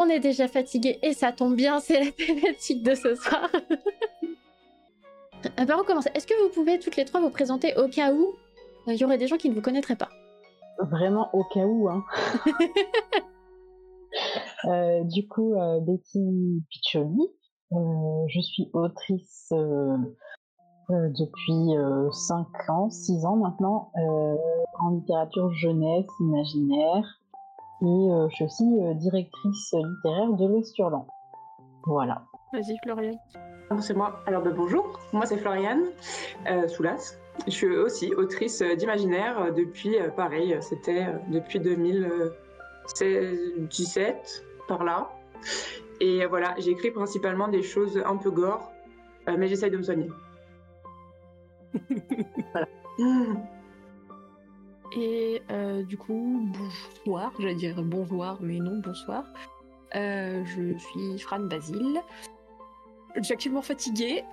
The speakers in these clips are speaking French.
On est déjà fatigué et ça tombe bien, c'est la thématique de ce soir. Euh, par où commencer? Est-ce que vous pouvez toutes les trois vous présenter au cas où? Il y aurait des gens qui ne vous connaîtraient pas Vraiment au cas où, hein. Euh, du coup, euh, Betty Piccioli, je suis autrice depuis 5 ans, 6 ans maintenant, en littérature jeunesse, imaginaire, et je suis aussi directrice littéraire de l'Esturlan. Voilà. Vas-y, Florian. C'est moi. Alors, ben, bonjour. Moi, c'est Floriane Soulas. Je suis aussi autrice d'imaginaire depuis, pareil, c'était depuis 2017, par là. Et voilà, j'écris principalement des choses un peu gore, mais j'essaye de me soigner. voilà. Et euh, du coup, bonsoir, j'allais dire bonjour, mais non, bonsoir. Euh, je suis Fran Basile. Je suis actuellement fatiguée.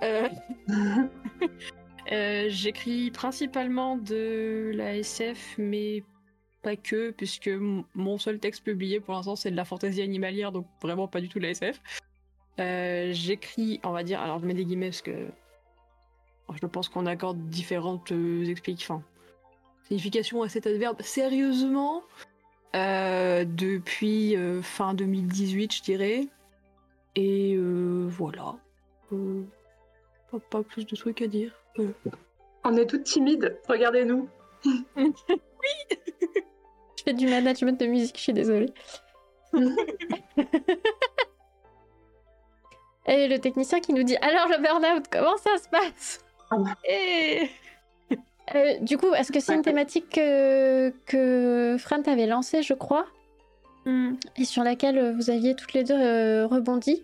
Euh, j'écris principalement de la SF, mais pas que, puisque mon seul texte publié pour l'instant c'est de la fantaisie animalière, donc vraiment pas du tout la SF. J'écris, on va dire, alors je mets des guillemets parce que je pense qu'on accorde différentes explications, signification à cet adverbe sérieusement euh, depuis euh, fin 2018, je dirais. Et euh, voilà. Pas, pas, plus de trucs à dire. On est toutes timides, regardez-nous. oui Je fais du management de musique, je suis désolée. Et le technicien qui nous dit Alors le burn-out, comment ça se passe? Ah Et... Euh, du coup, est-ce que c'est une thématique que, que Fran t'avait lancée, je crois, hmm. et sur laquelle vous aviez toutes les deux euh, rebondi?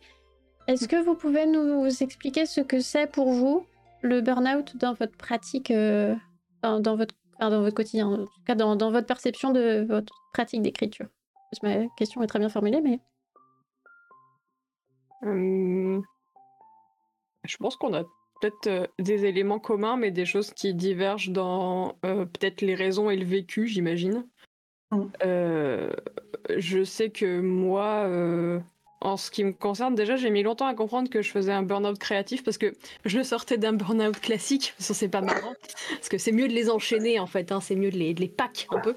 Est-ce que vous pouvez nous expliquer ce que c'est pour vous, le burn-out, dans votre pratique, euh, dans, votre, dans votre quotidien, en tout cas dans, dans votre perception de votre pratique d'écriture? Ma question est très bien formulée, mais... Hum. Je pense qu'on a peut-être euh, des éléments communs, mais des choses qui divergent dans euh, peut-être les raisons et le vécu, j'imagine. Mm. Euh, je sais que moi, en ce qui me concerne, déjà, j'ai mis longtemps à comprendre que je faisais un burn-out créatif parce que je sortais d'un burn-out classique. Ça, c'est pas marrant. Parce que c'est mieux de les enchaîner, en fait. Hein, c'est mieux de les, de les pack un peu.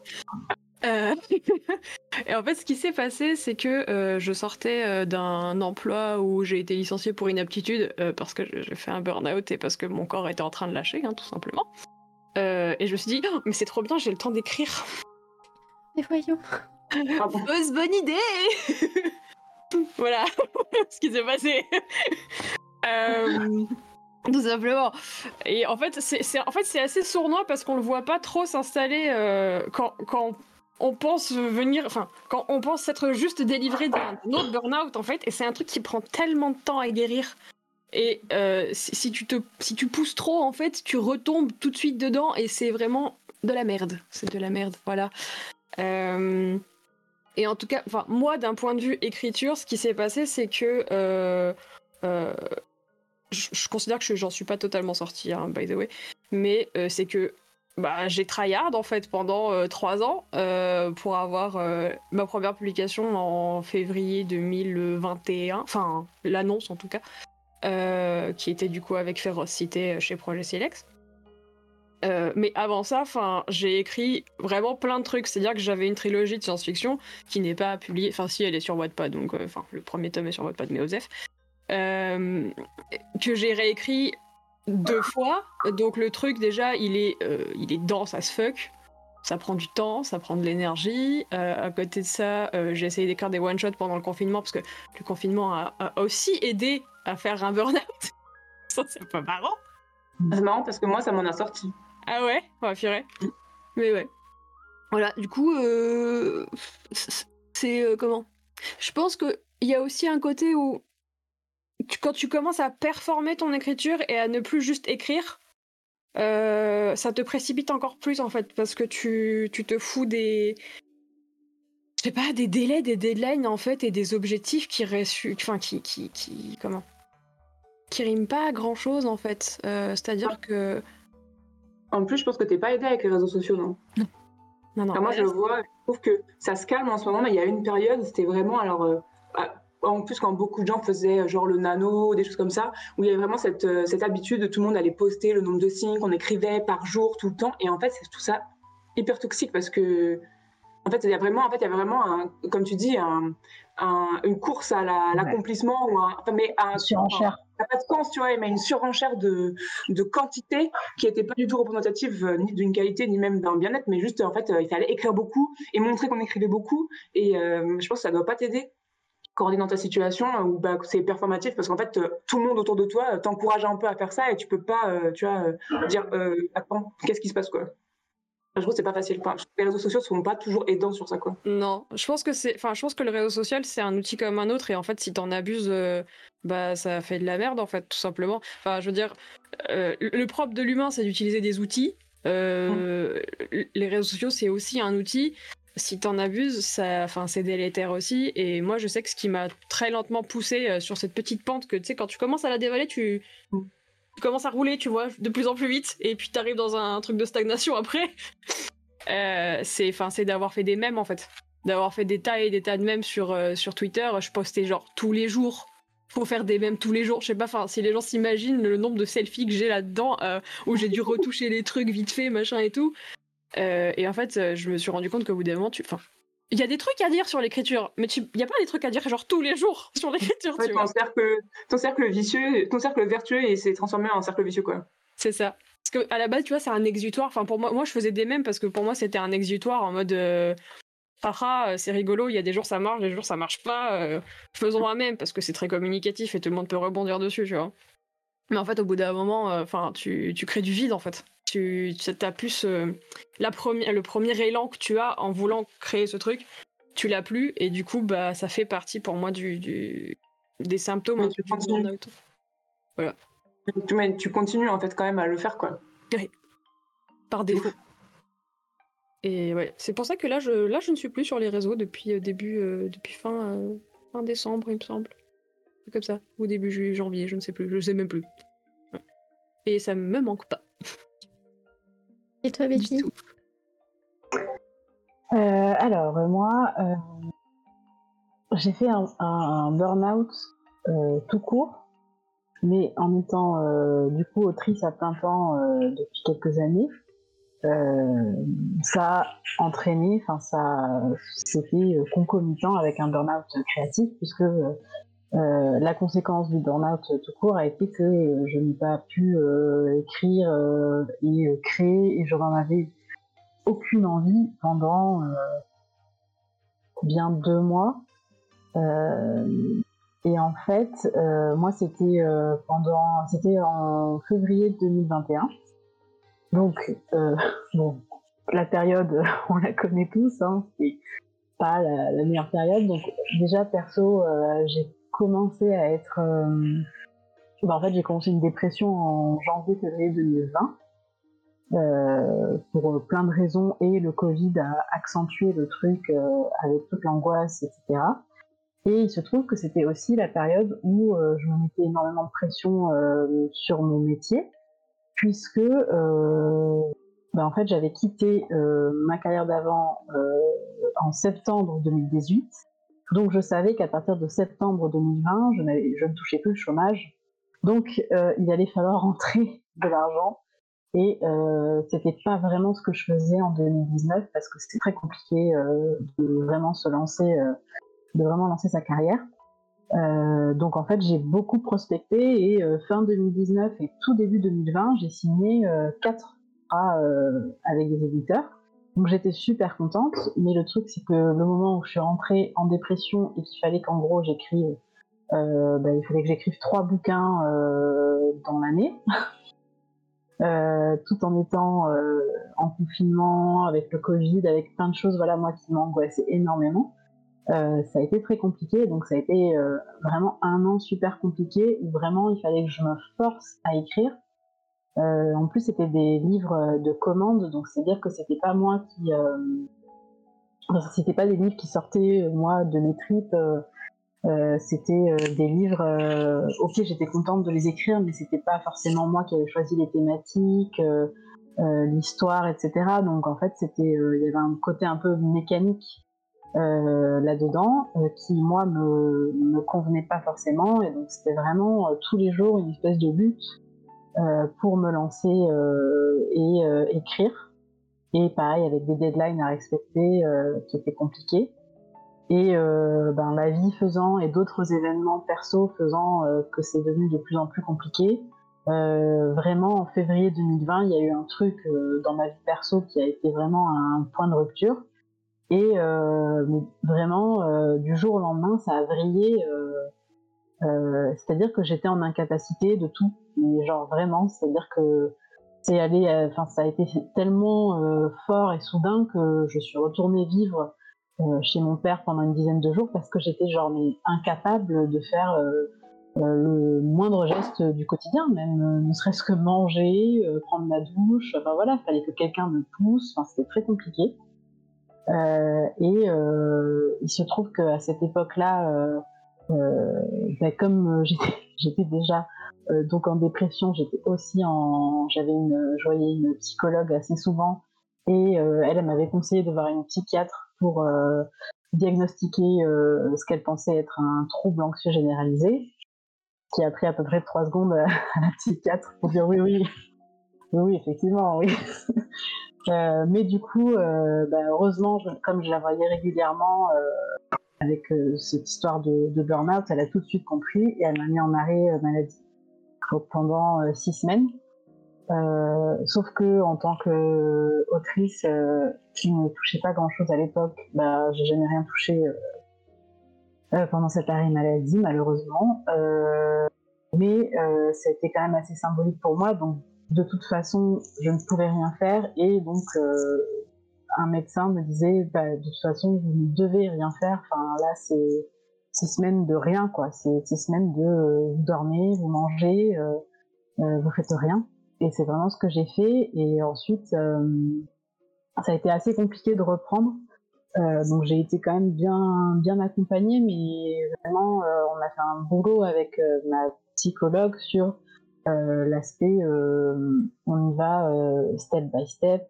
Euh, et en fait, ce qui s'est passé, c'est que euh, je sortais euh, d'un emploi où j'ai été licenciée pour inaptitude parce que j'ai fait un burn-out et parce que mon corps était en train de lâcher, hein, tout simplement. et je me suis dit, oh, mais c'est trop bien, j'ai le temps d'écrire. Mais voyons. Ah bonne idée Voilà ce qui s'est passé. Tout simplement. Et en fait, c'est en fait, assez sournois parce qu'on le voit pas trop s'installer quand, quand on pense venir, enfin, quand on pense s'être juste délivré d'un autre burn-out, en fait, et c'est un truc qui prend tellement de temps à guérir. Et euh, si, tu te, si tu pousses trop, en fait, tu retombes tout de suite dedans, et c'est vraiment de la merde. C'est de la merde, voilà. Euh, et en tout cas, moi, d'un point de vue écriture, ce qui s'est passé, c'est que euh, je, considère que j'en suis pas totalement sortie, hein, by the way, mais c'est que bah, j'ai tryhard en fait pendant euh, trois ans euh, pour avoir euh, ma première publication en février 2021, enfin l'annonce en tout cas, qui était du coup avec Férocité chez Projet Silex. mais avant ça, j'ai écrit vraiment plein de trucs. C'est-à-dire que j'avais une trilogie de science-fiction qui n'est pas publiée. Enfin, si, elle est sur Wattpad, donc enfin, le premier tome est sur Wattpad, mais Osef. que j'ai réécrit deux fois. Donc le truc déjà, il est, euh, il est dense as fuck. Ça prend du temps, ça prend de l'énergie. Euh, à côté de ça, euh, j'ai essayé d'écrire des one-shots pendant le confinement parce que le confinement a, aussi aidé à faire un burn-out. ça, c'est pas marrant. C'est marrant parce que moi, ça m'en a sorti. Ah ouais? On va. Mais ouais. Voilà, du coup, c'est comment? Je pense qu'il y a aussi un côté où quand tu commences à performer ton écriture et à ne plus juste écrire, euh, ça te précipite encore plus en fait parce que tu, tu te fous des je sais pas des délais des deadlines en fait et des objectifs qui enfin qui, qui, qui comment qui riment pas à grand chose en fait. Euh, c'est à dire que en plus je pense que t'es pas aidé avec les réseaux sociaux non? Non. Non, moi je le vois je trouve que ça se calme en ce moment mais il y a une période c'était vraiment alors euh, en plus quand beaucoup de gens faisaient genre le nano, des choses comme ça, où il y avait vraiment cette, cette habitude de tout le monde allait poster le nombre de signes qu'on écrivait par jour, tout le temps. Et en fait, c'est tout ça hyper toxique parce que en fait, il y a vraiment, en fait, il y a vraiment, un, comme tu dis, un, une course à l'accomplissement ou un, mais un surenchère. Ça n'a pas de sens, tu vois, mais une surenchère de, de quantité qui n'était pas du tout représentative euh, ni d'une qualité ni même d'un bien-être, mais juste en fait, euh, il fallait écrire beaucoup et montrer qu'on écrivait beaucoup. Et euh, je pense que ça ne doit pas t'aider dans ta situation où bah, c'est performatif parce qu'en fait tout le monde autour de toi t'encourage un peu à faire ça et tu peux pas tu vois dire attends qu'est-ce qui se passe quoi je trouve que c'est pas facile. les réseaux sociaux sont pas toujours aidants sur ça, quoi. Non, je pense que c'est, enfin, je pense que le réseau social c'est un outil comme un autre et en fait, si t'en abuses, euh, bah, ça fait de la merde en fait, tout simplement. Enfin, je veux dire, euh, le propre de l'humain, c'est d'utiliser des outils. Euh, les réseaux sociaux, c'est aussi un outil. Si t'en abuses, ça, enfin, c'est délétère aussi. Et moi, je sais que ce qui m'a très lentement poussé sur cette petite pente, que tu sais, quand tu commences à la dévaler, tu, mm commences à rouler, tu vois, de plus en plus vite, et puis t'arrives dans un truc de stagnation après. Euh, c'est, enfin, c'est d'avoir fait des mèmes en fait, d'avoir fait des tas et des tas de mèmes sur euh, sur Twitter. Je postais genre tous les jours. Faut faire des mèmes tous les jours. Je sais pas, enfin, si les gens s'imaginent le nombre de selfies que j'ai là-dedans, euh, où j'ai dû retoucher les trucs vite fait, machin et tout. Et en fait, je me suis rendu compte qu'au bout d'un moment, tu, enfin, il y a des trucs à dire sur l'écriture, mais il n'y a pas des trucs à dire genre tous les jours sur l'écriture. ton, cercle, ton cercle vicieux, ton cercle vertueux, et s'est transformé en cercle vicieux, quoi. C'est ça. Parce que à la base, tu vois, c'est un exutoire. Enfin, pour moi, moi, je faisais des mêmes parce que pour moi, c'était un exutoire en mode. Euh, euh c'est rigolo, il y a des jours ça marche, des jours ça marche pas. Euh, faisons un même parce que c'est très communicatif et tout le monde peut rebondir dessus, tu vois. Mais en fait, au bout d'un moment, euh, enfin, tu, tu crées du vide en fait tu as plus euh, la première, le premier élan que tu as en voulant créer ce truc, tu l'as plus et du coup bah ça fait partie pour moi du, du des symptômes tu continues. Voilà. Tu, tu continues en fait quand même à le faire quoi. Oui. Par défaut. Et ouais, c'est pour ça que là je là je ne suis plus sur les réseaux depuis euh, début euh, depuis fin fin décembre il me semble. Comme ça, ou début janvier, je ne sais plus, je sais même plus. Et ça me manque pas. Et toi, Betty euh, Alors, moi, euh, j'ai fait un, burn-out euh, tout court, mais en étant du coup autrice à plein temps depuis quelques années. ça a entraîné, enfin ça c'était concomitant avec un burn-out créatif puisque euh, la conséquence du burn-out tout court a été que euh, je n'ai pas pu euh, écrire et créer et je n'en avais aucune envie pendant bien deux mois. et en fait, moi c'était pendant, c'était en février 2021. Donc la période, on la connaît tous, hein, c'est pas la, la, meilleure période. Donc déjà perso, j'ai commencé à être. Euh, bah, en fait, j'ai commencé une dépression en janvier-février 2020. Euh, pour plein de raisons et le Covid a accentué le truc euh, avec toute l'angoisse, etc. Et il se trouve que c'était aussi la période où je me mettais énormément de pression sur mon métier, puisque bah, en fait j'avais quitté ma carrière d'avant en septembre 2018 donc je savais qu'à partir de septembre 2020, je, je, ne touchais plus le chômage. Donc euh, il allait falloir rentrer de l'argent. Et euh, c'était pas vraiment ce que je faisais en 2019 parce que c'était très compliqué euh, de vraiment se lancer, euh, de vraiment lancer sa carrière. Euh, donc en fait j'ai beaucoup prospecté et fin 2019 et tout début 2020 j'ai signé quatre avec des éditeurs. Donc j'étais super contente, mais le truc c'est que le moment où je suis rentrée en dépression et qu'il fallait qu'en gros j'écrive, euh, bah, il fallait que j'écrive trois bouquins euh, dans l'année, euh, tout en étant euh, en confinement, avec le Covid, avec plein de choses, voilà moi qui m'angoissait énormément. Euh, ça a été très compliqué, donc ça a été vraiment un an super compliqué où vraiment il fallait que je me force à écrire euh, en plus, c'était des livres de commande, donc c'est-à-dire que c'était pas moi qui, euh, c'était pas des livres qui sortaient euh, moi de mes tripes. Euh, c'était des livres. ok, j'étais contente de les écrire, mais c'était pas forcément moi qui avais choisi les thématiques, l'histoire, etc. Donc en fait, c'était, il y avait un côté un peu mécanique là-dedans, qui moi me, me convenait pas forcément, et donc c'était vraiment tous les jours une espèce de lutte pour me lancer et écrire. Et pareil, avec des deadlines à respecter qui étaient compliqués. Et euh, ben, la vie faisant et d'autres événements perso faisant euh, que c'est devenu de plus en plus compliqué, euh, vraiment en février 2020, il y a eu un truc euh, dans ma vie perso qui a été vraiment un point de rupture. Et euh, vraiment, du jour au lendemain, ça a vrillé. C'est-à-dire que j'étais en incapacité de tout. Mais genre vraiment, c'est-à-dire que c'est allé, enfin ça a été tellement fort et soudain que je suis retournée vivre euh, chez mon père pendant une dizaine de jours parce que j'étais genre incapable de faire euh, euh, le moindre geste du quotidien, même ne serait-ce que manger, prendre ma douche. Enfin voilà, il fallait que quelqu'un me pousse. Enfin, c'était très compliqué. et il se trouve qu'à cette époque-là, ben, comme j'étais déjà donc en dépression, j'étais aussi en, j'avais une, je voyais une psychologue assez souvent et elle, m'avait conseillé de voir une psychiatre pour euh, diagnostiquer euh, ce qu'elle pensait être un trouble anxieux généralisé, qui a pris à peu près trois secondes à, la psychiatre pour dire oui, oui, oui, effectivement, oui. Euh, mais du coup, bah, heureusement, comme je la voyais régulièrement avec cette histoire de, burn-out, elle a tout de suite compris et elle m'a mis en arrêt maladie pendant six semaines. Euh, sauf que en tant qu'autrice euh, qui ne touchait pas grand chose à l'époque, bah, j'ai jamais rien touché euh, euh pendant cet arrêt maladie, malheureusement. Euh, mais été quand même assez symbolique pour moi, donc de toute façon, je ne pouvais rien faire et donc un médecin me disait bah, de toute façon, vous ne devez rien faire. Enfin là, c'est six semaines de rien, quoi. C'est six semaines de vous dormez, vous mangez, vous faites rien. Et c'est vraiment ce que j'ai fait. Et ensuite, euh, ça a été assez compliqué de reprendre. Euh, donc j'ai été quand même bien bien accompagnée, mais vraiment euh, on a fait un boulot avec euh, ma psychologue sur euh, l'aspect on y va step by step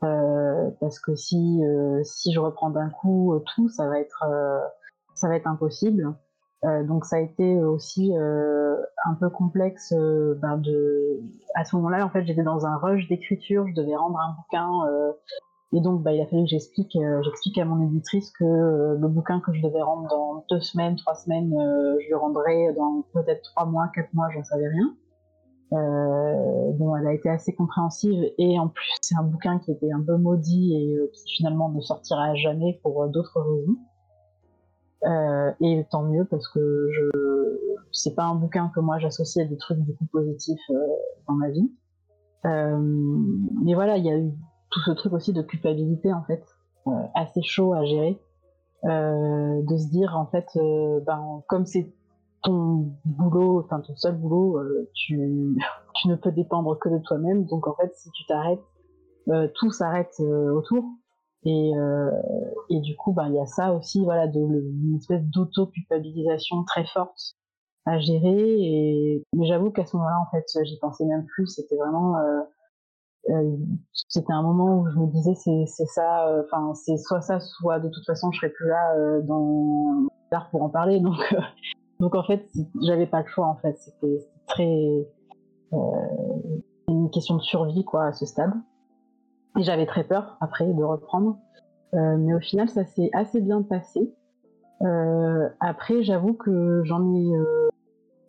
parce que si si je reprends d'un coup tout, ça va être ça va être impossible. Euh, donc ça a été aussi euh, un peu complexe. Euh, ben de... À ce moment-là, en fait, j'étais dans un rush d'écriture, je devais rendre un bouquin. et donc, bah, il a fallu que j'explique, j'explique à mon éditrice que le bouquin que je devais rendre dans deux semaines, trois semaines, je le rendrais dans peut-être trois mois, quatre mois, j'en savais rien. Euh, elle a été assez compréhensive et en plus c'est un bouquin qui était un peu maudit et qui finalement ne sortira jamais pour d'autres raisons. Euh, et tant mieux parce que je c'est pas un bouquin que moi j'associe à des trucs du coup positifs euh, dans ma vie. Euh, mais voilà, il y a eu tout ce truc aussi de culpabilité en fait, assez chaud à gérer, de se dire en fait, ben comme c'est ton boulot, enfin ton seul boulot, tu, tu ne peux dépendre que de toi-même. Donc en fait, si tu t'arrêtes, tout s'arrête autour. Et, euh, et du coup, ben, il y a ça aussi, voilà, de, une espèce d'auto-culpabilisation très forte à gérer. Et, mais j'avoue qu'à ce moment-là, en fait, j'y pensais même plus. C'était vraiment, euh, euh, c'était un moment où je me disais, c'est, ça, euh, enfin, c'est soit ça, soit de toute façon, je serais plus là euh, dans pour en parler. Donc, donc en fait, j'avais pas le choix. En fait, c'était très une question de survie, quoi, à ce stade. Et j'avais très peur après de reprendre. Euh, mais au final, ça s'est assez bien passé. Euh, après, j'avoue que j'en ai euh,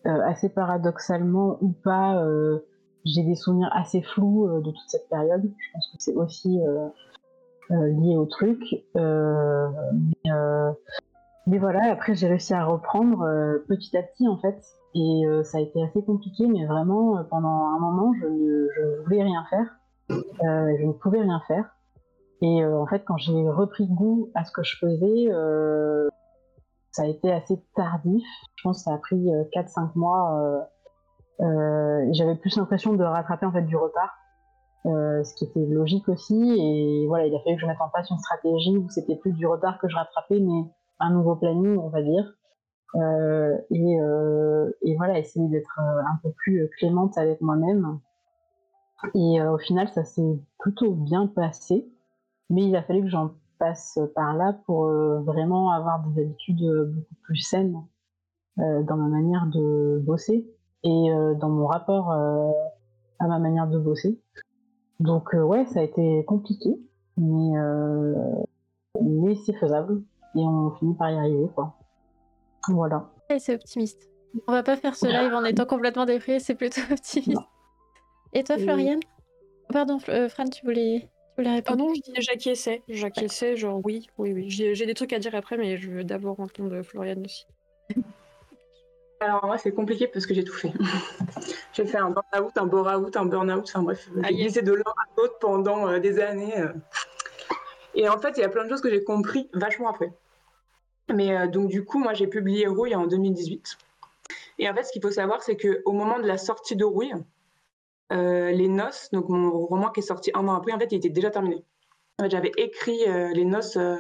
euh assez paradoxalement ou pas, euh, j'ai des souvenirs assez flous de toute cette période. Je pense que c'est aussi lié au truc. Mais, mais, voilà, après, j'ai réussi à reprendre petit à petit en fait. Et ça a été assez compliqué, mais vraiment, pendant un moment, je ne, je ne voulais rien faire. Euh, je ne pouvais rien faire. Et euh, en fait, quand j'ai repris goût à ce que je faisais, euh, ça a été assez tardif. Je pense que ça a pris 4-5 mois. J'avais plus l'impression de rattraper en fait du retard. Euh, ce qui était logique aussi. Et voilà, il a fallu que je mette en place une stratégie où c'était plus du retard que je rattrapais, mais un nouveau planning, on va dire. Euh, et, euh, et, voilà, essayer d'être un peu plus clémente avec moi-même. Et euh, au final, ça s'est plutôt bien passé. Mais il a fallu que j'en passe par là pour vraiment avoir des habitudes beaucoup plus saines dans ma manière de bosser et dans mon rapport à ma manière de bosser. Donc ouais, ça a été compliqué, mais c'est faisable et on finit par y arriver quoi. Voilà. c'est optimiste. On va pas faire ce live en étant complètement déprimé, c'est plutôt optimiste. Et toi, Floriane? Pardon, euh, Fran, tu voulais, tu voulais répondre? Ah non, j'acquiesçais. J'acquiesçais, genre oui, oui, oui. J'ai des trucs à dire après, mais je veux d'abord entendre Floriane aussi. Alors moi c'est compliqué parce que j'ai tout fait. j'ai fait un burn-out, un bore-out, un burn-out, enfin bref, j'ai glissé de l'un à l'autre pendant euh, des années. Euh. Et en fait, il y a plein de choses que j'ai compris vachement après. Mais donc du coup, moi j'ai publié Rouille en 2018. Et en fait, ce qu'il faut savoir, c'est qu'au moment de la sortie de Rouille, euh, Les Noces, donc mon roman qui est sorti un an après, en fait, il était déjà terminé. j'avais écrit euh, Les Noces euh,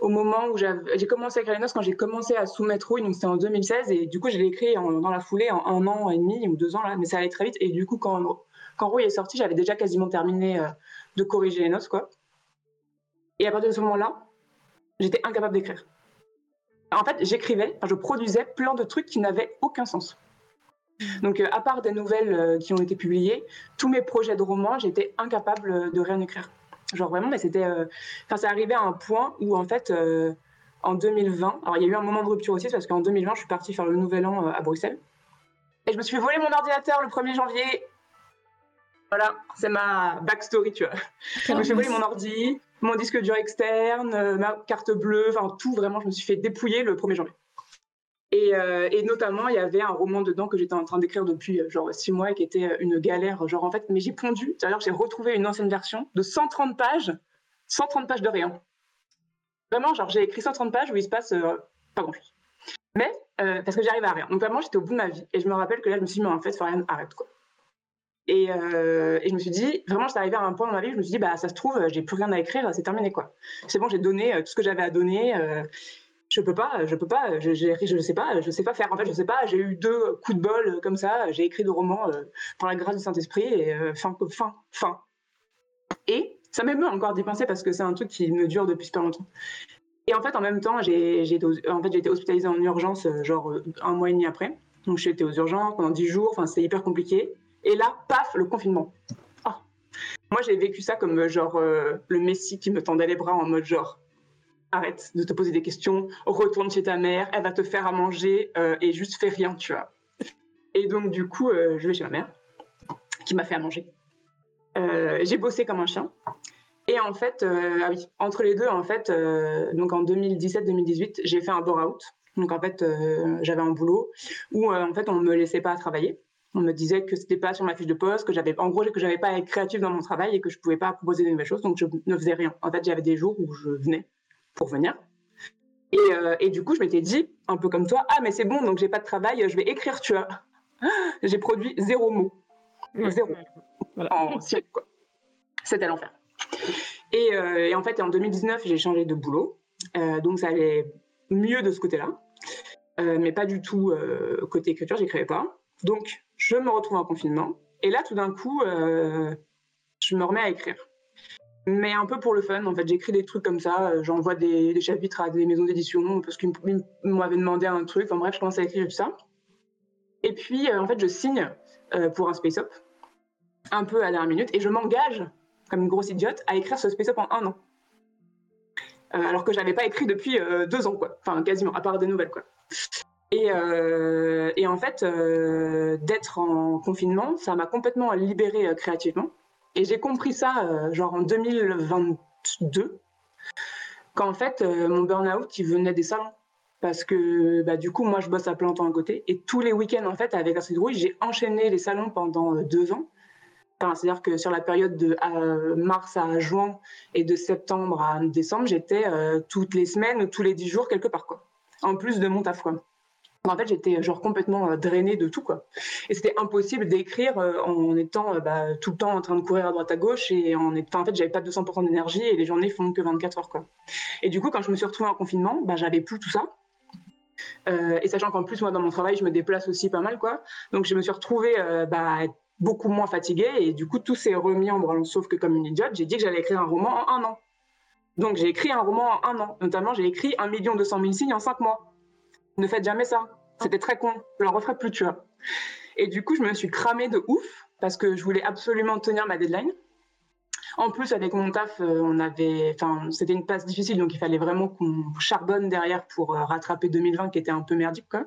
au moment où j'ai commencé à écrire Les Noces quand j'ai commencé à soumettre Rouille, donc c'était en 2016, et du coup, je l'ai écrit dans la foulée en un an et demi ou deux ans, là, mais ça allait très vite. Et du coup, quand, quand Rouille est sorti, j'avais déjà quasiment terminé de corriger Les Noces, quoi. Et à partir de ce moment-là, j'étais incapable d'écrire. En fait, j'écrivais, je produisais plein de trucs qui n'avaient aucun sens. Donc, euh, à part des nouvelles euh, qui ont été publiées, tous mes projets de romans, j'étais incapable de rien écrire. Genre vraiment, mais c'était. Euh, enfin, c'est arrivé à un point où, en fait, en 2020, alors il y a eu un moment de rupture aussi, parce qu'en 2020, je suis partie faire le nouvel an à Bruxelles. Et je me suis voler mon ordinateur le 1er janvier. Voilà, c'est ma backstory, tu vois. Je me suis volé mon ordi, mon disque dur externe, ma carte bleue, enfin tout, vraiment, je me suis fait dépouiller le 1er janvier. Euh, et, notamment, il y avait un roman dedans que j'étais en train d'écrire depuis euh, genre six mois et qui était euh, une galère. Genre en fait, mais j'ai pondu. D'ailleurs, j'ai retrouvé une ancienne version de 130 pages, 130 pages de rien. Vraiment, genre j'ai écrit 130 pages où il se passe pas grand chose. Mais parce que j'arrive à rien. Donc vraiment, j'étais au bout de ma vie. Et je me rappelle que là, je me suis dit, mais en fait, rien arrête quoi. Et, et, je me suis dit, vraiment, j'étais arrivée à un point dans ma vie, je me suis dit, bah ça se trouve, j'ai plus rien à écrire, c'est terminé quoi. C'est bon, j'ai donné tout ce que j'avais à donner je peux pas, je peux pas, je, je, sais pas, je sais pas faire. En fait, je sais pas. J'ai eu deux coups de bol comme ça. J'ai écrit des romans euh, par la grâce du Saint-Esprit et euh, fin, fin, fin. Et ça m'émeut encore d'y penser parce que c'est un truc qui me dure depuis super longtemps. Et en fait, en même temps, j'ai été, en fait, été hospitalisée en urgence, euh, genre un mois et demi après. Donc, j'ai été aux urgences pendant dix jours. Enfin, c'était hyper compliqué. Et là, paf, le confinement. Oh. Moi, j'ai vécu ça comme genre le Messie qui me tendait les bras en mode genre arrête de te poser des questions, retourne chez ta mère, elle va te faire à manger euh, et juste fais rien, tu vois. Et donc, du coup, euh, je vais chez ma mère, qui m'a fait à manger. Euh, j'ai bossé comme un chien. Et en fait, ah oui, entre les deux, en fait, donc en 2017-2018, j'ai fait un bore-out. Donc en fait, j'avais un boulot où en fait, on me laissait pas travailler. On me disait que c'était pas sur ma fiche de poste, que j'avais, en gros, que j'avais pas à être créative dans mon travail et que je pouvais pas proposer de nouvelles choses. Donc je ne faisais rien. En fait, j'avais des jours où je venais, pour venir. Euh, et, du coup, je m'étais dit, un peu comme toi, ah, mais c'est bon, donc j'ai pas de travail, je vais écrire, tu vois. J'ai produit zéro mot. Zéro. En quoi. C'était l'enfer. Euh, et, en fait, en 2019, j'ai changé de boulot. Euh, donc, ça allait mieux de ce côté-là. mais pas du tout côté écriture, j'écrivais pas. Donc, je me retrouve en confinement. Et là, tout d'un coup, je me remets à écrire mais un peu pour le fun. En fait, j'écris des trucs comme ça. Euh, j'envoie des, chapitres à des maisons d'édition parce qu'ils m'avaient demandé un truc. En bref, je commence à écrire tout ça. Et puis, euh, en fait, je signe euh, pour un Space Up, un peu à la dernière minute, et je m'engage, comme une grosse idiote, à écrire ce Space Up en un an. alors que je n'avais pas écrit depuis deux ans, quoi. Enfin, quasiment, à part des nouvelles, quoi. Et, et en fait, d'être en confinement, ça m'a complètement libérée créativement. Et j'ai compris ça, euh, genre en 2022, qu'en fait, euh, mon burn-out, il venait des salons. Parce que bah, du coup, moi, je bosse à plein temps à côté. Et tous les week-ends, en fait, avec Acid Rouge, j'ai enchaîné les salons pendant euh, deux ans. C'est-à-dire que sur la période de mars à juin et de septembre à décembre, j'étais toutes les semaines ou tous les dix jours quelque part. Quoi. En plus de mon taf. En fait, j'étais genre complètement euh, drainée de tout, quoi. Et c'était impossible d'écrire euh, en étant euh, bah, tout le temps en train de courir à droite à gauche et en, en fait, j'avais pas 200% d'énergie et les journées font que 24 heures, quoi. Et du coup, quand je me suis retrouvée en confinement, bah, j'avais plus tout ça. et sachant qu'en plus, moi, dans mon travail, je me déplace aussi pas mal, quoi. Donc, je me suis retrouvée bah, beaucoup moins fatiguée et du coup, tout s'est remis en branle. Sauf que comme une idiote, j'ai dit que j'allais écrire un roman en un an. Donc j'ai écrit un roman en un an. Notamment, j'ai écrit 1 million 200 000 signes en cinq mois. Ne faites jamais ça. C'était très con. Je le referai plus, tu vois. Et du coup, je me suis cramée de ouf parce que je voulais absolument tenir ma deadline. En plus, avec mon taf, euh, on avait, enfin, c'était une passe difficile, donc il fallait vraiment qu'on charbonne derrière pour euh, rattraper 2020 qui était un peu merdique, quoi.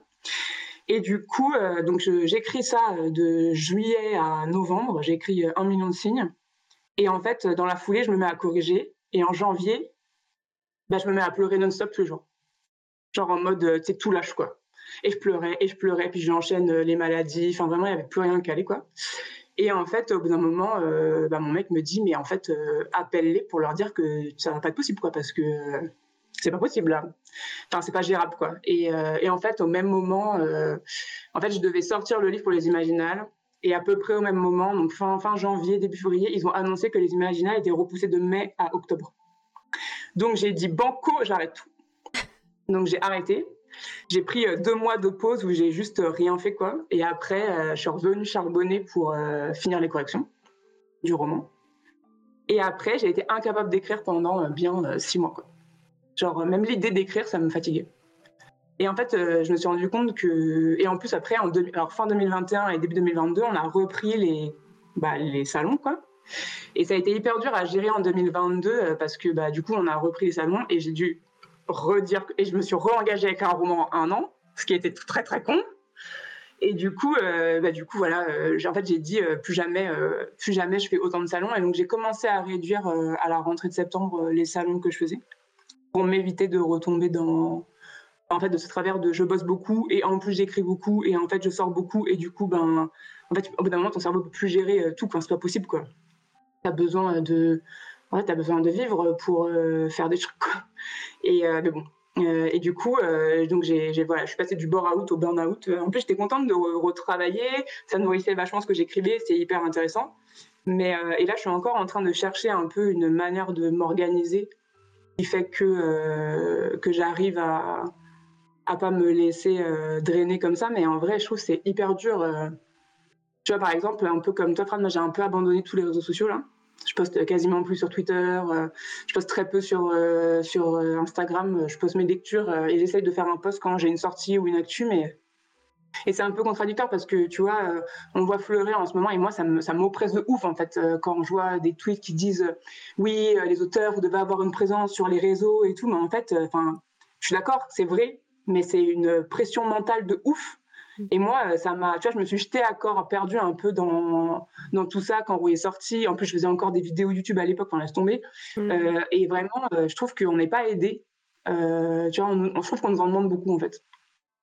Et du coup, euh, donc j'écris ça de juillet à novembre. J'écris un million de signes. Et en fait, dans la foulée, je me mets à corriger. Et en janvier, bah, je me mets à pleurer non-stop tous les jours. Genre en mode, tu sais, tout lâche, quoi. Et je pleurais, et je pleurais, puis j'enchaîne les maladies. Enfin, vraiment, il n'y avait plus rien calé, quoi. Et en fait, au bout d'un moment, euh, bah, mon mec me dit, mais en fait, euh, appelle-les pour leur dire que ça va pas être possible, quoi, parce que c'est pas possible là. Enfin, c'est pas gérable, quoi. Et, euh, et, en fait, au même moment, en fait, je devais sortir le livre pour les Imaginales. Et à peu près au même moment, donc fin, fin janvier, début février, ils ont annoncé que les Imaginales étaient repoussés de mai à octobre. Donc j'ai dit banco, j'arrête tout. Donc j'ai arrêté. J'ai pris euh, deux mois de pause où j'ai juste euh, rien fait quoi. Et après, euh, je suis revenue charbonner pour finir les corrections du roman. Et après, j'ai été incapable d'écrire pendant bien six mois quoi. Genre même l'idée d'écrire, ça me fatiguait. Et en fait, je me suis rendu compte que et en plus après, en fin 2021 et début 2022, on a repris les bah, les salons quoi. Et ça a été hyper dur à gérer en 2022 parce que bah, du coup, on a repris les salons et j'ai dû redire et je me suis re-engagée avec un roman un an, ce qui était très très con. Et du coup, euh, bah, du coup voilà, euh, en fait j'ai dit euh, plus jamais, plus jamais je fais autant de salons et donc j'ai commencé à réduire à la rentrée de septembre les salons que je faisais pour m'éviter de retomber dans en fait de ce travers de je bosse beaucoup et en plus j'écris beaucoup et en fait je sors beaucoup et du coup ben en fait au bout d'un moment ton cerveau peut plus gérer tout quand c'est pas possible quoi. T'as besoin de ouais, tu as besoin de vivre pour faire des trucs. Quoi. Et, euh, bon. Euh, et du coup, donc j'ai, voilà, je suis passée du bore-out au burn-out. En plus, j'étais contente de retravailler. Ça nourrissait vachement ce que j'écrivais. C'était hyper intéressant. Mais, et là, je suis encore en train de chercher un peu une manière de m'organiser qui fait que, que j'arrive à à pas me laisser drainer comme ça. Mais en vrai, je trouve que c'est hyper dur. tu vois, par exemple, un peu comme toi, Fran, j'ai un peu abandonné tous les réseaux sociaux là. Je poste quasiment plus sur Twitter, euh, je poste très peu sur, euh, sur euh, Instagram, je poste mes lectures et j'essaye de faire un post quand j'ai une sortie ou une actu, mais et c'est un peu contradictoire parce que tu vois, on voit fleurir en ce moment et moi ça m'oppresse de ouf en fait quand je vois des tweets qui disent oui les auteurs vous devez avoir une présence sur les réseaux et tout, mais en fait, je suis d'accord, c'est vrai, mais c'est une pression mentale de ouf et moi, euh, ça m'a, tu vois, je me suis jetée à corps perdu un peu dans, dans tout ça quand Roux est sorti. En plus, je faisais encore des vidéos YouTube à l'époque, on laisse tomber. Mm. Euh, et vraiment, euh, je trouve qu'on n'est pas aidé. tu vois, on, je trouve qu'on nous en demande beaucoup en fait.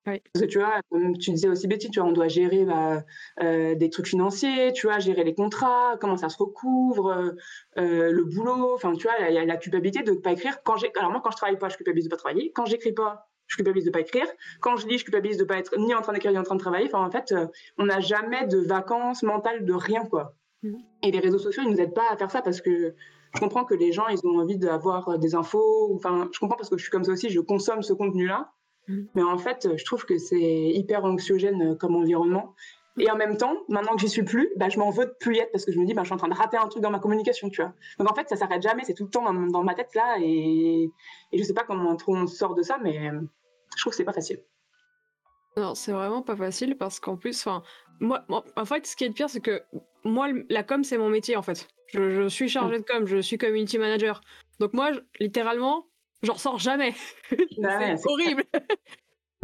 Parce que tu vois, comme tu disais aussi Betty, tu vois, on doit gérer bah, des trucs financiers, tu vois, gérer les contrats, comment ça se recouvre, le boulot. Enfin, tu vois, il y, a la culpabilité de ne pas écrire. Quand alors moi, quand je travaille pas, je culpabilise de pas travailler. Quand j'écris pas, je culpabilise de pas écrire. Quand je lis, je culpabilise de pas être ni en train d'écrire ni en train de travailler. Enfin, en fait, euh, on n'a jamais de vacances mentales de rien, quoi. Mm. Et les réseaux sociaux, ils nous aident pas à faire ça parce que je comprends que les gens, ils ont envie d'avoir euh, des infos. Enfin, je comprends parce que je suis comme ça aussi, je consomme ce contenu-là. Mm. Mais en fait, je trouve que c'est hyper anxiogène euh, comme environnement. Et en même temps, maintenant que j'y suis plus, bah, je m'en veux de plus y être parce que je me dis, bah, je suis en train de rater un truc dans ma communication, tu vois. Donc en fait, ça s'arrête jamais, c'est tout le temps dans, dans, ma tête là, et, et je sais pas comment on sort de ça, mais je trouve que c'est pas facile. Non, c'est vraiment pas facile parce qu'en plus, enfin, moi, en fait, ce qui est le pire, c'est que moi, la com, c'est mon métier en fait. Je, suis chargée de com, je suis community manager. Donc moi, littéralement, j'en ressors jamais. c'est horrible.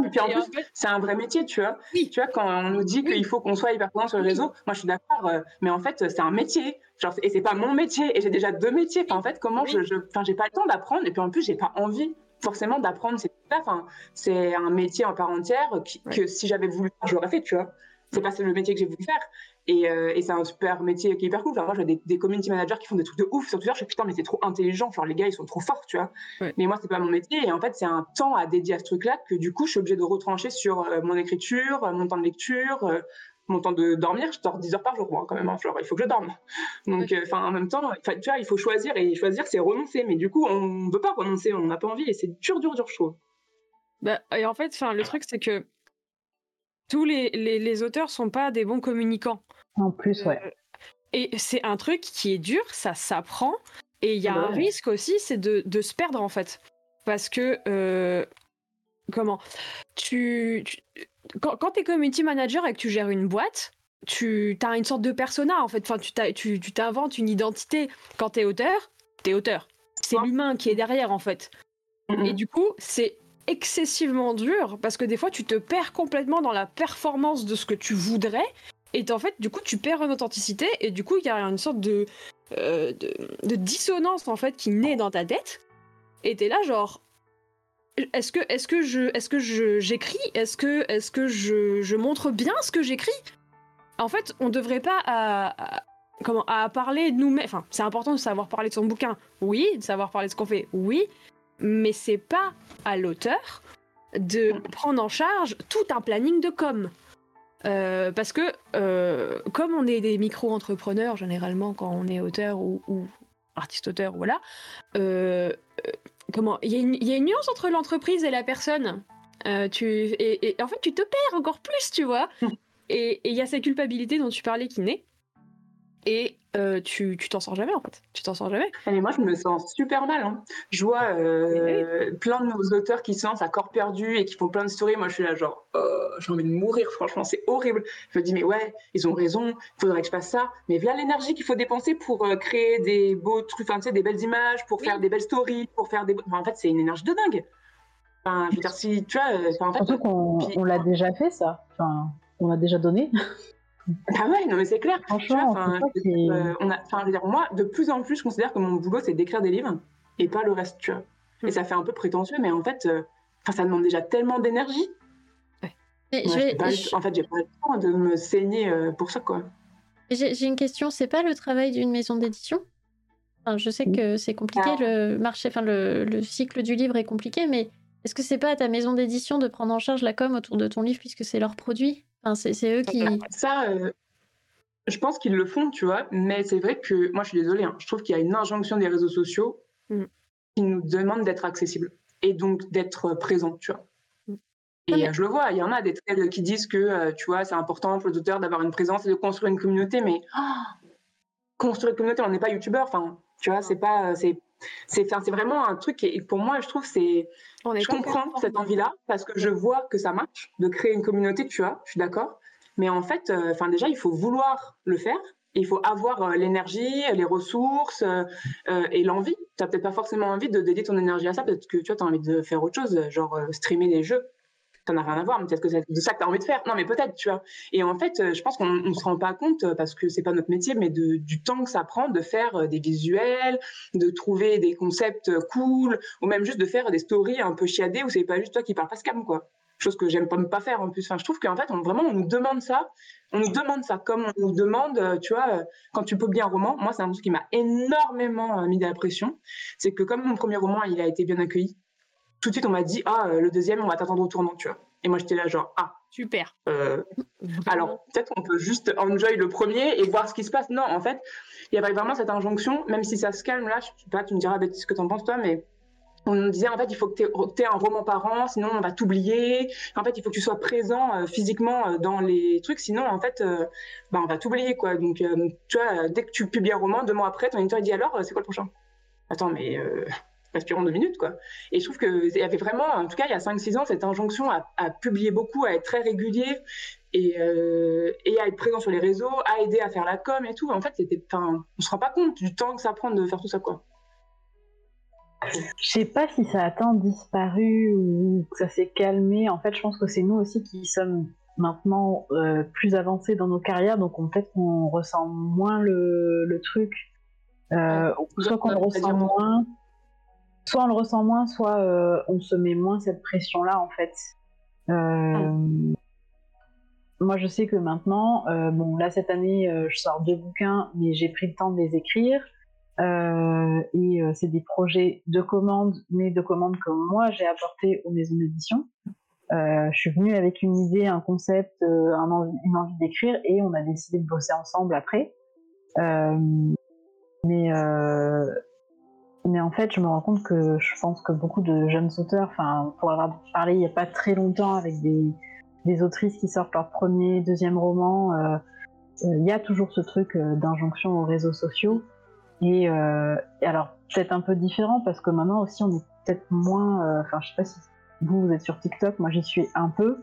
Et puis en plus, c'est un vrai métier, tu vois. Oui. Tu vois, quand on nous dit qu'il faut qu'on soit hyper présent sur le réseau, moi je suis d'accord, euh, mais en fait, c'est un métier. Genre, et c'est pas mon métier, et j'ai déjà deux métiers. en fait, comment je. Enfin, j'ai pas le temps d'apprendre, et puis en plus, j'ai pas envie forcément d'apprendre c'est enfin, c'est un métier en part entière que si j'avais voulu faire j'aurais fait tu vois. C'est pas le métier que j'ai voulu faire. Et, euh, et c'est un super métier qui est hyper cool. Moi vois des, community managers qui font des trucs de ouf sur Twitter. Je fais putain mais c'est trop intelligent. Genre les gars ils sont trop forts tu vois. Mais moi c'est pas mon métier. Et en fait c'est un temps à dédier à ce truc là que du coup je suis obligée de retrancher sur euh, mon écriture mon temps de lecture euh, mon temps de dormir, je dors 10 heures par jour, moi, quand même. Hein, il faut que je dorme. Donc, euh, enfin, en même temps, tu vois, il faut choisir et choisir, c'est renoncer. Mais du coup, on ne veut pas renoncer, on n'a pas envie et c'est dur, dur, dur, je trouve. Bah, et en fait, le truc, c'est que tous les, les, les, auteurs sont pas des bons communicants. En plus, ouais. Euh, et c'est un truc qui est dur, ça s'apprend. Et il y a un risque aussi, c'est de, de, se perdre en fait. Parce que, euh, comment? Tu, Quand, quand tu es community manager et que tu gères une boîte, tu as une sorte de persona en fait. Enfin, tu t'inventes une identité. Quand tu es auteur, tu es auteur. C'est l'humain qui est derrière en fait. Et du coup, c'est excessivement dur parce que des fois, tu te perds complètement dans la performance de ce que tu voudrais. Et en fait, du coup, tu perds une authenticité et du coup, il y a une sorte de, euh, de, dissonance en fait qui naît dans ta tête. Et t'es là genre, est-ce que est-ce que je est-ce que j'écris? Est-ce que est-ce que je, je, montre bien ce que j'écris? En fait, on devrait pas à, comment à parler de nous-mêmes. Enfin, c'est important de savoir parler de son bouquin, oui, de savoir parler de ce qu'on fait, oui, mais c'est pas à l'auteur de prendre en charge tout un planning de com. Euh, parce que euh, comme on est des micro-entrepreneurs généralement quand on est auteur ou, artiste-auteur, voilà, euh, comment il y, y, a une nuance entre l'entreprise et la personne. tu, et, en fait, tu te perds encore plus, tu vois. Et il y a cette culpabilité dont tu parlais qui naît. Et euh, tu t'en sors jamais en fait. Tu t'en sors jamais. Mais moi, je me sens super mal. Hein. Je vois euh, plein de nos auteurs qui se lancent à corps perdu et qui font plein de stories. Moi, je suis là, genre, oh, j'ai envie de mourir. Franchement, c'est horrible. Je me dis, mais ouais, ils ont raison. Il faudrait que je fasse ça. Mais voilà l'énergie qu'il faut dépenser pour euh, créer des beaux trucs, enfin, tu sais, des belles images, pour faire des belles stories, pour faire des. en fait, c'est une énergie de dingue. Enfin, je veux dire, si tu vois. En fait, Surtout qu'on on l'a déjà fait, ça. Enfin, on a déjà donné. Ah ouais, non mais c'est clair. Franchement, euh, on a, enfin, dire, moi, de plus en plus, je considère que mon boulot, c'est d'écrire des livres et pas le reste, tu vois. Et hmm. ça fait un peu prétentieux, mais en fait, euh, ça demande déjà tellement d'énergie. Ouais. En fait, j'ai pas le temps de me saigner euh, pour ça, quoi. J'ai une question, c'est pas le travail d'une maison d'édition? Enfin, Je sais que c'est compliqué, ah. le marché, enfin le, le, cycle du livre est compliqué, mais est-ce que c'est pas à ta maison d'édition de prendre en charge la com autour de ton livre puisque c'est leur produit? C'est eux qui. Ça, euh, je pense qu'ils le font, tu vois, mais c'est vrai que moi, je suis désolée, hein, je trouve qu'il y a une injonction des réseaux sociaux mm. qui nous demande d'être accessibles et donc d'être présent, tu vois. Mm. Et je le vois, il y en a des qui disent que, euh, tu vois, c'est important pour les auteurs d'avoir une présence et de construire une communauté, mais construire une communauté, on n'est pas youtubeur, enfin, tu vois, c'est pas, c'est, c'est, c'est vraiment un truc et pour moi, je trouve, c'est, je comprends cette envie-là parce que je vois que ça marche de créer une communauté, tu vois, je suis d'accord. Mais en fait, euh, enfin déjà, il faut vouloir le faire. Il faut avoir euh, l'énergie, les ressources euh, et l'envie. Tu n'as peut-être pas forcément envie de dédier ton énergie à ça, peut-être que tu as envie de faire autre chose, genre streamer des jeux ça n'a rien à voir, mais peut-être que c'est de ça que tu as envie de faire. Non, mais peut-être, tu vois. Et en fait, euh, je pense qu'on ne se rend pas compte, euh, parce que c'est pas notre métier, mais du temps que ça prend de faire euh, des visuels, de trouver des concepts cool, ou même juste de faire des stories un peu chiadées où c'est pas juste toi qui parles pas scam, quoi. Chose que j'aime pas pas faire en plus. Enfin, je trouve qu'en fait, vraiment, on nous demande ça. On nous demande ça, comme on nous demande, tu vois, quand tu publies un roman. Moi, c'est un truc qui m'a énormément mis de la pression. C'est que comme mon premier roman, il a été bien accueilli, tout de suite, on m'a dit, ah, euh, le deuxième, on va t'attendre au tournant, tu vois. Et moi, j'étais là, genre, ah. Super. Euh, alors, peut-être qu'on peut juste enjoy le premier et voir ce qui se passe. Non, en fait, il y avait vraiment cette injonction, même si ça se calme là, je sais pas, tu me diras ce que tu en penses toi, mais on nous disait en fait il faut que tu aies, un roman par an, sinon on va t'oublier. En fait, il faut que tu sois présent euh, physiquement dans les trucs, sinon en fait, bah, on va t'oublier quoi. Donc, tu vois, dès que tu publies un roman, deux mois après, ton éditeur dit alors, c'est quoi le prochain? Attends, mais respirons deux minutes, quoi. Et je trouve qu'il y avait vraiment, en tout cas, il y a 5-6 ans, cette injonction à, publier beaucoup, à être très régulier et, euh, et, à être présent sur les réseaux, à aider à faire la com et tout. En fait, c'était, on se rend pas compte du temps que ça prend de faire tout ça, quoi. Je sais pas si ça a tant disparu ou que ça s'est calmé. En fait, je pense que c'est nous aussi qui sommes maintenant euh, plus avancés dans nos carrières, donc peut-être qu'on ressent moins le, le truc. Euh, soit qu'on le ressent moins, soit on le ressent moins, soit euh, on se met moins cette pression-là, en fait. Euh, ah. Moi, je sais que maintenant, euh, bon, là, cette année, je sors deux bouquins, mais j'ai pris le temps de les écrire. et c'est des projets de commande, mais de commandes que moi, j'ai apporté aux maisons d'édition. je suis venue avec une idée, un concept, une envie d'écrire, et on a décidé de bosser ensemble après. mais mais en fait, je me rends compte que je pense que beaucoup de jeunes auteurs, enfin, pour avoir parlé il n'y a pas très longtemps avec des, des, autrices qui sortent leur premier, deuxième roman, euh, euh, il y a toujours ce truc euh, d'injonction aux réseaux sociaux. Et, alors, peut-être un peu différent parce que maintenant aussi, on est peut-être moins. Enfin, je sais pas si vous, vous êtes sur TikTok, moi j'y suis un peu.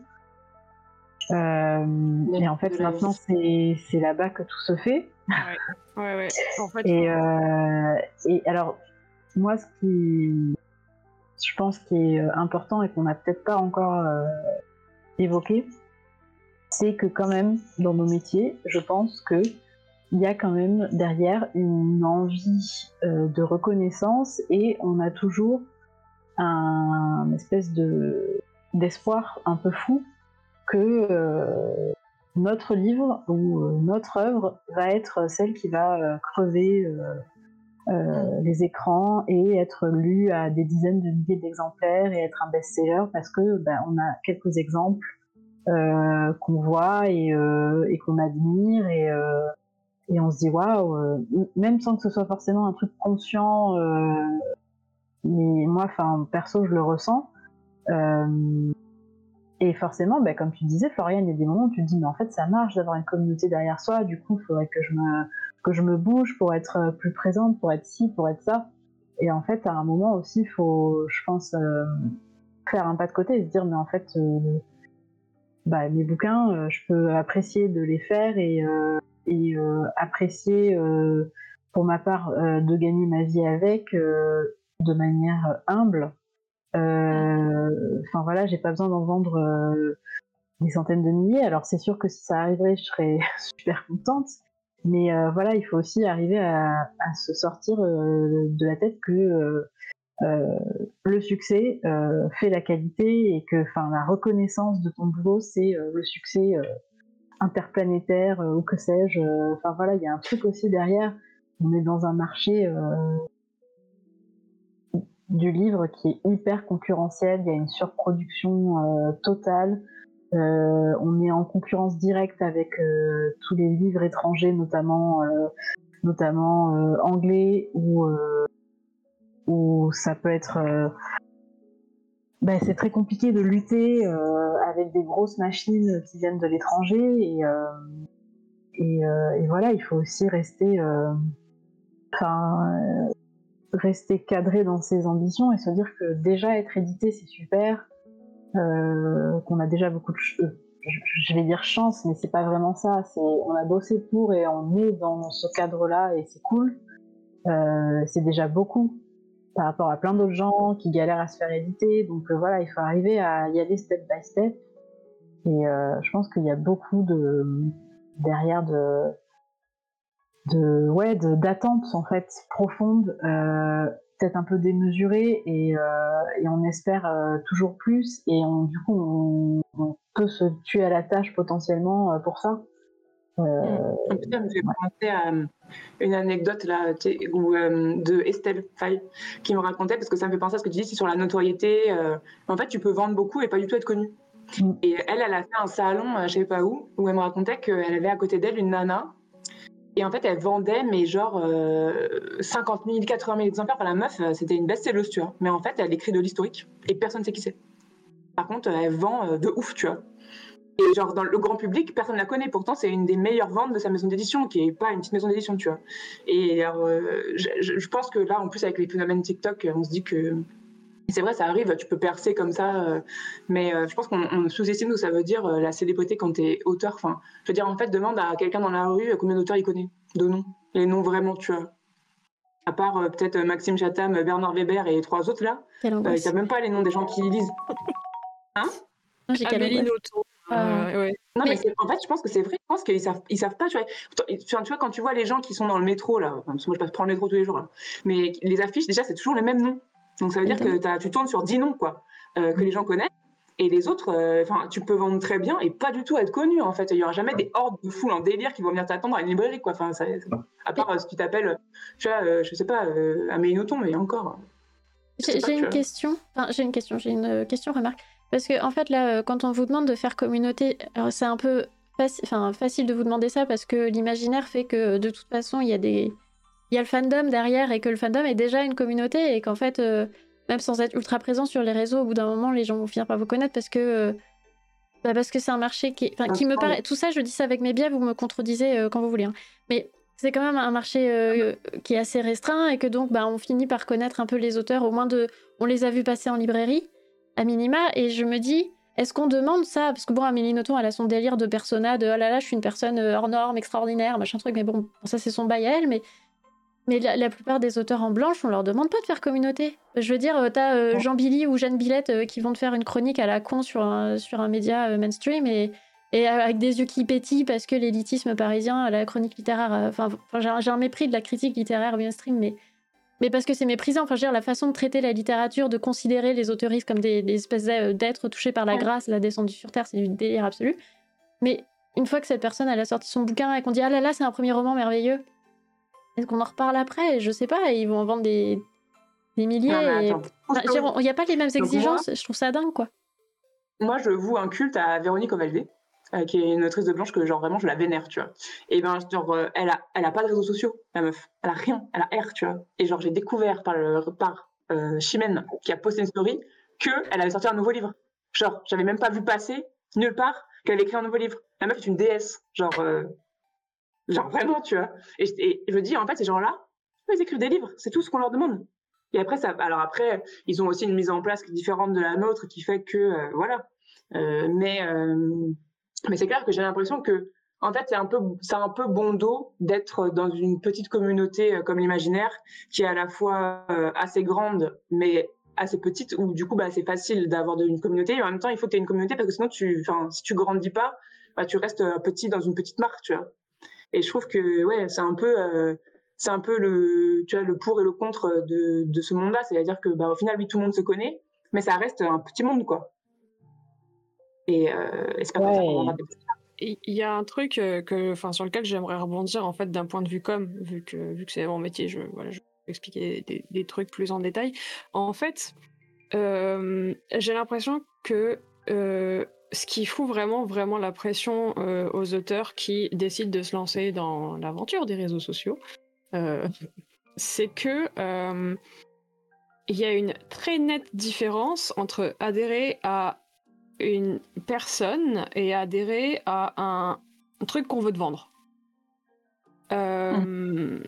et en fait, maintenant, c'est là-bas que tout se fait. Ouais, ouais, ouais. En fait, et, et alors, moi, ce qui, je pense, qui est euh, important et qu'on n'a peut-être pas encore euh, évoqué, c'est que quand même, dans nos métiers, je pense que il y a quand même derrière une envie euh, de reconnaissance et on a toujours un, espèce de d'espoir un peu fou que notre livre ou notre œuvre va être celle qui va crever euh, les écrans et être lu à des dizaines de milliers d'exemplaires et être un best-seller parce que ben, on a quelques exemples euh, qu'on voit et, euh, et qu'on admire et, et on se dit waouh, même sans que ce soit forcément un truc conscient, mais moi, enfin perso, je le ressens. Et forcément, ben, comme tu disais, Florian, il y a des moments où tu te dis, mais en fait, ça marche d'avoir une communauté derrière soi, du coup, il faudrait que je, me, que je me bouge pour être euh, plus présente, pour être ci, pour être ça. Et en fait, à un moment aussi, il faut, je pense, euh, faire un pas de côté et se dire, mais en fait, euh, bah, mes bouquins, je peux apprécier de les faire et, et apprécier, pour ma part, de gagner ma vie avec de manière humble enfin voilà, j'ai pas besoin d'en vendre euh, des centaines de milliers. Alors c'est sûr que si ça arriverait, je serais super contente. Mais euh, voilà, il faut aussi arriver à, se sortir de la tête que le succès fait la qualité et que la reconnaissance de ton boulot c'est le succès interplanétaire ou que sais-je. Enfin voilà, il y a un truc aussi derrière. On est dans un marché du livre qui est hyper concurrentiel. Il y a une surproduction euh, totale. Euh, on est en concurrence directe avec euh, tous les livres étrangers, notamment, notamment anglais, où, où ça peut être. Ben, c'est très compliqué de lutter avec des grosses machines qui viennent de l'étranger et, et, voilà, il faut aussi rester. Rester cadré dans ses ambitions et se dire que déjà être édité c'est super, euh, qu'on a déjà beaucoup de je vais dire chance, mais c'est pas vraiment ça. C'est on a bossé pour et on est dans ce cadre-là et c'est cool. Euh, c'est déjà beaucoup par rapport à plein d'autres gens qui galèrent à se faire éditer. Donc euh, voilà, il faut arriver à y aller step by step. Et je pense qu'il y a beaucoup de derrière de de ouais d'attentes en fait profondes euh, peut-être un peu démesurées et, euh, et on espère euh, toujours plus et on, du coup on, peut se tuer à la tâche potentiellement pour ça mmh. fait penser à une anecdote là où, de Estelle Faye qui me racontait parce que ça me fait penser à ce que tu dis sur la notoriété en fait tu peux vendre beaucoup et pas du tout être connu mmh. et elle elle a fait un salon je sais pas où où elle me racontait qu'elle avait à côté d'elle une nana et en fait, elle vendait, mais genre 50 000, 80 000 exemplaires. par la meuf, euh, c'était une best-selleuse, tu vois. Mais en fait, elle écrit de l'historique et personne ne sait qui c'est. Par contre, elle vend euh, de ouf, tu vois. Et genre, dans le grand public, personne ne la connaît. Pourtant, c'est une des meilleures ventes de sa maison d'édition, qui n'est pas une petite maison d'édition, tu vois. Et alors, euh, je, pense que là, en plus, avec les phénomènes TikTok, on se dit que c'est vrai, ça arrive, tu peux percer comme ça, euh, mais euh, je pense qu'on sous-estime ce que ça veut dire euh, la célébrité quand tu es auteur. Enfin, je veux dire, en fait, demande à quelqu'un dans la rue combien d'auteurs il connaît, de noms, les noms vraiment, tu vois. À part peut-être Maxime Chatham, Bernard Weber et trois autres là, il n'y a même pas les noms des gens qui lisent. Hein? J'ai Amélie Nothomb. ouais. Non, mais, en fait, je pense que c'est vrai. Je pense qu'ils savent, ils savent pas. Tu vois, tu vois, quand tu vois les gens qui sont dans le métro, là, moi je passe prendre le métro tous les jours, là, mais les affiches, déjà, c'est toujours les mêmes noms. Donc ça veut dire que tu tournes sur 10 noms quoi, euh, que les gens connaissent. Et les autres, euh, tu peux vendre très bien et pas du tout être connu en fait. Il y aura jamais des hordes de foules en délire qui vont venir t'attendre à une librairie quoi. Enfin, à part euh, si tu t'appelles, tu vois, je sais pas, Amélie Nothomb, mais encore. J'ai une question. Enfin, j'ai une question. J'ai une question remarque. Parce que en fait là, quand on vous demande de faire communauté, c'est un peu facile de vous demander ça parce que l'imaginaire fait que de toute façon il y a des il y a le fandom derrière et que le fandom est déjà une communauté et qu'en fait, euh, même sans être ultra présent sur les réseaux, au bout d'un moment, les gens vont finir par vous connaître parce que euh, bah parce que c'est un marché qui, qui me paraît. Tout ça, je dis ça avec mes biais, vous me contredisez euh, quand vous voulez. Hein. Mais c'est quand même un marché qui est assez restreint et que donc bah, on finit par connaître un peu les auteurs, au moins de, on les a vus passer en librairie, à minima, et je me dis, est-ce qu'on demande ça? Parce que bon, Amélie Nothomb, elle a son délire de persona, de oh là là, je suis une personne hors norme, extraordinaire, machin truc, mais bon, ça c'est son bail à elle, mais, mais la, plupart des auteurs en blanche, on leur demande pas de faire communauté. Je veux dire, euh, t'as Jean Billy ou Jeanne Billette qui vont te faire une chronique à la con sur un, sur un média mainstream et et avec des yeux qui pétillent parce que l'élitisme parisien, la chronique littéraire, euh, enfin, j'ai un mépris de la critique littéraire mainstream, mais, mais parce que c'est méprisant. Enfin, je veux dire, la façon de traiter la littérature, de considérer les autoristes comme des, espèces d'êtres touchés par la grâce, la descendue sur terre, c'est du délire absolu. Mais une fois que cette personne elle a sorti son bouquin et qu'on dit ah là là, c'est un premier roman merveilleux, est-ce qu'on en reparle après? Je sais pas, ils vont en vendre des, des milliers. Il n'y a pas les mêmes exigences, je trouve ça dingue quoi. Moi, je voue un culte à Véronique Ovaldé euh, qui est une autrice de blanche que genre vraiment je la vénère, tu vois. Et ben genre euh, elle a elle a pas de réseaux sociaux, la meuf. Elle a rien, elle a R, tu vois. Et genre j'ai découvert par le par euh, Chimène qui a posté une story que elle avait sorti un nouveau livre. Genre j'avais même pas vu passer nulle part qu'elle avait écrit un nouveau livre. La meuf est une déesse, genre genre vraiment, tu vois. Et, je me dis en fait ces gens-là, ils écrivent des livres, c'est tout ce qu'on leur demande. Et après ça alors après ils ont aussi une mise en place différente de la nôtre qui fait que voilà. mais mais c'est clair que j'ai l'impression que, en fait, c'est un peu, c'est un peu bon dos d'être dans une petite communauté euh, comme l'imaginaire, qui est à la fois euh, assez grande, mais assez petite, où du coup, bah, c'est facile d'avoir une communauté. Et en même temps, il faut que tu aies une communauté parce que sinon, tu, si tu grandis pas, bah, tu restes euh, petit dans une petite marque, tu vois. Et je trouve que, ouais, c'est un peu, c'est un peu le, tu vois, le pour et le contre de, de ce monde-là. C'est-à-dire que, bah, au final, oui, tout le monde se connaît, mais ça reste un petit monde, quoi. Et, euh, c'est pas Il y a un truc euh, que, enfin, sur lequel j'aimerais rebondir en fait d'un point de vue com, vu que vu que c'est mon métier, je, voilà, je vais expliquer des, trucs plus en détail. En fait, euh, j'ai l'impression que ce qui fout vraiment vraiment la pression aux auteurs qui décident de se lancer dans l'aventure des réseaux sociaux, c'est que il y a une très nette différence entre adhérer à une personne et adhérer à un, truc qu'on veut te vendre. Euh,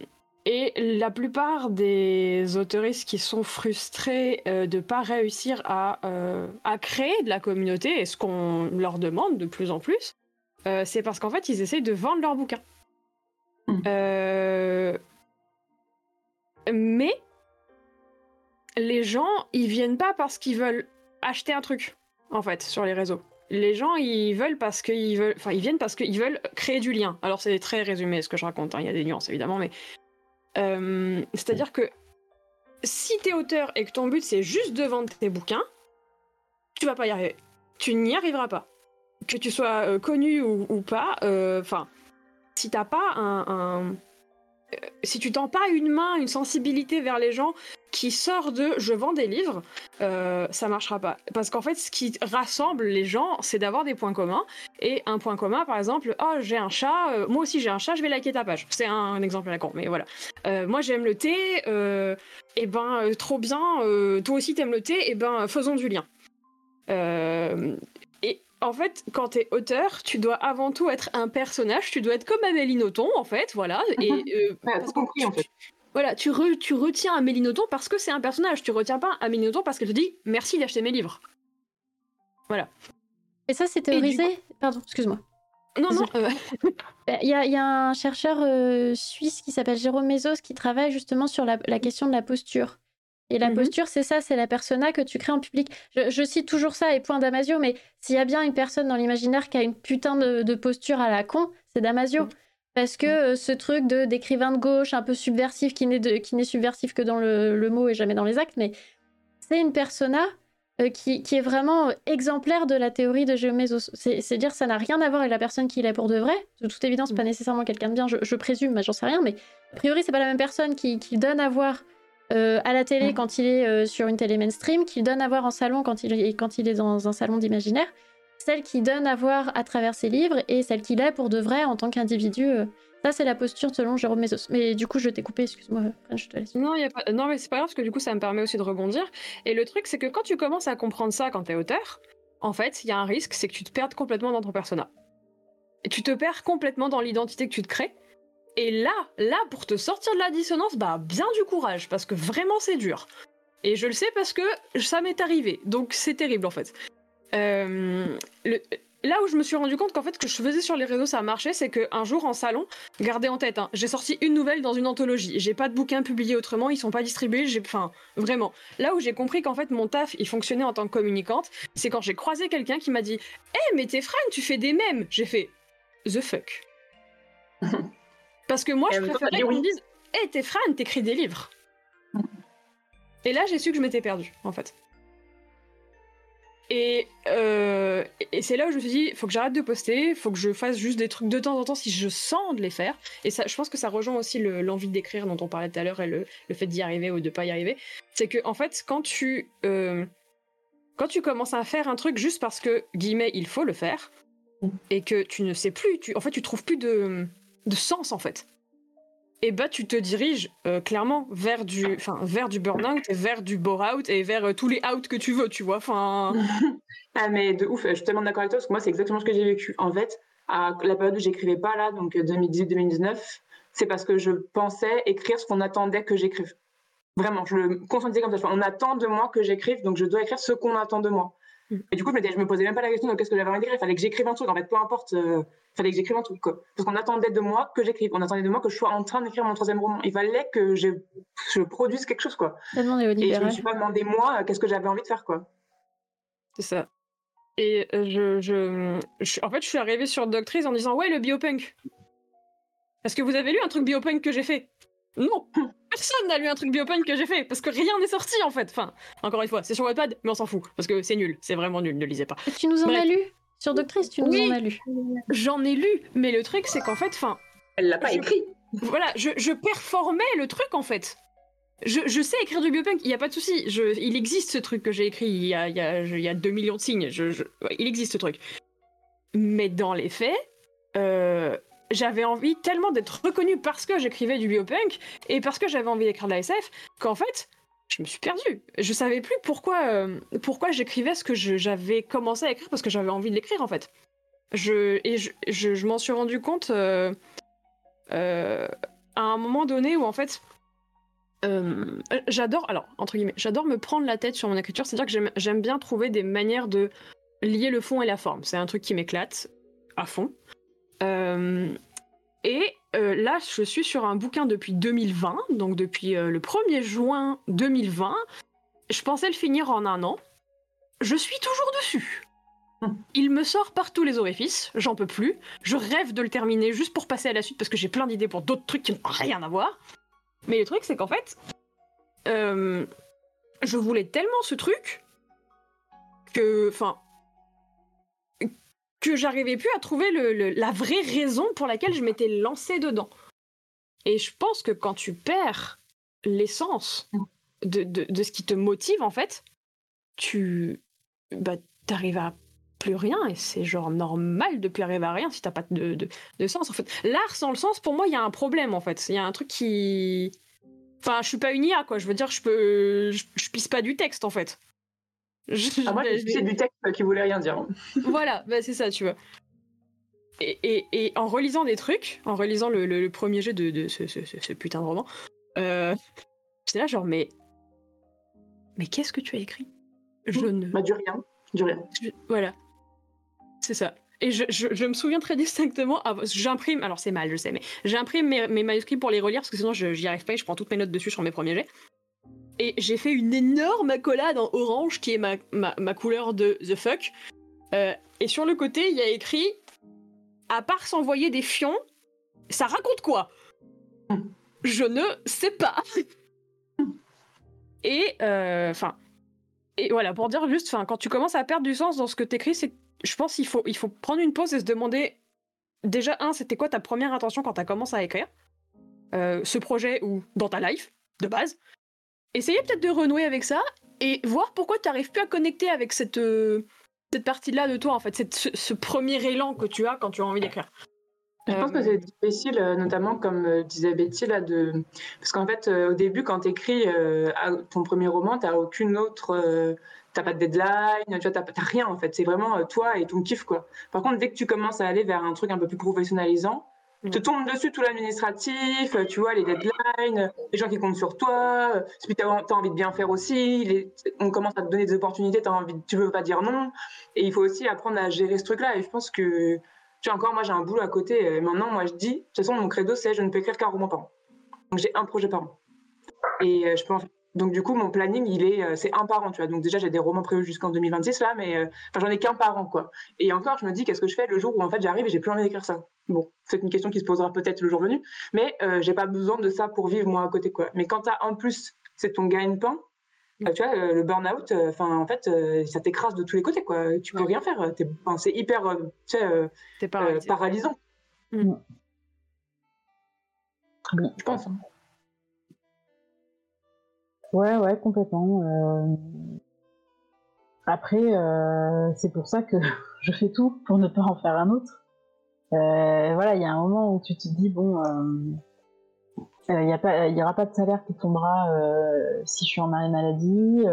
et la plupart des autoristes qui sont frustrés euh, de ne pas réussir à, euh, à, créer de la communauté, et ce qu'on leur demande de plus en plus, c'est parce qu'en fait, ils essayent de vendre leur bouquin. mais les gens, ils viennent pas parce qu'ils veulent acheter un truc en fait, sur les réseaux. Les gens, ils veulent parce qu'ils veulent, enfin, ils viennent parce qu'ils veulent créer du lien. Alors, c'est très résumé ce que je raconte. Hein. Il y a des nuances évidemment, mais euh, c'est-à-dire que si t'es auteur et que ton but c'est juste de vendre tes bouquins, tu vas pas y arriver. Tu n'y arriveras pas. Que tu sois euh, connu ou, pas, euh, enfin, si t'as pas un si tu tends pas une main, une sensibilité vers les gens qui sort de je vends des livres, euh, ça marchera pas. Parce qu'en fait, ce qui rassemble les gens, c'est d'avoir des points communs. Et un point commun, par exemple, oh j'ai un chat, euh, moi aussi j'ai un chat, je vais liker ta page. C'est un, exemple à la con, mais voilà. moi j'aime le thé, et eh ben trop bien. toi aussi t'aimes le thé, et eh ben faisons du lien en fait, quand t'es auteur, tu dois avant tout être un personnage. Tu dois être comme Amélie Nothomb, en fait, voilà. Et mhm. euh, compris, en fait. Voilà, tu, tu retiens Amélie Nothomb parce que c'est un personnage. Tu retiens pas Amélie Nothomb parce qu'elle te dit merci d'acheter mes livres. Voilà. Et ça, c'est théorisé Pardon, excuse-moi. Non, non. Euh, il y, a un chercheur euh, suisse qui s'appelle Jérôme Mézos qui travaille justement sur la question de la posture. Et la mmh posture, c'est ça, c'est la persona que tu crées en public. Je, cite toujours ça et point Damasio, mais s'il y a bien une personne dans l'imaginaire qui a une putain de, posture à la con, c'est Damasio. Parce que euh, ce truc de d'écrivain de gauche, un peu subversif, qui n'est subversif que dans le, mot et jamais dans les actes, mais c'est une persona euh, qui, est vraiment exemplaire de la théorie de Géomésos. C'est dire ça n'a rien à voir avec la personne qu'il est pour de vrai. De toute évidence, pas nécessairement quelqu'un de bien, je, présume, mais j'en sais rien, mais a priori, c'est pas la même personne qui, qui donne à voir euh, à la télé quand il est euh, sur une télé mainstream, qu'il donne à voir en salon quand il est, quand il est dans un salon d'imaginaire, celle qu'il donne à voir à travers ses livres et celle qu'il est pour de vrai en tant qu'individu. Euh. ça, c'est la posture selon Jérôme Mesos. Mais du coup, je t'ai coupé, excuse-moi, je te laisse. Non, y a pas... non, mais c'est pas grave, parce que du coup, ça me permet aussi de rebondir. Et le truc, c'est que quand tu commences à comprendre ça quand t'es auteur, en fait, il y a un risque, c'est que tu te perdes complètement dans ton persona. Et tu te perds complètement dans l'identité que tu te crées. Et là, là, pour te sortir de la dissonance, bah bien du courage, parce que vraiment c'est dur. Et je le sais parce que ça m'est arrivé, donc c'est terrible en fait. Euh, là où je me suis rendu compte qu'en fait, que je faisais sur les réseaux, ça marchait, c'est qu'un jour en salon, gardez en tête, hein, j'ai sorti une nouvelle dans une anthologie. J'ai pas de bouquins publiés autrement, ils sont pas distribués, enfin, vraiment. Là où j'ai compris qu'en fait, mon taf, il fonctionnait en tant que communicante, c'est quand j'ai croisé quelqu'un qui m'a dit Eh, mais t'es Fran, tu fais des mèmes J'ai fait The fuck. Parce que moi, je préférais qu'on me dise Eh, t'es Fran, t'écris des livres. Et là, j'ai su que je m'étais perdue, en fait. Euh, et, c'est là où je me suis dit, faut que j'arrête de poster, faut que je fasse juste des trucs de temps en temps si je sens de les faire. Et ça, je pense que ça rejoint aussi l'envie d'écrire dont on parlait tout à l'heure et le, fait d'y arriver ou de pas y arriver. C'est que en fait, quand tu euh, quand tu commences à faire un truc juste parce que guillemets il faut le faire et que tu ne sais plus, tu, en fait, tu trouves plus de, de sens en fait et bah tu te diriges euh, clairement vers du, enfin vers du burn-out et vers du bore-out et vers euh, tous les outs que tu veux, tu vois. Enfin. ah mais de ouf, je suis tellement d'accord avec toi parce que moi c'est exactement ce que j'ai vécu. En fait, à la période où j'écrivais pas là, donc 2018-2019, c'est parce que je pensais écrire ce qu'on attendait que j'écrive. Vraiment, je me conscientisais comme ça. On attend de moi que j'écrive, donc je dois écrire ce qu'on attend de moi. Mm. Et du coup, je me, je me posais même pas la question de qu'est-ce que j'avais envie d'écrire. Il fallait que j'écrive un truc. En fait, peu importe. Euh, il fallait que j'écrive un truc. Quoi. Parce qu'on attendait de moi que j'écrive. On attendait de moi que je sois en train d'écrire mon troisième roman. Il fallait que je, je produise quelque chose. Quoi. Et je me suis pas demandé, moi, qu'est-ce que j'avais envie de faire. quoi. C'est ça. Et euh, je, je, En fait, je suis arrivée sur Doctrice en disant Ouais, le biopunk. Est-ce que vous avez lu un truc biopunk que j'ai fait Non Personne n'a lu un truc biopunk que j'ai fait parce que rien n'est sorti en fait. Enfin, encore une fois, c'est sur Wattpad, mais on s'en fout parce que c'est nul, c'est vraiment nul, ne lisez pas. tu nous en as lu sur Doctrice, tu nous en as lu. J'en ai lu, mais le truc c'est qu'en fait, enfin. Elle l'a pas écrit. Voilà, je, je, performais le truc en fait. Je, je sais écrire du biopunk, il n'y a pas de souci. Il existe ce truc que j'ai écrit il y, a, il, y a, y a 2 millions de signes. Je, il existe ce truc. Mais dans les faits, euh, j'avais envie tellement d'être reconnue parce que j'écrivais du biopunk et parce que j'avais envie d'écrire de la SF qu'en fait, je me suis perdue. Je savais plus pourquoi, euh, pourquoi j'écrivais ce que j'avais commencé à écrire parce que j'avais envie de l'écrire en fait. Je, et je, je, m'en suis rendu compte euh, euh, à un moment donné où en fait, j'adore, alors entre guillemets, j'adore me prendre la tête sur mon écriture, c'est-à-dire que j'aime bien trouver des manières de lier le fond et la forme. C'est un truc qui m'éclate à fond. Euh, et euh, là, je suis sur un bouquin depuis 2020, donc depuis euh, le 1er juin 2020. Je pensais le finir en un an. Je suis toujours dessus. Il me sort par tous les orifices, j'en peux plus. Je rêve de le terminer juste pour passer à la suite parce que j'ai plein d'idées pour d'autres trucs qui n'ont rien à voir. Mais le truc, c'est qu'en fait, je voulais tellement ce truc que, enfin, que j'arrivais plus à trouver la vraie raison pour laquelle je m'étais lancée dedans. Et je pense que quand tu perds l'essence de, de, ce qui te motive, en fait, tu bah, arrives à plus rien et c'est genre normal de plus arriver à rien si t'as pas de, de, sens en fait. L'art sans le sens, pour moi, il y a un problème en fait. Il y a un truc qui. Enfin, je suis pas une IA quoi. Je veux dire, je peux. je pisse pas du texte en fait. Ah, moi, c'est du texte qui voulait rien dire. voilà, bah, c'est ça, tu vois. Et, et, en relisant des trucs, en relisant le, premier jet de, de ce, ce, putain de roman, euh, j'étais là genre, mais. Mais qu'est-ce que tu as écrit? Je ne. Bah, du rien. Du rien. Voilà. C'est ça. Et je, je, me souviens très distinctement, j'imprime, alors c'est mal, je sais, mais j'imprime mes, mes, manuscrits pour les relire parce que sinon j'y arrive pas et je prends toutes mes notes dessus sur mes premiers jets. Et j'ai fait une énorme accolade en orange qui est ma, ma, couleur de The Fuck. Euh, et sur le côté, il y a écrit À part s'envoyer des fions, ça raconte quoi? Je ne sais pas. et euh, enfin. et voilà, pour dire juste, quand tu commences à perdre du sens dans ce que t'écris, c'est, je pense qu'il faut, il faut prendre une pause et se demander déjà un, c'était quoi ta première intention quand t'as commencé à écrire? Euh, ce projet ou dans ta life de base? Essayez peut-être de renouer avec ça et voir pourquoi tu n'arrives plus à connecter avec cette, euh, cette partie-là de toi, en fait, cette, ce, premier élan que tu as quand tu as envie d'écrire. Je pense que c'est difficile, euh, notamment comme euh, disait Betty, là, de... parce qu'en fait, au début, quand tu écris ton premier roman, tu n'as aucune autre. T'as pas de deadline, tu n'as rien en fait. C'est vraiment toi et ton kiff quoi. Par contre, dès que tu commences à aller vers un truc un peu plus professionnalisant, te tombe dessus tout l'administratif, tu vois, les deadlines, les gens qui comptent sur toi, si tu as, envie de bien faire aussi, on commence à te donner des opportunités, as envie, tu veux pas dire non. Et il faut aussi apprendre à gérer ce truc-là. Et je pense que, tu vois, encore, moi j'ai un boulot à côté. Et maintenant, moi je dis, de toute façon, mon credo, c'est je ne peux écrire qu'un roman par an. Donc j'ai un projet par an. Et euh, je pense donc du coup, mon planning, il est, euh, c'est un par an, tu vois. Donc déjà, j'ai des romans prévus jusqu'en 2026 là, mais euh, enfin, j'en ai qu'un par an, quoi. Et encore, je me dis, qu'est-ce que je fais le jour où en fait j'arrive et j'ai plus envie d'écrire ça? Bon, c'est une question qui se posera peut-être le jour venu, mais euh, j'ai pas besoin de ça pour vivre moi à côté, quoi. Mais quand t'as en plus, c'est ton gagne-pain. Bah, tu vois, le burn-out, enfin en fait, ça t'écrase de tous les côtés, quoi. Tu peux rien faire. c'est hyper, tu sais, paralysant. Mm. Je pense. Hein. Ouais, ouais, complètement. Euh, après, euh, c'est pour ça que je fais tout pour ne pas en faire un autre. Euh, voilà, il y a un moment où tu te dis bon, il n'y y aura pas de salaire qui tombera si je suis en arrêt maladie.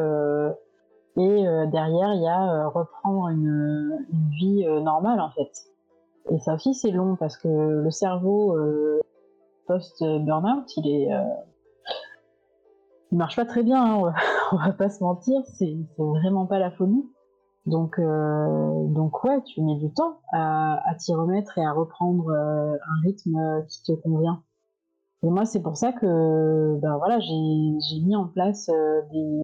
et derrière, il y a reprendre une, vie normale en fait. Et ça aussi, c'est long parce que le cerveau post-burnout, il est il marche pas très bien, hein, on va pas se mentir, c'est vraiment pas la folie. Donc, euh, donc ouais, tu mets du temps à, t'y remettre et à reprendre euh, un rythme qui te convient. Et moi, c'est pour ça que ben voilà, j'ai mis en place euh, des,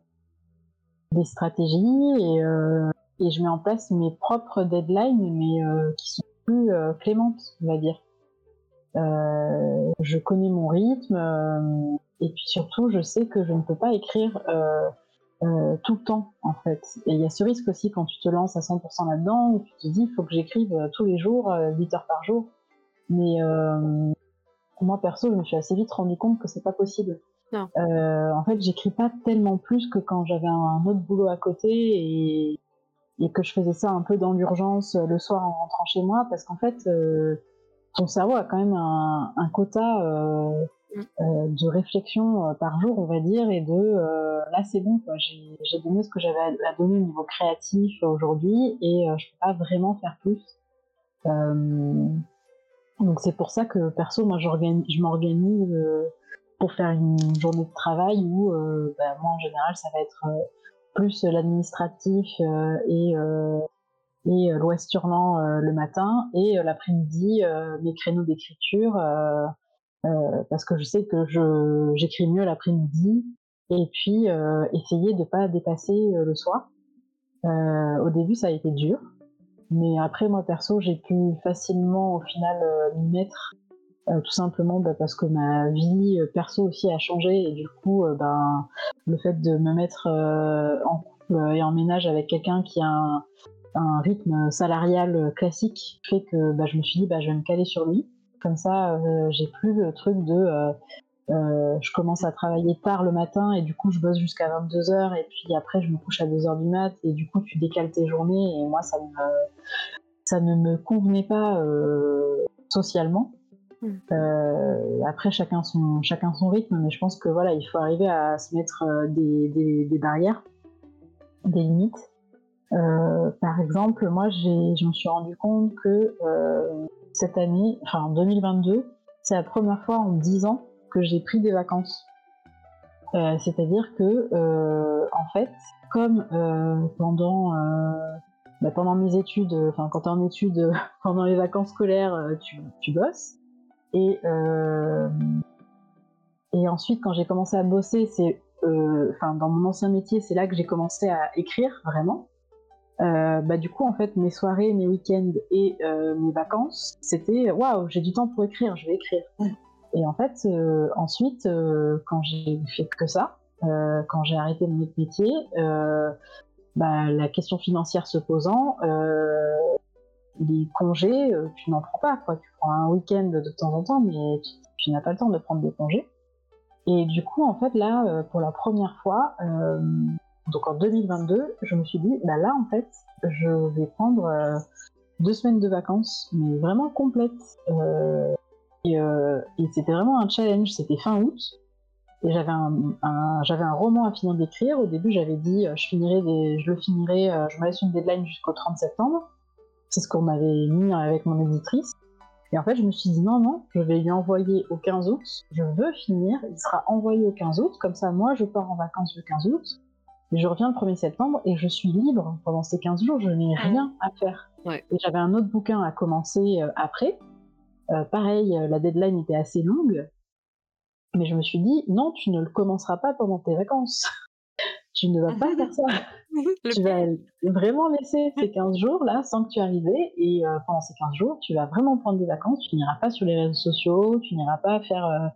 des, stratégies et, et, je mets en place mes propres deadlines, mais qui sont plus clémentes, on va dire. je connais mon rythme et puis surtout, je sais que je ne peux pas écrire euh, euh, tout le temps, en fait. Et il y a ce risque aussi quand tu te lances à 100% là-dedans, où tu te dis, il faut que j'écrive euh, tous les jours, 8 heures par jour. Mais moi, perso, je me suis assez vite rendu compte que c'est pas possible. en fait, j'écris pas tellement plus que quand j'avais un autre boulot à côté et, et, que je faisais ça un peu dans l'urgence le soir en rentrant chez moi, parce qu'en fait, ton cerveau a quand même un, un quota euh, de réflexion euh, par jour, on va dire, et de euh, là c'est bon, j'ai donné ce que j'avais à, donner au niveau créatif aujourd'hui et je peux pas vraiment faire plus. donc c'est pour ça que perso, moi je m'organise pour faire une journée de travail où bah, moi en général ça va être plus l'administratif et et l'Ouest Hurlant le matin et l'après-midi mes créneaux d'écriture euh, parce que je sais que je j'écris mieux l'après-midi et puis euh, essayer de pas dépasser euh, le soir. au début, ça a été dur, mais après moi perso, j'ai pu facilement au final m'y mettre tout simplement bah, parce que ma vie perso aussi a changé et du coup ben le fait de me mettre en couple et en ménage avec quelqu'un qui a un, un, rythme salarial classique fait que bah, je me suis dit bah, je vais me caler sur lui comme ça, euh, j'ai plus le truc de euh, euh, je commence à travailler tard le matin et du coup je bosse jusqu'à 22h et puis après je me couche à 2h du mat et du coup tu décales tes journées et moi ça, ça ne me convenait pas socialement. Hmm. après chacun son, chacun son rythme mais je pense que voilà il faut arriver à se mettre des, des, barrières, des limites. par exemple moi je me suis rendu compte que cette année, enfin en 2022, c'est la première fois en 10 ans que j'ai pris des vacances. Euh, c'est-à-dire que, euh, en fait, comme euh, pendant, bah, pendant mes études, enfin quand tu es en études, pendant les vacances scolaires, tu, tu, bosses. Et, et ensuite, quand j'ai commencé à bosser, c'est, enfin dans mon ancien métier, c'est là que j'ai commencé à écrire vraiment. Euh, bah, du coup, en fait, mes soirées, mes week-ends et euh, mes vacances, c'était waouh, j'ai du temps pour écrire, je vais écrire. Et en fait, euh, ensuite, quand j'ai fait que ça, quand j'ai arrêté mon autre métier, bah, la question financière se posant, les congés, tu n'en prends pas. Quoi. Tu prends un week-end de temps en temps, mais tu, tu n'as pas le temps de prendre des congés. Et du coup, en fait, là, pour la première fois, donc en 2022, je me suis dit, bah là en fait, je vais prendre euh, deux semaines de vacances, mais vraiment complètes. Euh, euh, et, c'était vraiment un challenge, c'était fin août. Et j'avais un, un roman à finir d'écrire. Au début, j'avais dit, je, finirai je le finirai, je me laisse une deadline jusqu'au 30 septembre. C'est ce qu'on m'avait mis avec mon éditrice. Et en fait, je me suis dit non, non, je vais lui envoyer au 15 août. Je veux finir. Il sera envoyé au 15 août. Comme ça, moi, je pars en vacances le 15 août. Je reviens le 1er septembre et je suis libre pendant ces 15 jours. Je n'ai rien à faire. Ouais. Et j'avais un autre bouquin à commencer euh, après. Euh, pareil, euh, la deadline était assez longue. Mais je me suis dit, non, tu ne le commenceras pas pendant tes vacances. tu ne vas pas faire ça. tu vas vraiment laisser ces 15 jours là sans que tu arrives et euh, pendant ces 15 jours, tu vas vraiment prendre des vacances, tu n'iras pas sur les réseaux sociaux, tu n'iras pas faire... euh,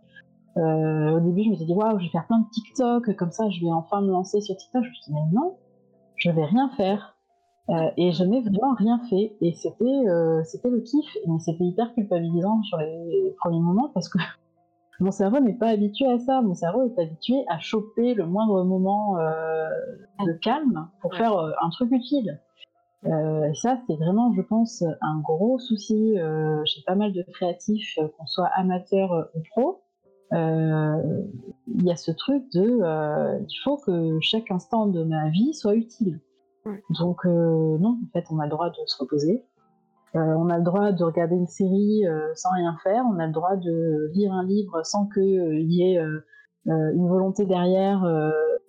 au début, je me suis dit, waouh, je vais faire plein de TikTok, comme ça, je vais enfin me lancer sur TikTok. Je me suis dit, mais non, je vais rien faire. Euh, et je n'ai vraiment rien fait. Et c'était euh, c'était le kiff, mais c'était hyper culpabilisant sur les premiers moments parce que mon cerveau n'est pas habitué à ça. Mon cerveau est habitué à choper le moindre moment euh, de calme pour faire euh, un truc utile. Euh, et ça, c'est vraiment, je pense, un gros souci euh, chez pas mal de créatifs, euh, qu'on soit amateur euh, ou pro. Euh, Il y a ce truc de, euh, il faut que chaque instant de ma vie soit utile. Ouais. Donc euh, non, en fait, on a le droit de se reposer. Euh, on a le droit de regarder une série euh, sans rien faire. On a le droit de lire un livre sans qu'il y ait une volonté derrière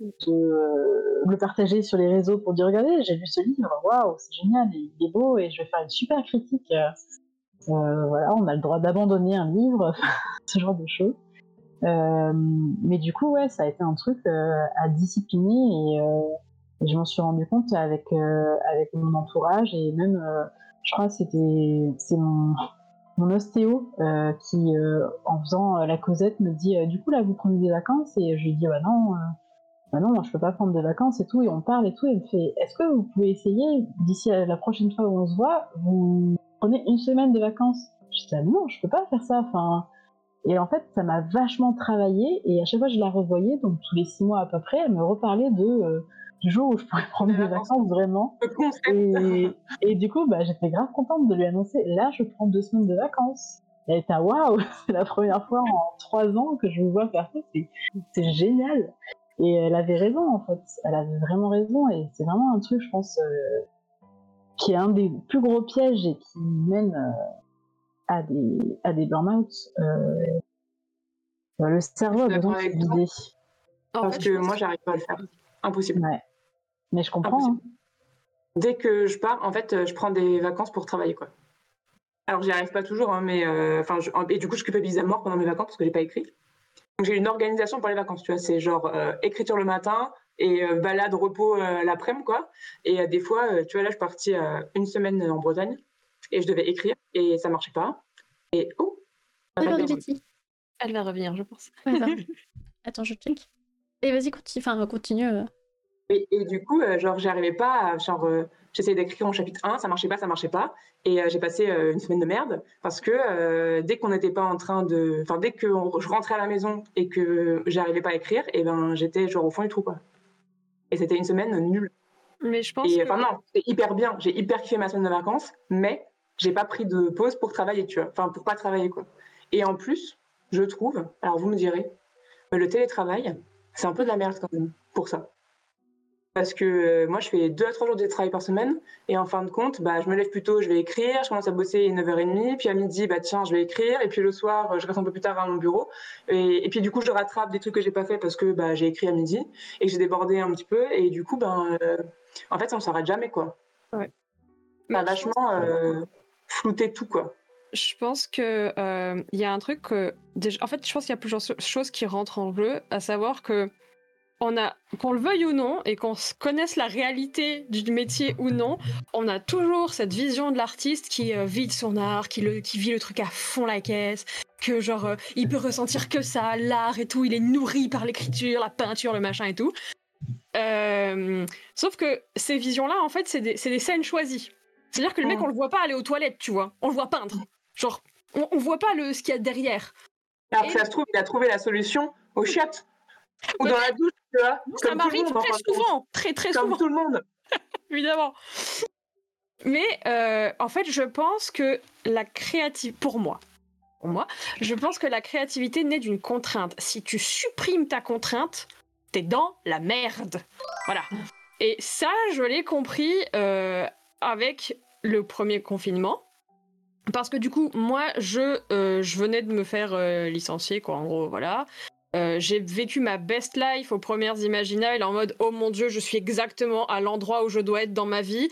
de le partager sur les réseaux pour dire regardez, j'ai lu ce livre, waouh, c'est génial, il est beau et je vais faire une super critique. Voilà, on a le droit d'abandonner un livre, ce genre de choses. Euh, mais du coup, ouais, ça a été un truc euh, à discipliner et, euh, et je m'en suis rendu compte avec, avec mon entourage et même, je crois c'était c'est mon, mon ostéo qui, en faisant la causette, me dit Du coup, là, vous prenez des vacances Et je lui dis Bah non, bah non, moi, je peux pas prendre des vacances et tout. Et on parle et tout. Et il me fait Est-ce que vous pouvez essayer, d'ici la prochaine fois où on se voit, vous prenez une semaine de vacances? Je dis ah, Non, je peux pas faire ça. Enfin. Et en fait, ça m'a vachement travaillé. Et à chaque fois, je la revoyais, donc tous les six mois à peu près, elle me reparlait de, euh, du jour où je pourrais prendre Des vacances. vraiment. Et, et du coup, bah, j'étais grave contente de lui annoncer là, je prends deux semaines de vacances. Et elle était waouh, c'est la première fois en trois ans que je vous vois faire ça, c'est, c'est génial. Et elle avait raison en fait, elle avait vraiment raison. Et c'est vraiment un truc, je pense, euh, qui est un des plus gros pièges et qui mène euh, à des, à des burn-out. Euh, bah, le cerveau a besoin de Parce fait, que moi, j'arrive pas à le faire. Impossible. Ouais. Mais je comprends. hein. Dès que je pars, en fait, euh, je prends des vacances pour travailler, quoi. Alors, j'y arrive pas toujours, hein, mais euh, enfin, je- et du coup, je culpabilise à mort pendant mes vacances parce que j'ai pas écrit. Donc, j'ai une organisation pour les vacances, tu vois. C'est genre euh, écriture le matin et balade, repos l'après-midi, quoi. Et des fois, tu vois, là, je suis partie une semaine en Bretagne et je devais écrire et ça marchait pas. Et oh. Elle va revenir, je pense. Ouais. Attends, je check. Et vas-y, continue. Enfin, continue. euh. Et, et du coup, euh, genre, j'arrivais pas à, genre, euh, j'essayais d'écrire mon chapitre 1, ça marchait pas, ça marchait pas. Et euh, j'ai passé euh, une semaine de merde parce que euh, dès qu'on n'était pas en train de. Enfin, dès que on- je rentrais à la maison et que j'arrivais pas à écrire, et ben, j'étais genre au fond du trou, quoi. Et c'était une semaine nulle. Mais je pense Et que... enfin, non, c'était hyper bien. J'ai hyper kiffé ma semaine de vacances, mais j'ai pas pris de pause pour travailler, tu vois. Enfin, pour pas travailler, quoi. Et en plus, je trouve, alors vous me direz, le télétravail, c'est un peu de la merde quand même pour ça. Parce que euh, moi, je fais deux à trois jours de travail par semaine, et en fin de compte, bah, je me lève plus tôt, je vais écrire, je commence à bosser à 9h30, puis à midi, bah, tiens, je vais écrire, et puis le soir, je reste un peu plus tard à mon bureau, et, et puis du coup, je rattrape des trucs que j'ai pas fait parce que bah, j'ai écrit à midi, et que j'ai débordé un petit peu, et du coup, ben, euh, en fait, ça ne s'arrête jamais, quoi. Ouais. Pense vachement euh, flouté tout, quoi. Je pense que euh, il y a un truc que en fait, je pense qu'il y a plusieurs choses qui rentrent en jeu, à savoir que on a, qu'on le veuille ou non, et qu'on connaisse la réalité du métier ou non, on a toujours cette vision de l'artiste qui euh, vit de son art, qui, vit le truc à fond la caisse, que genre euh, il peut ressentir que ça, l'art et tout, il est nourri par l'écriture, la peinture, le machin et tout. Euh, sauf que ces visions-là, en fait, c'est des scènes choisies. C'est-à-dire que le mec, on le voit pas aller aux toilettes, tu vois. On le voit peindre. Genre, on, on voit pas le, ce qu'il y a derrière. Alors Et- que ça se trouve, il a trouvé la solution aux chiottes ou dans la douche, tu vois. Ça comme tout le m'arrive très souvent, très très Comme souvent, tout le monde. évidemment. Mais euh, en fait, je pense que la créativité, pour moi, pour moi, je pense que la créativité naît d'une contrainte. Si tu supprimes ta contrainte, t'es dans la merde. Voilà. Et ça, je l'ai compris euh, avec le premier confinement. Parce que du coup, moi, je, euh, je venais de me faire euh, licencier, quoi, en gros, voilà. Euh, j'ai vécu ma best life aux premières Imaginales en mode oh mon dieu, je suis exactement à l'endroit où je dois être dans ma vie.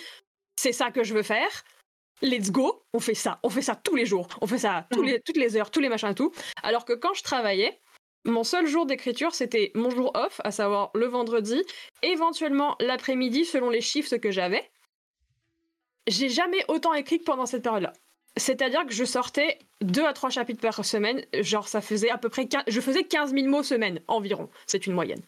C'est ça que je veux faire. Let's go, on fait ça, on fait ça tous les jours, on fait ça tous les, toutes les heures, tous les machins et tout. Alors que quand je travaillais, mon seul jour d'écriture, c'était mon jour off, à savoir le vendredi, éventuellement l'après-midi selon les shifts que j'avais. J'ai jamais autant écrit que pendant cette période-là. C'est-à-dire que je sortais deux à trois chapitres par semaine. Genre, ça faisait à peu près. 15... Je faisais 15 000 mots semaine, environ. C'est une moyenne.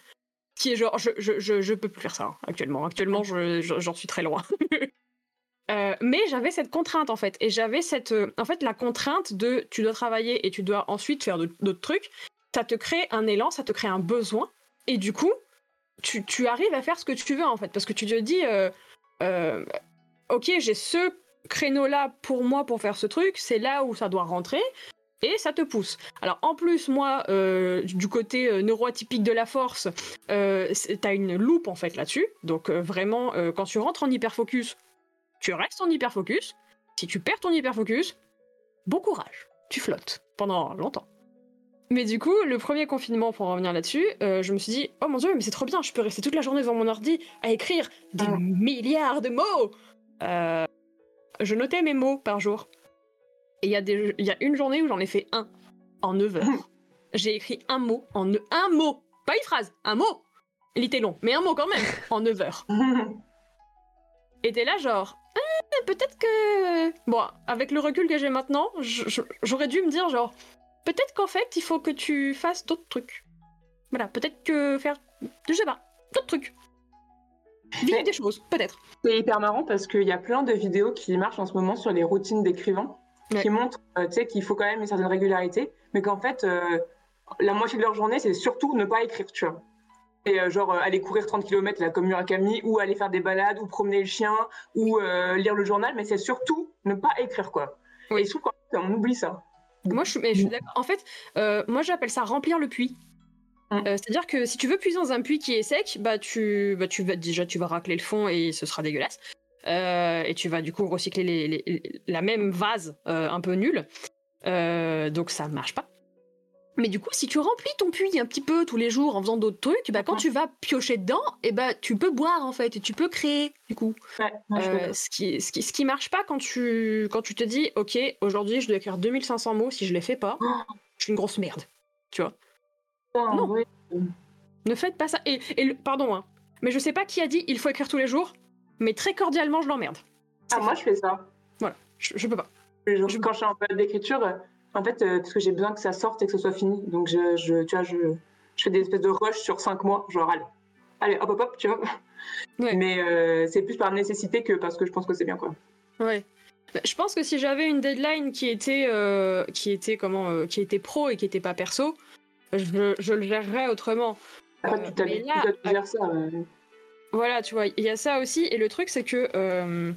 Qui est genre, je, je, je, peux plus faire ça hein, actuellement. Actuellement, j'en suis très loin. euh, mais j'avais cette contrainte en fait. Et j'avais cette. Euh, en fait, la contrainte de tu dois travailler et tu dois ensuite faire d'autres trucs. Ça te crée un élan, ça te crée un besoin. Et du coup, tu, tu arrives à faire ce que tu veux en fait. Parce que tu te dis. Euh, ok, j'ai ce créneau-là pour moi pour faire ce truc, c'est là où ça doit rentrer. Et ça te pousse. Alors en plus, moi, euh, du côté euh, neuroatypique de la force, euh, t'as une loupe en fait là-dessus. Donc vraiment, quand tu rentres en hyperfocus, tu restes en hyperfocus. Si tu perds ton hyperfocus, bon courage, tu flottes pendant longtemps. Mais du coup, le premier confinement, pour en revenir là-dessus, euh, je me suis dit, oh mon dieu, mais c'est trop bien, je peux rester toute la journée devant mon ordi à écrire des Ah. milliards de mots. Euh, je notais mes mots par jour. Et il y, a y une journée où j'en ai fait un en 9 heures. J'ai écrit un mot en un mot, pas une phrase, un mot. Il était long, mais un mot quand même en 9 heures. Et t'es là genre, Ah, peut-être que bon, avec le recul que j'ai maintenant, j'aurais dû me dire genre, peut-être qu'en fait il faut que tu fasses d'autres trucs. Voilà, peut-être que faire, je sais pas, d'autres trucs. Vivre des choses, peut-être. C'est hyper marrant parce qu'il y a plein de vidéos qui marchent en ce moment sur les routines d'écrivains Ouais. qui montrent euh, qu'il faut quand même une certaine régularité, mais qu'en fait, euh, la moitié de leur journée, c'est surtout ne pas écrire, tu vois. Et euh, genre euh, aller courir 30 km là, comme Murakami, ou aller faire des balades, ou promener le chien, ou lire le journal, mais c'est surtout ne pas écrire, quoi. Oui. Et je trouve qu'on oublie ça. Moi, je suis, mais je suis d'accord. En fait, moi, j'appelle ça remplir le puits. Mm. Euh, C'est-à-dire que si tu veux puiser dans un puits qui est sec, bah tu, bah tu vas déjà tu vas racler le fond et ce sera dégueulasse. Euh, et tu vas du coup recycler les, les- les- la même vase euh, un peu nulle. Donc ça marche pas. Mais du coup, si tu remplis ton puits un petit peu tous les jours en faisant d'autres trucs, bah quand tu vas piocher dedans, et bah tu peux boire en fait et tu peux créer du coup. Ouais, Euh, ce, qui, ce, qui, ce qui marche pas quand tu, quand tu te dis, ok, aujourd'hui je dois écrire 2500 mots, si je les fais pas, je suis une grosse merde. Tu vois? Non. Ouais. Ne faites pas ça. Et, et le- pardon, hein, mais je sais pas qui a dit il faut écrire tous les jours, mais très cordialement je l'emmerde. Ah, moi, je fais ça. Je, je peux pas. Genre, Je- Quand je suis en période d'écriture, euh, en fait, euh, parce que j'ai besoin que ça sorte et que ce soit fini. Donc, je, je- tu vois, je, je fais des espèces de rush sur cinq mois. Genre, allez, allez hop, hop, hop, tu vois. Ouais. Mais euh, c'est plus par nécessité que parce que je pense que c'est bien, quoi. Ouais. Bah, Je pense que si j'avais une deadline qui était, euh, qui était comment, qui était pro et qui était pas perso, je, je le gérerais autrement. Après, Euh, tu là, à dire ça. euh. Voilà, tu vois, il y a ça aussi. Et le truc, c'est que euh,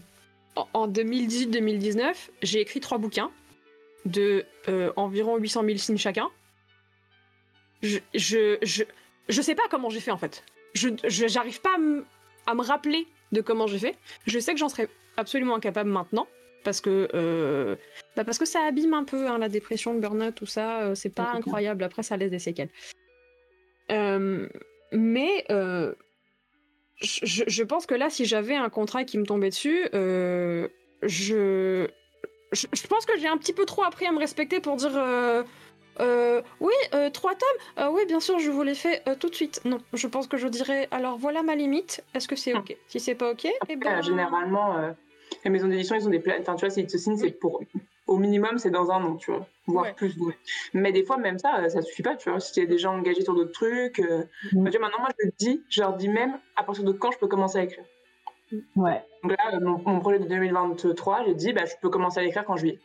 en- en 2018-2019, j'ai écrit trois bouquins de euh, environ 800 000 signes chacun. Je, je, je, je sais pas comment j'ai fait en fait. Je j'arrive pas à me rappeler de comment j'ai fait. Je sais que j'en serais absolument incapable maintenant. Parce que, euh, bah parce que ça abîme un peu hein, la dépression, le burn-out, tout ça. euh, c'est pas incroyable. Après, ça laisse des séquelles. Euh, mais je, pense que là, si j'avais un contrat qui me tombait dessus, je, je, je pense que j'ai un petit peu trop appris à me respecter pour dire euh, oui, euh, trois tomes, Euh, oui, bien sûr, je vous les fais tout de suite. Non, je pense que je dirais alors voilà ma limite. Est-ce que c'est ok? Si c'est pas ok, eh ben, généralement, les maisons d'édition, ils ont des plans. Enfin, tu vois, s'ils te signent, c'est pour. Au minimum, c'est dans un an, tu vois. Voire Ouais. plus. ouais. Mais des fois, même ça, euh, ça suffit pas, tu vois. Si tu es déjà engagé sur d'autres trucs. euh, bah, tu vois, maintenant, moi, je le dis, je leur dis même à partir de quand je peux commencer à écrire? Ouais, Donc là, euh, mon, mon projet de 2023, j'ai dit, bah, je peux commencer à l'écrire quand juillet.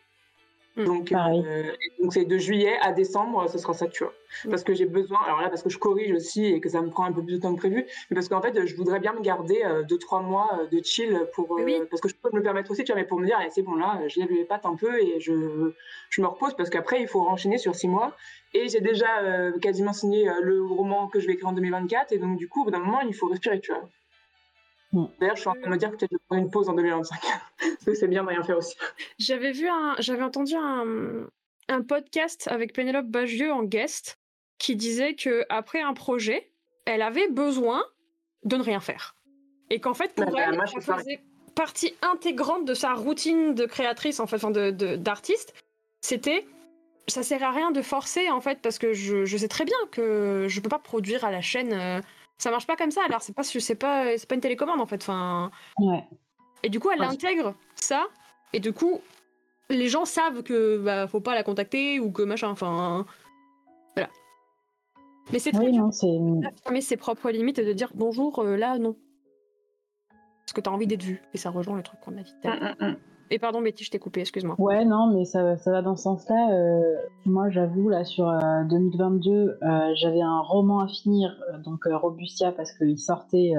Mm. Donc, euh, donc c'est de juillet à décembre, ce sera ça, tu vois. Mm. Parce que j'ai besoin, alors là, parce que je corrige aussi et que ça me prend un peu plus de temps que prévu, mais parce qu'en fait, je voudrais bien me garder 2-3 mois euh, de chill pour. euh, Oui. Parce que je peux me le permettre aussi, tu vois, mais pour me dire, allez, c'est bon, là, je lève les pattes un peu et je, je me repose parce qu'après, il faut enchaîner sur 6 mois. Et j'ai déjà euh, quasiment signé euh, le roman que je vais écrire en 2024, et donc, du coup, au bout d'un moment, il faut respirer, tu vois. D'ailleurs, je suis en train de me dire que peut-être je vais prendre une pause en 2025. c'est bien de rien faire aussi. J'avais vu un, j'avais entendu un, un podcast avec Pénélope Bagieux en guest qui disait que après un projet, elle avait besoin de ne rien faire. Et qu'en fait, pour elle, ça faisait partie intégrante de sa routine de créatrice, en fait, enfin de, d'artiste. C'était ça sert à rien de forcer en fait parce que je, je, sais très bien que je peux pas produire à la chaîne euh, ça marche pas comme ça alors c'est pas c'est pas c'est pas une télécommande en fait enfin ouais. et du coup elle intègre ça et du coup les gens savent que bah faut pas la contacter ou que machin enfin voilà mais c'est très dur d'affirmer ses propres limites et de dire bonjour, euh, là, non. Parce que t'as envie d'être vu. Et ça rejoint le truc qu'on a dit. Et pardon, Betty, je t'ai coupé, excuse-moi. Ouais, non, mais ça, ça va dans ce sens-là. Euh, moi, j'avoue, là, sur 2022, euh, j'avais un roman à finir, donc Robustia, parce qu'il sortait,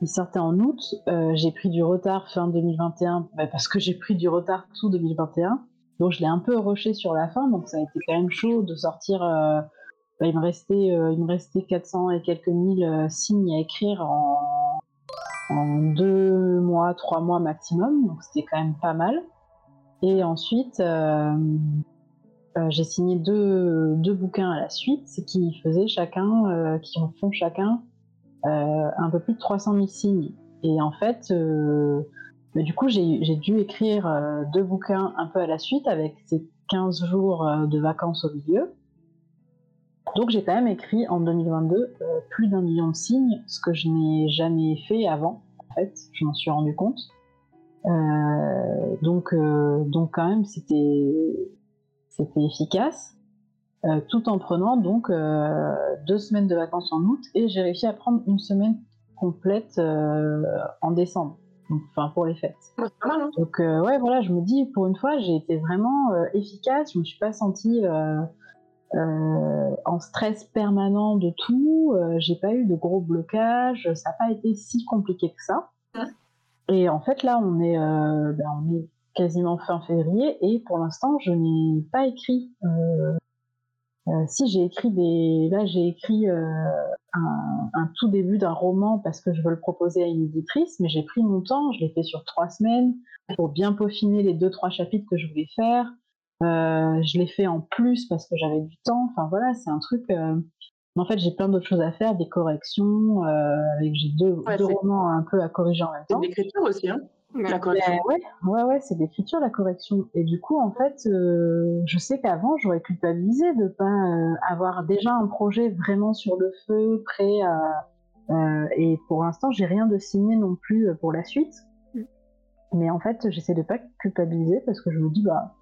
il sortait en août. j'ai pris du retard fin 2021, bah, parce que j'ai pris du retard tout 2021. Donc, je l'ai un peu rushé sur la fin, donc ça a été quand même chaud de sortir bah, il, me restait, euh, il me restait 400 et quelques mille euh, signes à écrire en, en deux mois, trois mois maximum, donc c'était quand même pas mal. Et ensuite, euh, j'ai signé deux, deux, bouquins à la suite qui faisaient chacun, qui en font chacun un peu plus de 300 000 signes. Et en fait, bah, du coup, j'ai dû écrire deux bouquins un peu à la suite avec ces 15 jours de vacances au milieu. Donc j'ai quand même écrit en 2022 euh, plus d'un million de signes, ce que je n'ai jamais fait avant, en fait, je m'en suis rendu compte. Euh, donc, euh, donc quand même c'était c'était efficace, tout en prenant donc deux semaines de vacances en août et j'ai réussi à prendre une semaine complète en décembre, enfin pour les fêtes. Hein. donc ouais voilà, je me dis pour une fois j'ai été vraiment efficace, je me suis pas sentie euh, en stress permanent de tout. Euh, j'ai pas eu de gros blocages. Ça n'a pas été si compliqué que ça. Et en fait, là, on est, euh, ben, on est quasiment fin février et pour l'instant, je n'ai pas écrit. si j'ai écrit des, là, j'ai écrit un, un, tout début d'un roman parce que je veux le proposer à une éditrice, mais j'ai pris mon temps. Je l'ai fait sur trois semaines pour bien peaufiner les deux trois chapitres que je voulais faire. Euh, je l'ai fait en plus parce que j'avais du temps. Enfin voilà, c'est un truc. Euh, en fait, j'ai plein d'autres choses à faire, des corrections. Euh, avec j'ai deux, romans un peu à corriger en même temps. C'est l'écriture aussi, hein la correction. ouais, ouais, ouais c'est l'écriture, la correction. Et du coup, en fait, je sais qu'avant, j'aurais culpabilisé de pas avoir déjà un projet vraiment sur le feu, prêt à. et pour l'instant, j'ai rien de signé non plus pour la suite. Mm. Mais en fait, j'essaie de pas culpabiliser parce que je me dis, bah,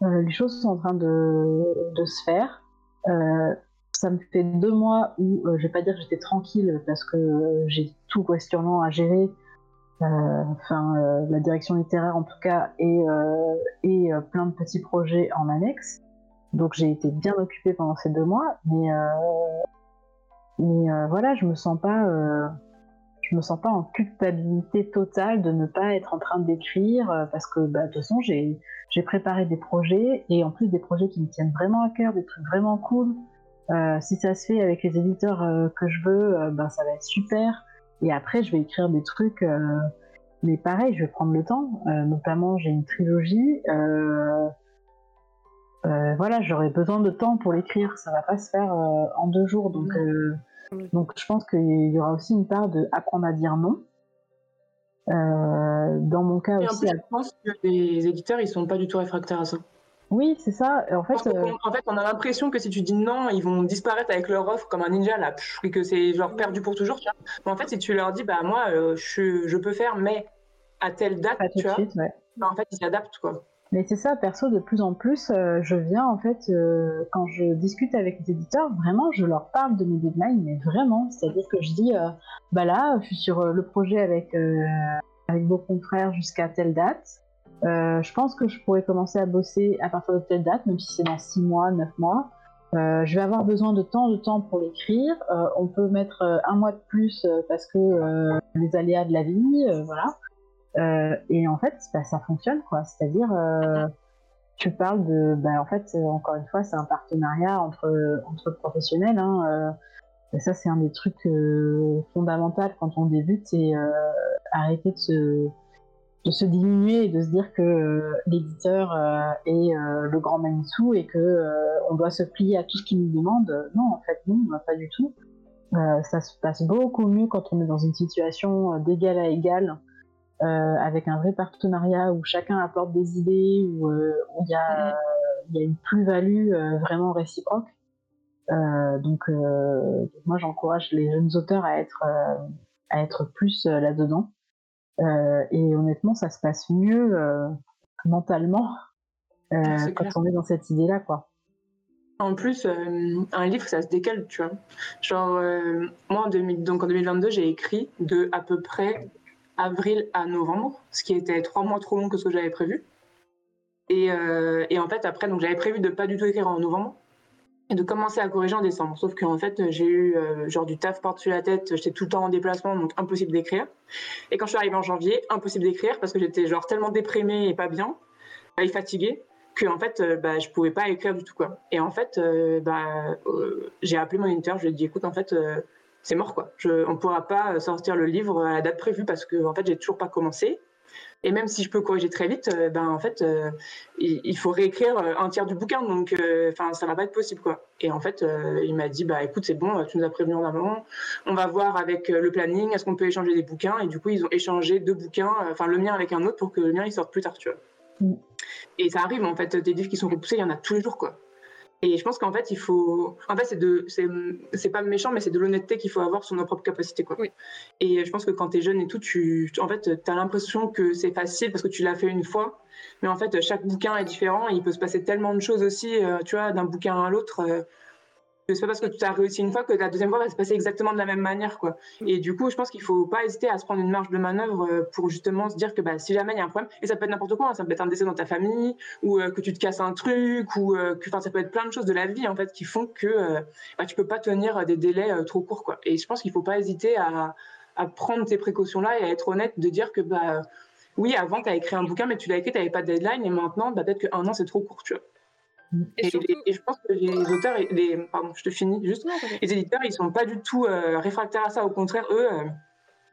les choses sont en train de, se faire. Euh, ça me fait deux mois où euh, je vais pas dire que j'étais tranquille parce que j'ai tout questionnement à gérer. Enfin, la direction littéraire en tout cas et, et plein de petits projets en annexe. Donc j'ai été bien occupée pendant ces deux mois, mais mais voilà, je me sens pas je me sens pas en culpabilité totale de ne pas être en train d'écrire euh, parce que bah, de toute façon j'ai préparé des projets et en plus des projets qui me tiennent vraiment à cœur, des trucs vraiment cool. Euh, si ça se fait avec les éditeurs euh, que je veux, ben ça va être super. Et après je vais écrire des trucs, mais pareil, je vais prendre le temps. notamment j'ai une trilogie. voilà, j'aurai besoin de temps pour l'écrire. Ça va pas se faire en deux jours, donc. Donc je pense qu'il y aura aussi une part de apprendre à dire non. Euh, dans mon cas aussi. je pense que les éditeurs, ils sont pas du tout réfractaires à ça. Oui, c'est ça. En fait, euh, en fait, on a l'impression que si tu dis non, ils vont disparaître avec leur offre comme un ninja là, et que c'est genre perdu pour toujours. Tu vois. Mais en fait, si tu leur dis, bah moi, euh, je, je, peux faire, mais à telle date, tu vois, bah, en fait, ils s'adaptent quoi. Mais c'est ça, perso, de plus en plus, euh, je viens en fait, euh, quand je discute avec les éditeurs, vraiment, je leur parle de mes deadlines, mais vraiment, c'est-à-dire que je dis, euh, bah là, je suis sur le projet avec, avec vos confrères jusqu'à telle date. je pense que je pourrais commencer à bosser à partir de telle date, même si c'est dans 6 mois, 9 mois. je vais avoir besoin de temps de temps pour l'écrire. on peut mettre un mois de plus parce que les aléas de la vie, voilà. Euh, et en fait, bah, ça fonctionne, quoi. C'est-à-dire, euh, tu parles de, bah, en fait, encore une fois, c'est un partenariat entre entre professionnels. Hein, euh, ça, c'est un des trucs fondamentaux quand on débute, c'est arrêter de se de se diminuer et de se dire que l'éditeur est le grand Manitou et que on doit se plier à tout ce qu'il nous demande. Non, en fait, non, pas du tout. ça se passe beaucoup mieux quand on est dans une situation d'égal à égal, avec un vrai partenariat où chacun apporte des idées, où il y, a une plus-value vraiment réciproque. donc, moi, j'encourage les jeunes auteurs à être, à être plus là-dedans. Euh, et honnêtement, ça se passe mieux euh, mentalement euh, quand on est dans cette idée-là, quoi. En plus, un livre, ça se décale, tu vois. Genre, moi, en, donc en 2022, j'ai écrit de à peu près avril à novembre, ce qui était trois mois trop long que ce que j'avais prévu. Et, et, en fait, après, j'avais prévu de pas du tout écrire en novembre et de commencer à corriger en décembre. Sauf qu'en fait, j'ai eu euh, genre du taf par-dessus la tête, j'étais tout le temps en déplacement, donc impossible d'écrire. Et quand je suis arrivée en janvier, impossible d'écrire parce que j'étais genre tellement déprimée et pas bien, et fatiguée, que en fait, euh, bah, je pouvais pas écrire du tout quoi. Et en fait, euh, bah, j'ai appelé mon éditeur, je lui ai dit écoute, en fait, c'est mort quoi. Je, on pourra pas sortir le livre à la date prévue parce que en fait, j'ai toujours pas commencé. Et même si je peux corriger très vite, euh, ben en fait, euh, il, faut réécrire euh, un tiers du bouquin, donc enfin ça va pas être possible quoi. Et en fait, il m'a dit bah écoute c'est bon, tu nous as prévenu en amont, on va voir avec le planning, est-ce qu'on peut échanger des bouquins? Et du coup ils ont échangé deux bouquins, enfin le mien avec un autre pour que le mien il sorte plus tard, tu vois. Mm. Et ça arrive en fait, des livres qui sont repoussés, il y en a tous les jours quoi. Et je pense qu'en fait, il faut. En fait, c'est de, c'est, pas méchant, mais c'est de l'honnêteté qu'il faut avoir sur nos propres capacités, quoi. Oui. Et je pense que quand tu es jeune et tout, tu, en fait, as l'impression que c'est facile parce que tu l'as fait une fois. Mais en fait, chaque bouquin est différent. Et il peut se passer tellement de choses aussi, euh, tu vois, d'un bouquin à l'autre. Euh, c'est pas parce que tu as réussi une fois que la deuxième fois va se passer exactement de la même manière, quoi. Et du coup, je pense qu'il faut pas hésiter à se prendre une marge de manœuvre euh, pour justement se dire que bah, si jamais il y a un problème, et ça peut être n'importe quoi, hein, ça peut être un décès dans ta famille, ou euh, que tu te casses un truc, ou euh, que, enfin, ça peut être plein de choses de la vie en fait qui font que bah, tu peux pas tenir des délais trop courts, quoi. Et je pense qu'il faut pas hésiter à, à prendre ces précautions-là et à être honnête de dire que bah oui, avant, tu as écrit un bouquin, mais tu l'as écrit, tu n'avais pas de deadline, et maintenant, bah, peut-être qu'un an, c'est trop court, tu vois. Et, je pense que les auteurs, les, pardon, je te finis juste, les éditeurs, ils sont pas du tout euh, réfractaires à ça. Au contraire, eux, euh,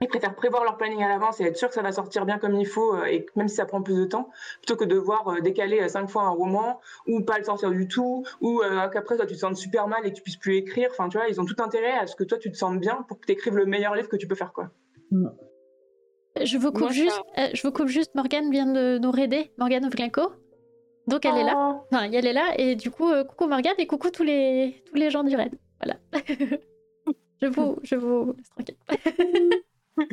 ils préfèrent prévoir leur planning à l'avance et être sûr que ça va sortir bien comme il faut, euh, et même si ça prend plus de temps, plutôt que de voir décaler cinq fois un roman ou pas le sortir du tout, ou qu'après toi tu te sens super mal et que tu puisses plus écrire. Enfin, tu vois, ils ont tout intérêt à ce que toi tu te sentes bien pour que tu écrives le meilleur livre que tu peux faire, quoi. Je vous coupe juste, je vous coupe juste. Morgane vient de nous raider, Morgane Ovlinko. Donc elle est là. Oh. Enfin, elle est là. Et du coup, euh, coucou Morgane et coucou tous les, tous les gens du raid. Voilà. je vous, je vous laisse tranquille.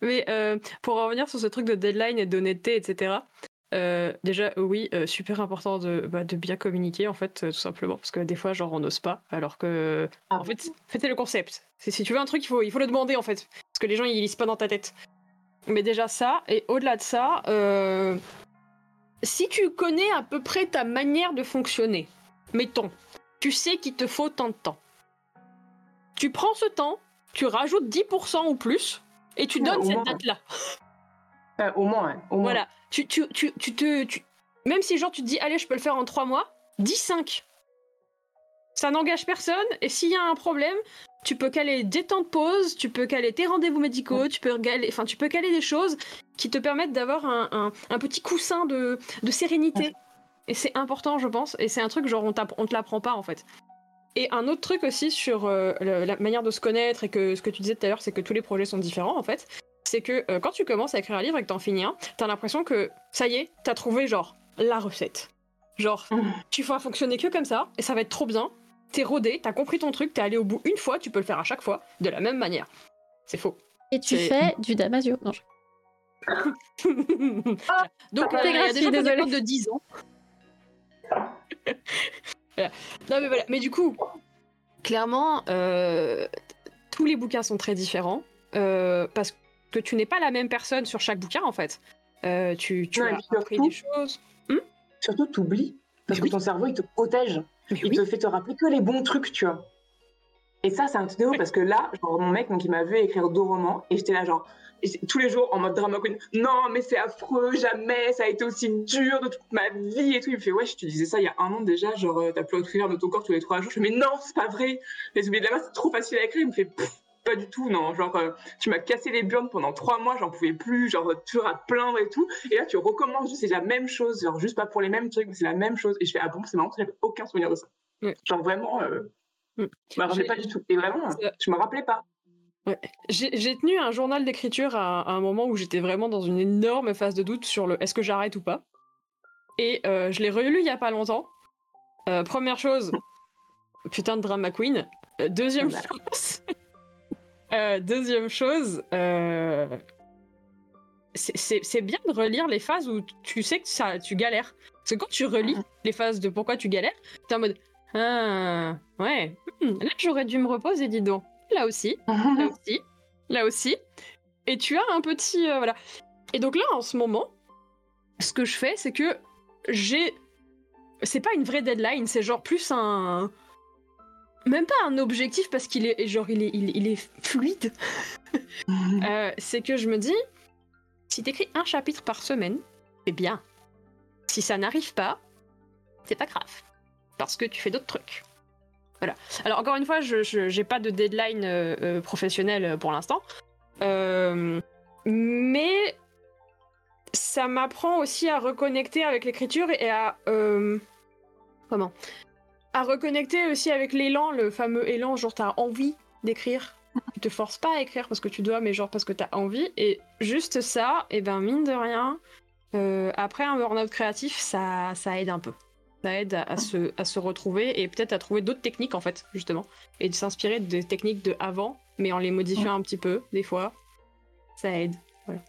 Mais euh, pour revenir sur ce truc de deadline et d'honnêteté, etc. Euh, déjà, oui, super important de, bah, de, bien communiquer, en fait, tout simplement, parce que des fois, genre, on n'ose pas, alors que, ah en fait, c'est le concept. Si tu veux un truc, il faut, il faut le demander, en fait, parce que les gens, ils lisent pas dans ta tête. Mais déjà ça, et au-delà de ça, si tu connais à peu près ta manière de fonctionner, mettons, tu sais qu'il te faut tant de temps. Tu prends ce temps, tu rajoutes 10% ou plus, et tu donnes cette date-là. au moins, au moins. Voilà. Tu, tu, tu, tu te, Même si genre tu te dis, allez, je peux le faire en 3 mois, dis 5. Ça n'engage personne, et s'il y a un problème, tu peux caler des temps de pause, tu peux caler tes rendez-vous médicaux, tu peux caler, enfin, tu peux caler des choses qui te permettent d'avoir un, petit coussin de, sérénité. Et c'est important, je pense. Et c'est un truc, genre, on, on te l'apprend pas, en fait. Et un autre truc aussi sur euh, la manière de se connaître et que ce que tu disais tout à l'heure, c'est que tous les projets sont différents, en fait. C'est que euh, quand tu commences à écrire un livre et que t'en finis un, t'as l'impression que ça y est, t'as trouvé, genre, la recette. Genre, mmh. tu vas fonctionner que comme ça, et ça va être trop bien, t'es rodé, t'as compris ton truc, t'es allé au bout une fois, tu peux le faire à chaque fois, de la même manière. C'est faux. Et tu fais du Damasio. Non, Donc, euh, il y a des gens de 10 ans. Non, mais voilà. Mais du coup, clairement, euh, tous les bouquins sont très différents euh, parce que tu n'es pas la même personne sur chaque bouquin, en fait. tu tu as appris des choses. Hmm? Surtout, tu oublies. Parce que ton cerveau, il te protège il te fait te rappeler que les bons trucs, tu vois. Et ça, c'est un truc de parce que là, genre, mon mec, donc, il m'a vu écrire deux romans, et j'étais là, genre, tous les jours en mode drama queen. Non, mais c'est affreux, jamais, ça a été aussi dur de toute ma vie et tout. Il me fait, ouais, je te disais ça il y a un an déjà, genre, euh, t'as plus à écrire de ton corps tous les trois jours. Je fais, mais non, c'est pas vrai. Les oubliés de la main, c'est trop facile à écrire. Il me fait, pas du tout, non. Genre, euh, tu m'as cassé les burnes pendant trois mois, j'en pouvais plus, genre, toujours à plaindre et tout. Et là, tu recommences c'est la même chose, genre, juste pas pour les mêmes trucs, mais c'est la même chose. Et je fais, ah bon, c'est marrant, j'avais aucun souvenir de ça. Genre, vraiment, euh, mm. je me rappelais pas du tout. Et vraiment, je me rappelais pas. Ouais. J'ai tenu un journal d'écriture à, un moment où j'étais vraiment dans une énorme phase de doute sur le est-ce que j'arrête ou pas. Et euh, je l'ai relu il y a pas longtemps. Euh, première chose, putain de drama queen. Deuxième chose, deuxième chose, c'est bien de relire les phases où tu sais que ça, tu galères. Parce que quand tu relis les phases de pourquoi tu galères, t'es en mode ah ouais, hmm, là j'aurais dû me reposer, dis donc. Là aussi, là aussi, là aussi. Et tu as un petit voilà. Et donc là en ce moment, ce que je fais, c'est que j'ai. C'est pas une vraie deadline, c'est genre plus un. Même pas un objectif parce qu'il est genre il est, il, est fluide. Euh, c'est que je me dis, si t'écris un chapitre par semaine, c'est bien. Si ça n'arrive pas, c'est pas grave. Parce que tu fais d'autres trucs. Voilà. Alors encore une fois, je j'ai pas de deadline euh, euh, professionnel pour l'instant. mais ça m'apprend aussi à reconnecter avec l'écriture et à euh, comment? À reconnecter aussi avec l'élan, le fameux élan, genre t'as envie d'écrire. Tu te forces pas à écrire parce que tu dois, mais genre parce que t'as envie. Et juste ça, et eh ben mine de rien, euh, après un burn-out créatif, ça, ça aide un peu. Ça aide à, se, à se retrouver et peut-être à trouver d'autres techniques en fait, justement. Et de s'inspirer des techniques de avant, mais en les modifiant un petit peu, des fois. Ça aide. Voilà.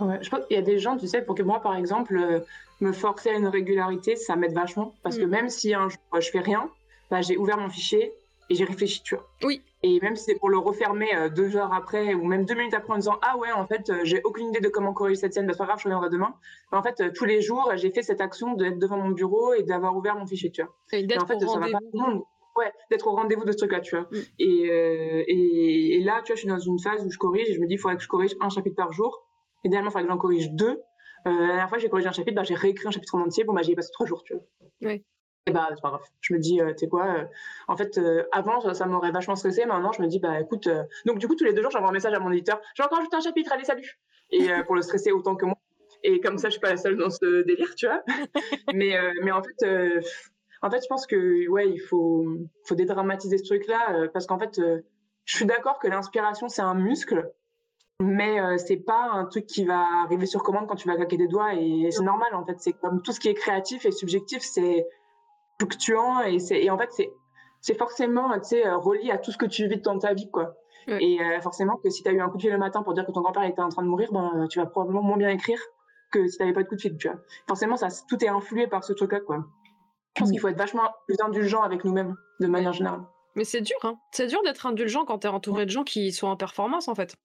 Ouais, je pense qu'il y a des gens, tu sais, pour que moi, par exemple, euh, me forcer à une régularité, ça m'aide vachement. Parce que mm. même si un jour je fais rien, bah, j'ai ouvert mon fichier et j'ai réfléchi, tu vois. Oui. Et même si c'est pour le refermer euh, deux heures après ou même deux minutes après en disant Ah ouais, en fait, euh, j'ai aucune idée de comment corriger cette scène, bah, c'est pas grave, je reviendrai demain. Bah, en fait, tous les jours, j'ai fait cette action d'être devant mon bureau et d'avoir ouvert mon fichier, tu vois. Et, en fait, ça va pas tout le monde. Ouais, d'être au rendez-vous de ce truc-là, tu vois. Mm. Et, et, et, là, tu vois, je suis dans une phase où je corrige et je me dis, il faudrait que je corrige un chapitre par jour. Idéalement, il faudrait que j'en corrige deux. Euh, la dernière fois, j'ai corrigé un chapitre, bah, j'ai réécrit un chapitre en entier. Bon, bah, j'y ai passé trois jours, tu vois. Oui. Et bah, c'est pas grave. Je me dis, euh, tu sais quoi, euh, en fait, avant, ça, m'aurait vachement stressé. Maintenant, je me dis, bah, écoute, donc, du coup, tous les deux jours, j'envoie un message à mon éditeur. J'ai encore ajouté un chapitre, allez, salut. Et pour le stresser autant que moi. Et comme ça, je suis pas la seule dans ce délire, tu vois. mais, mais en fait, en fait, je pense que, ouais, il faut, faut dédramatiser ce truc-là. parce qu'en fait, je suis d'accord que l'inspiration, c'est un muscle mais euh, c'est pas un truc qui va arriver sur commande quand tu vas claquer des doigts et c'est normal en fait. C'est comme tout ce qui est créatif et subjectif c'est fluctuant et c'est et en fait c'est c'est forcément tu sais euh, relié à tout ce que tu vis dans ta vie quoi. Et euh, forcément que si tu as eu un coup de fil le matin pour dire que ton grand-père était en train de mourir ben tu vas probablement moins bien écrire que si tu pas de coup de fil tu vois. Forcément ça tout est influé par ce truc là quoi. Je pense qu'il faut être vachement plus indulgent avec nous-mêmes de manière générale. Mais c'est dur hein. C'est dur d'être indulgent quand tu es entouré de gens qui sont en performance en fait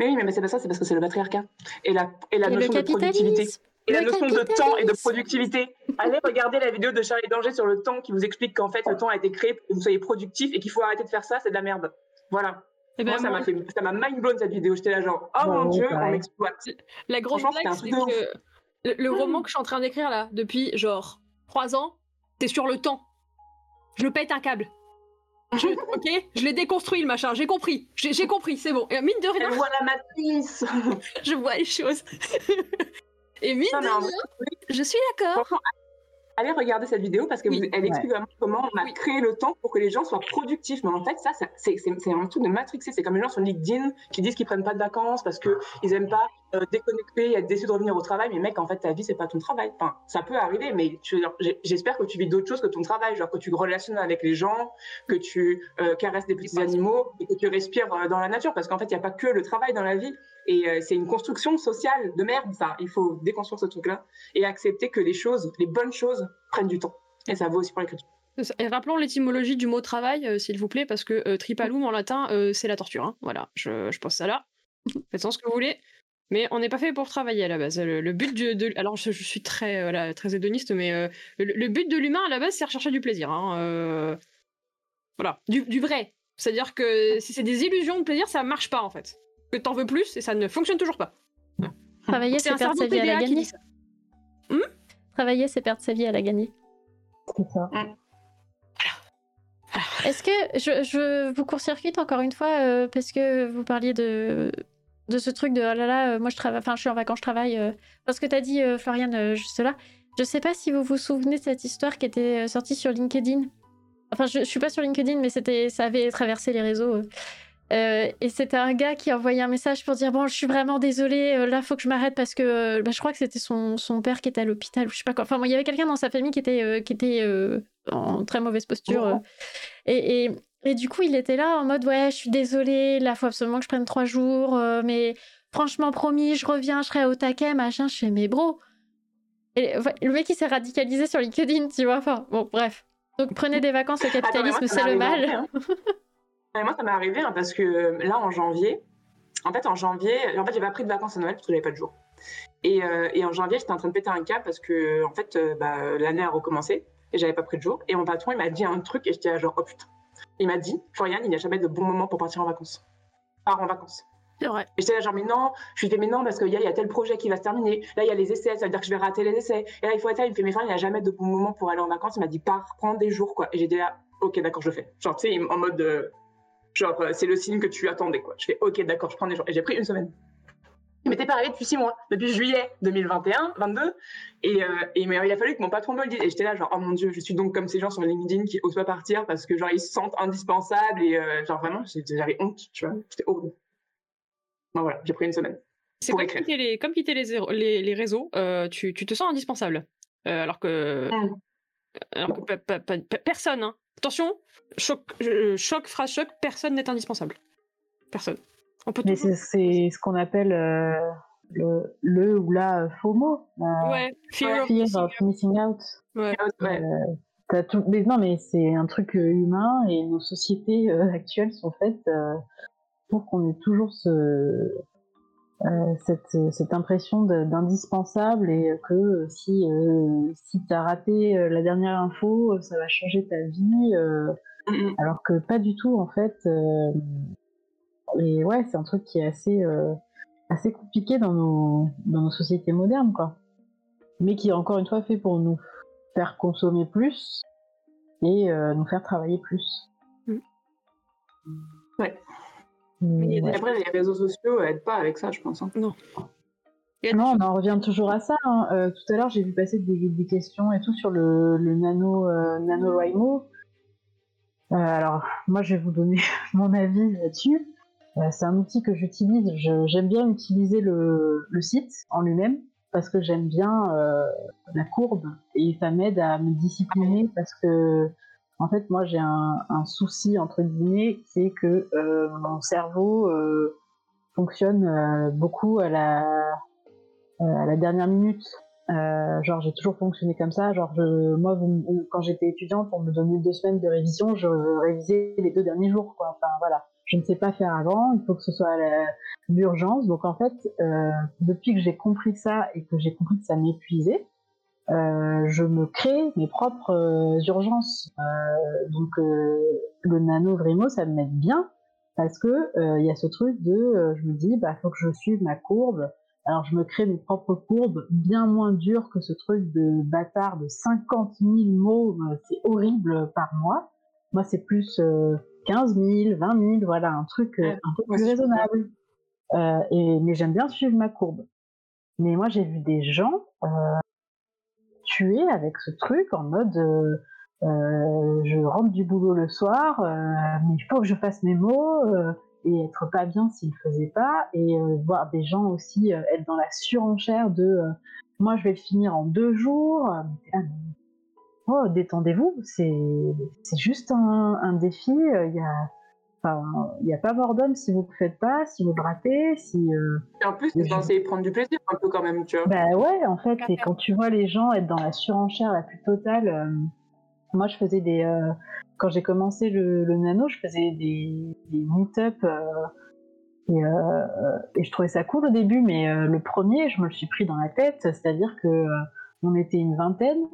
oui, mais c'est pas ça, c'est parce que c'est le patriarcat. Et la, et la notion de productivité. Et la notion de temps et de productivité. Allez regarder la vidéo de Charlie Danger sur le temps qui vous explique qu'en fait, le temps a été créé pour que vous soyez productif et qu'il faut arrêter de faire ça, c'est de la merde. Voilà. Et eh ben moi, ça m'a fait, ça m'a mind blown cette vidéo. J'étais là genre, oh mon dieu, on m'exploite. La grosse blague, c'est que le, roman que je suis en train d'écrire là, depuis genre trois ans, c'est sur le temps. Je pète un câble. Je, ok, je l'ai déconstruit le machin, j'ai compris, j'ai compris, c'est bon. Et mine de rien. Je vois la matrice. je vois les choses. Et mine de rien, je suis d'accord allez regarder cette vidéo parce qu'elle explique vraiment comment on a créé le temps pour que les gens soient productifs. Mais en fait, ça, c'est un truc de matrixé. C'est comme les gens sur LinkedIn qui disent qu'ils prennent pas de vacances parce qu'ils n'aiment pas euh, déconnecter, être déçus de revenir au travail. Mais mec, en fait, ta vie, c'est pas ton travail. Enfin, ça peut arriver, mais j'espère que tu vis d'autres choses que ton travail. Genre que tu relationnes avec les gens, que tu euh, caresses des petits animaux et que tu respires euh, dans la nature. Parce qu'en fait, il n'y a pas que le travail dans la vie. Et euh, c'est une construction sociale de merde, ça. Il faut déconstruire ce truc-là et accepter que les choses, les bonnes choses, prennent du temps. Et ça vaut aussi pour l'écriture. Et rappelons l'étymologie du mot travail, euh, s'il vous plaît, parce que euh, tripalum en latin, c'est la torture. Hein. Voilà, je, je pose ça là. Faites ce que vous voulez. Mais on n'est pas fait pour travailler à la base. Le, but de, alors je, suis très voilà, très hédoniste, mais le, but de l'humain à la base, c'est rechercher du plaisir. Hein. voilà, du, du vrai. C'est-à-dire que si c'est des illusions de plaisir, ça marche pas en fait que t'en veux plus et ça ne fonctionne toujours pas. Travailler, c'est perdre sa vie à la gagner. Hmm Travailler, c'est perdre sa vie à la gagner. C'est ça. Voilà. Est-ce que je, je, vous court-circuite encore une fois parce que vous parliez de de ce truc de oh là là, moi je travaille, enfin je suis en vacances, je travaille. parce que tu as dit, Floriane, juste là. Je sais pas si vous vous souvenez de cette histoire qui était sortie sur LinkedIn. Enfin, je, je suis pas sur LinkedIn, mais c'était, ça avait traversé les réseaux. Euh, et c'était un gars qui envoyait un message pour dire bon je suis vraiment désolé euh, là faut que je m'arrête parce que euh, bah, je crois que c'était son, son, père qui était à l'hôpital ou je sais pas quoi. Enfin il y avait quelqu'un dans sa famille qui était qui était en très mauvaise posture et, et, et, du coup il était là en mode ouais je suis désolé là faut absolument que je prenne trois jours mais franchement promis je reviens je serai au taquet machin. Je fais mais bro. Et, le mec il s'est radicalisé sur LinkedIn tu vois. Enfin bon bref. Donc prenez des vacances le capitalisme c'est le mal moi, ça m'est arrivé hein, parce que euh, là, en janvier, en fait, en janvier, en fait, j'avais pas pris de vacances à Noël parce que j'avais pas de jour. Et, euh, et en janvier, j'étais en train de péter un câble parce que, en fait, euh, bah, l'année a recommencé et j'avais pas pris de jour. Et mon patron, il m'a dit un truc et j'étais genre, oh putain. Il m'a dit, Florian, il n'y a jamais de bon moment pour partir en vacances. Pars en vacances. C'est vrai. Et j'étais là, genre, mais non, je lui fais, mais non, parce qu'il y, y, a tel projet qui va se terminer. Là, il y a les essais, ça veut dire que je vais rater les essais. Et là, il faut être là. Il me fait, mais Florian, il n'y a jamais de bon moment pour aller en vacances. Il m'a dit, pars, prends des jours, quoi. Et j'étais là, ok, d'accord, je le fais. Genre, tu sais, en mode, Genre, euh, c'est le signe que tu attendais, quoi. Je fais, ok, d'accord, je prends des jours. Et j'ai pris une semaine. Il m'était pas arrivé depuis six mois, depuis juillet 2021, 22. Et, euh, et mais il a fallu que mon patron me le dise. Et j'étais là, genre, oh mon dieu, je suis donc comme ces gens sur LinkedIn qui osent pas partir parce que, genre, ils se sentent indispensables. Et, euh, genre, vraiment, j'avais honte, tu vois. C'était horrible. Bon, voilà, j'ai pris une semaine. C'est comme, quitter les, comme quitter les, les, les réseaux, euh, tu, tu, te sens indispensable. Euh, alors que. Mm. Alors que personne, hein. Attention, choc, choc, phrase choc, personne n'est indispensable. Personne. On peut Mais c'est ce qu'on appelle euh, le, le, ou la FOMO. ouais, fear, of, missing out. Ouais. Euh, tout... mais non, mais c'est un truc euh, humain et nos sociétés actuelles sont faites pour qu'on ait toujours ce, euh, cette, cette, impression d'indispensable et que si, euh, si tu as raté euh, la dernière info, ça va changer ta vie, alors que pas du tout en fait. et ouais, c'est un truc qui est assez, assez compliqué dans nos, dans nos sociétés modernes, quoi. Mais qui est encore une fois fait pour nous faire consommer plus et nous faire travailler plus. Mm. Ouais. Après, les réseaux sociaux n'aident pas avec ça, je pense. Hein. Non. Non, on en revient toujours à ça. Hein. Euh, tout à l'heure, j'ai vu passer des, questions et tout sur le, nano, euh, nano NaNoWriMo. Euh, alors, moi, je vais vous donner mon avis là-dessus. c'est un outil que j'utilise. J'aime bien utiliser le, le, site en lui-même parce que j'aime bien la courbe et ça m'aide à me discipliner parce que en fait, moi, j'ai un, souci, entre guillemets, c'est que euh, mon cerveau euh, fonctionne euh, beaucoup à la, dernière minute. genre, j'ai toujours fonctionné comme ça. Genre, je, moi, quand j'étais étudiante, on me donnait deux semaines de révision, je révisais les deux derniers jours. Enfin, voilà. Je ne sais pas faire avant, il faut que ce soit l'urgence. Donc, en fait, depuis que j'ai compris ça et que j'ai compris que ça m'épuisait, euh, je me crée mes propres euh, urgences. Euh, donc le nano Vrimo, ça me met bien parce que il y a ce truc de, je me dis, bah faut que je suive ma courbe. Alors je me crée mes propres courbes bien moins dures que ce truc de bâtard de 50 000 mots, c'est horrible par mois. Moi c'est plus 15 000, 20 000, voilà un truc un peu plus raisonnable. et, mais j'aime bien suivre ma courbe. Mais moi j'ai vu des gens tuer avec ce truc en mode euh, euh, je rentre du boulot le soir, euh, mais il faut que je fasse mes mots et être pas bien s'il faisait pas, et voir des gens aussi être dans la surenchère de moi je vais le finir en deux jours. Oh, détendez-vous, c'est juste un, un défi. Il y a il n'y a pas mort d'homme si vous ne faites pas, si vous le ratez, si. Euh, et en plus, de prendre du plaisir un peu quand même, tu vois. Bah ouais, en fait, et quand tu vois les gens être dans la surenchère la plus totale, euh, moi je faisais des. Euh, quand j'ai commencé le, nano, je faisais des, des meet-up et, et, je trouvais ça cool au début, mais le premier, je me le suis pris dans la tête, c'est-à-dire que on était une vingtaine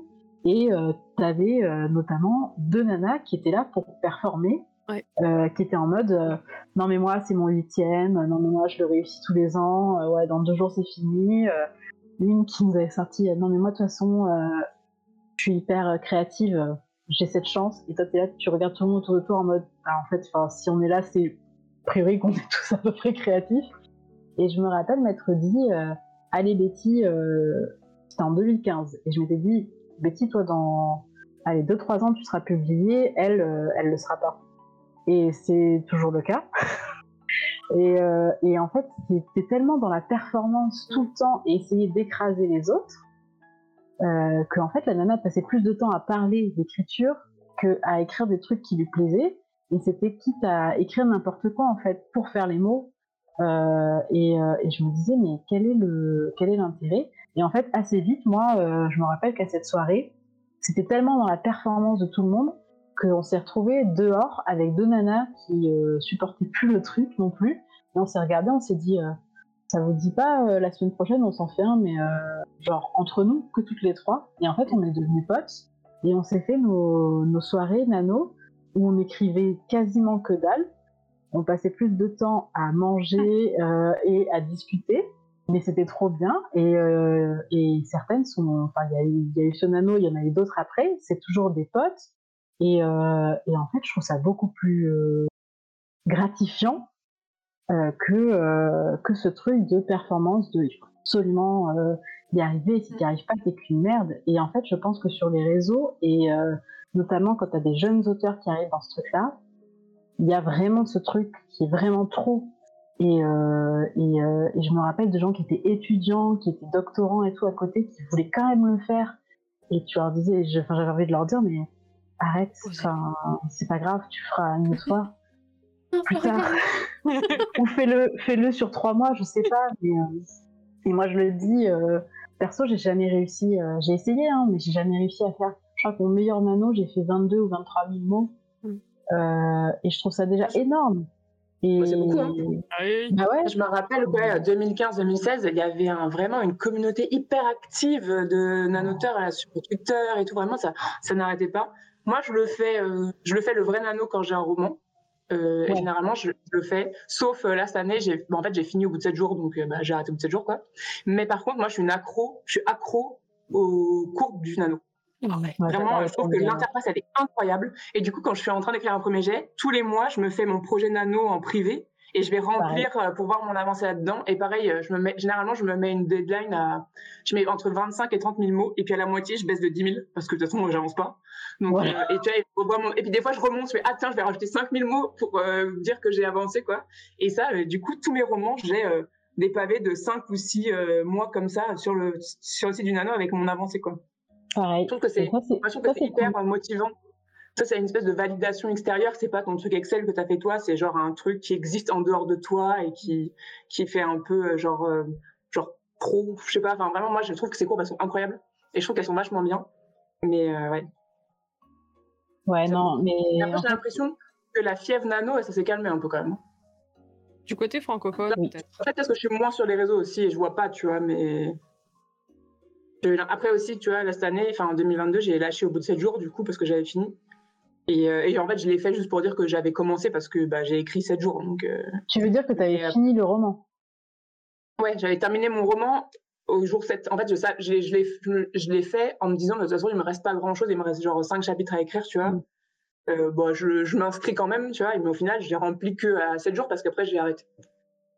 et tu avais notamment deux nanas qui étaient là pour performer euh, qui était en mode euh, non mais moi c'est mon huitième, non mais moi je le réussis tous les ans, euh, ouais dans deux jours c'est fini. une qui nous avait sorti non mais moi de toute façon je suis hyper créative, j'ai cette chance. Et toi, t'es là, tu regardes tout le monde autour de toi en mode, ah, en fait, si on est là, c'est a priori qu'on est tous à peu près créatifs. Et je me rappelle m'être dit, euh, allez Betty, euh, c'était en 2015, et je m'étais dit, Betty, toi, dans allez, 2-3 ans, tu seras publiée, elle, euh, elle le sera pas. Et c'est toujours le cas. et, et, en fait, c'était tellement dans la performance tout le temps et essayer d'écraser les autres euh, qu'en fait la nana passait plus de temps à parler d'écriture qu'à écrire des trucs qui lui plaisaient. Et c'était quitte à écrire n'importe quoi en fait pour faire les mots. Euh, et, euh, et, je me disais mais quel est le quel est l'intérêt? Et en fait assez vite moi euh, je me rappelle qu'à cette soirée c'était tellement dans la performance de tout le monde qu'on s'est retrouvé dehors avec deux nanas qui euh, supportaient plus le truc non plus. Et on s'est regardé, on s'est dit ça vous dit pas euh, la semaine prochaine on s'en fait un mais euh, genre entre nous que toutes les trois. Et en fait on est devenus potes. Et on s'est fait nos, nos, soirées nano où on écrivait quasiment que dalle. On passait plus de temps à manger euh, et à discuter. Mais c'était trop bien. Et, euh, et certaines sont enfin il y, a eu ce nano il y en a eu d'autres après. C'est toujours des potes et, euh, et en fait je trouve ça beaucoup plus gratifiant euh, que, euh, que ce truc de performance, de il faut absolument euh, y arriver, si tu n'y arrives pas, t'es qu'une merde. Et en fait, je pense que sur les réseaux, et notamment quand tu as des jeunes auteurs qui arrivent dans ce truc-là, il y a vraiment ce truc qui est vraiment trop. Et, euh, et, euh, et, je me rappelle de gens qui étaient étudiants, qui étaient doctorants et tout à côté, qui voulaient quand même le faire. Et tu leur disais, j'avais envie de leur dire, mais arrête, c'est pas grave, tu feras une autre fois. Plus tard. Ou fais-le fais -le sur trois mois, je sais pas. Mais, euh, et moi, je le dis, euh, perso, j'ai jamais réussi. Euh, j'ai essayé, hein, mais j'ai jamais réussi à faire. Je crois que mon meilleur nano, j'ai fait 22 ou 23 000 mots. Mm. et je trouve ça déjà énorme. Et... C'est beaucoup. Hein. Ah bah ouais. Je me rappelle, ouais, 2015-2016, il y avait un, vraiment une communauté hyper active de nanoteurs sur Twitter et tout. Vraiment, ça, ça n'arrêtait pas. Moi, je le fais, je le fais le vrai nano quand j'ai un roman. Euh, et généralement, je, le fais. Sauf euh, là, cette année, j'ai, en fait, j'ai fini au bout de 7 jours, donc euh, bah, j'ai arrêté au bout de 7 jours, quoi. Mais par contre, moi, je suis une accro, je suis accro aux courbes du nano. Vraiment, je trouve que l'interface, elle est incroyable. Et du coup, quand je suis en train d'écrire un premier jet, tous les mois, je me fais mon projet nano en privé et je vais remplir pour voir mon avancée là-dedans. Et pareil, je me mets, généralement, je me mets une deadline à, je mets entre 25 et 30 000 mots, et puis à la moitié, je baisse de 10 000, parce que de toute façon, j'avance pas. Donc, euh, et, tu vois, mon... et puis des fois, je remonte, je fais, ah tiens, je vais rajouter 5 000 mots pour euh, dire que j'ai avancé, quoi. Et ça, euh, du coup, tous mes romans, j'ai des pavés de 5 ou 6 mois comme ça sur le, sur le site du Nano avec mon avancée, quoi. Pareil. Je trouve que c'est, hyper motivant ça, c'est une espèce de validation extérieure. C'est pas ton truc Excel que tu as fait toi. C'est genre un truc qui existe en dehors de toi et qui, qui fait un peu genre, genre pro. Je sais pas. Enfin, vraiment, moi, je trouve que ces cours, elles sont incroyables. Et je trouve qu'elles sont vachement bien. Mais ouais. Ouais, non, mais. j'ai l'impression que la fièvre nano, ça s'est calmé un peu quand même. Du côté francophone, peut-être. Peut-être parce que je suis moins sur les réseaux aussi et je vois pas, tu vois, mais. Après aussi, tu vois, là, cette année, enfin en 2022, j'ai lâché au bout de 7 jours, du coup, parce que j'avais fini. Et, euh, et, en fait, je l'ai fait juste pour dire que j'avais commencé parce que bah, j'ai écrit 7 jours. Donc, euh, Tu veux dire que tu avais euh, fini le roman? Ouais, j'avais terminé mon roman au jour 7. En fait, je, je, je, je l'ai fait en me disant, de toute façon, il me reste pas grand chose, il me reste genre 5 chapitres à écrire, tu vois. Mm. Euh, bon, je, je m'inscris quand même, tu vois, mais au final, je l'ai rempli que à 7 jours parce qu'après, j'ai arrêté.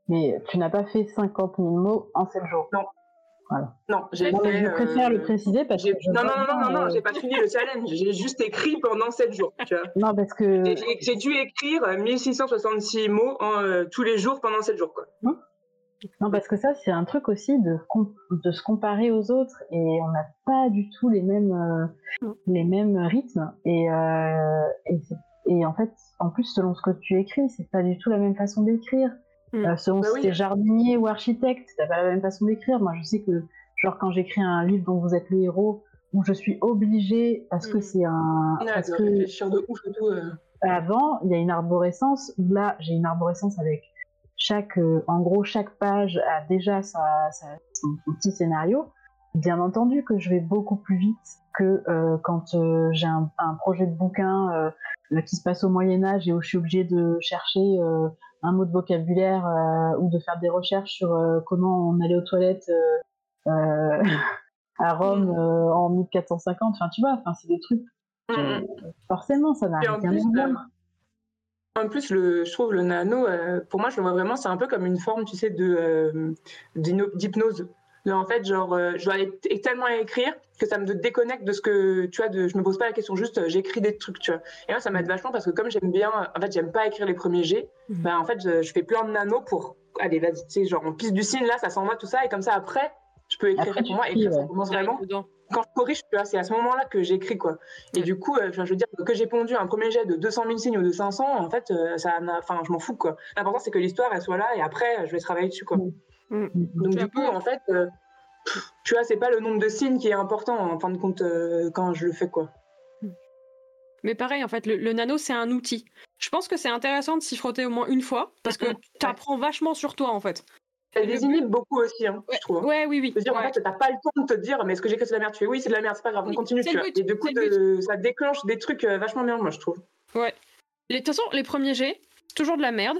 Mais tu n'as pas fait 50 000 mots en 7 jours Non. Voilà. Non, j'ai fait. Je préfère euh, le préciser parce que. Non, non, non, non, non, j'ai pas fini le challenge. J'ai juste écrit pendant 7 jours. Tu vois. Non, parce que. J'ai dû écrire 1666 mots en, euh, tous les jours pendant 7 jours. Quoi. Hum non, parce que ça, c'est un truc aussi de, de se comparer aux autres et on n'a pas du tout les mêmes, euh, les mêmes rythmes. Et, euh, et, et, en fait, en plus, selon ce que tu écris, c'est pas du tout la même façon d'écrire. Mm. Euh, selon bah si t'es jardinier ou architecte, t'as pas la même façon d'écrire. Moi, je sais que, genre, quand j'écris un livre dont vous êtes le héros, où je suis obligée parce que mm. c'est un. parce que de ouf et tout. Euh. Avant, il y a une arborescence. Là, j'ai une arborescence avec chaque, euh, en gros, chaque page a déjà sa, sa, son, petit scénario. Bien entendu que je vais beaucoup plus vite que euh, quand euh, j'ai un, un, projet de bouquin euh, qui se passe au Moyen Âge et où je suis obligée de chercher euh, un mot de vocabulaire ou de faire des recherches sur comment on allait aux toilettes à Rome en 1450. Enfin, tu vois, enfin, c'est des trucs Mm. Forcément, ça n'a rien à voir. En plus, le, je trouve le nano, euh, pour moi, je le vois vraiment, c'est un peu comme une forme, tu sais, de euh, d'hypnose. En fait, genre, euh, je dois aller tellement écrire que ça me déconnecte de ce que, tu vois, de, je me pose pas la question, juste j'écris des trucs, tu vois. Et moi, ça m'aide vachement parce que comme j'aime bien, en fait, j'aime pas écrire les premiers G, mmh. ben, en fait, je, fais plein de nano pour, allez, vas-y, tu sais, genre, on pisse du signe là, ça s'envoie tout ça, et comme ça, après, je peux écrire pour moi, et ça commence vraiment quand je corrige, c'est à ce moment-là que j'écris quoi. Et du coup, euh, je veux dire que j'ai pondu un premier jet de 200 000 signes ou de 500, en fait, euh, ça, enfin, je m'en fous quoi. L'important c'est que l'histoire elle soit là et après je vais travailler dessus quoi. Mm. Mm. Donc du coup, en fait, euh, tu vois, c'est pas le nombre de signes qui est important en fin de compte quand je le fais quoi. Mm. Mais pareil, en fait, le, nano, c'est un outil. Je pense que c'est intéressant de s'y frotter au moins une fois, parce que tu apprends vachement sur toi, en fait. Elle désinhibe beaucoup aussi, hein, je trouve. Ouais, oui, oui. C'est-à-dire, en fait, t'as pas le temps de te dire, mais est-ce que j'écris c'est de la merde? Tu fais, oui, c'est de la merde, c'est pas grave, on continue, tu vois. Et du coup, ça déclenche des trucs euh, vachement bien, moi, je trouve. Ouais. De toute façon, les premiers jets, toujours de la merde.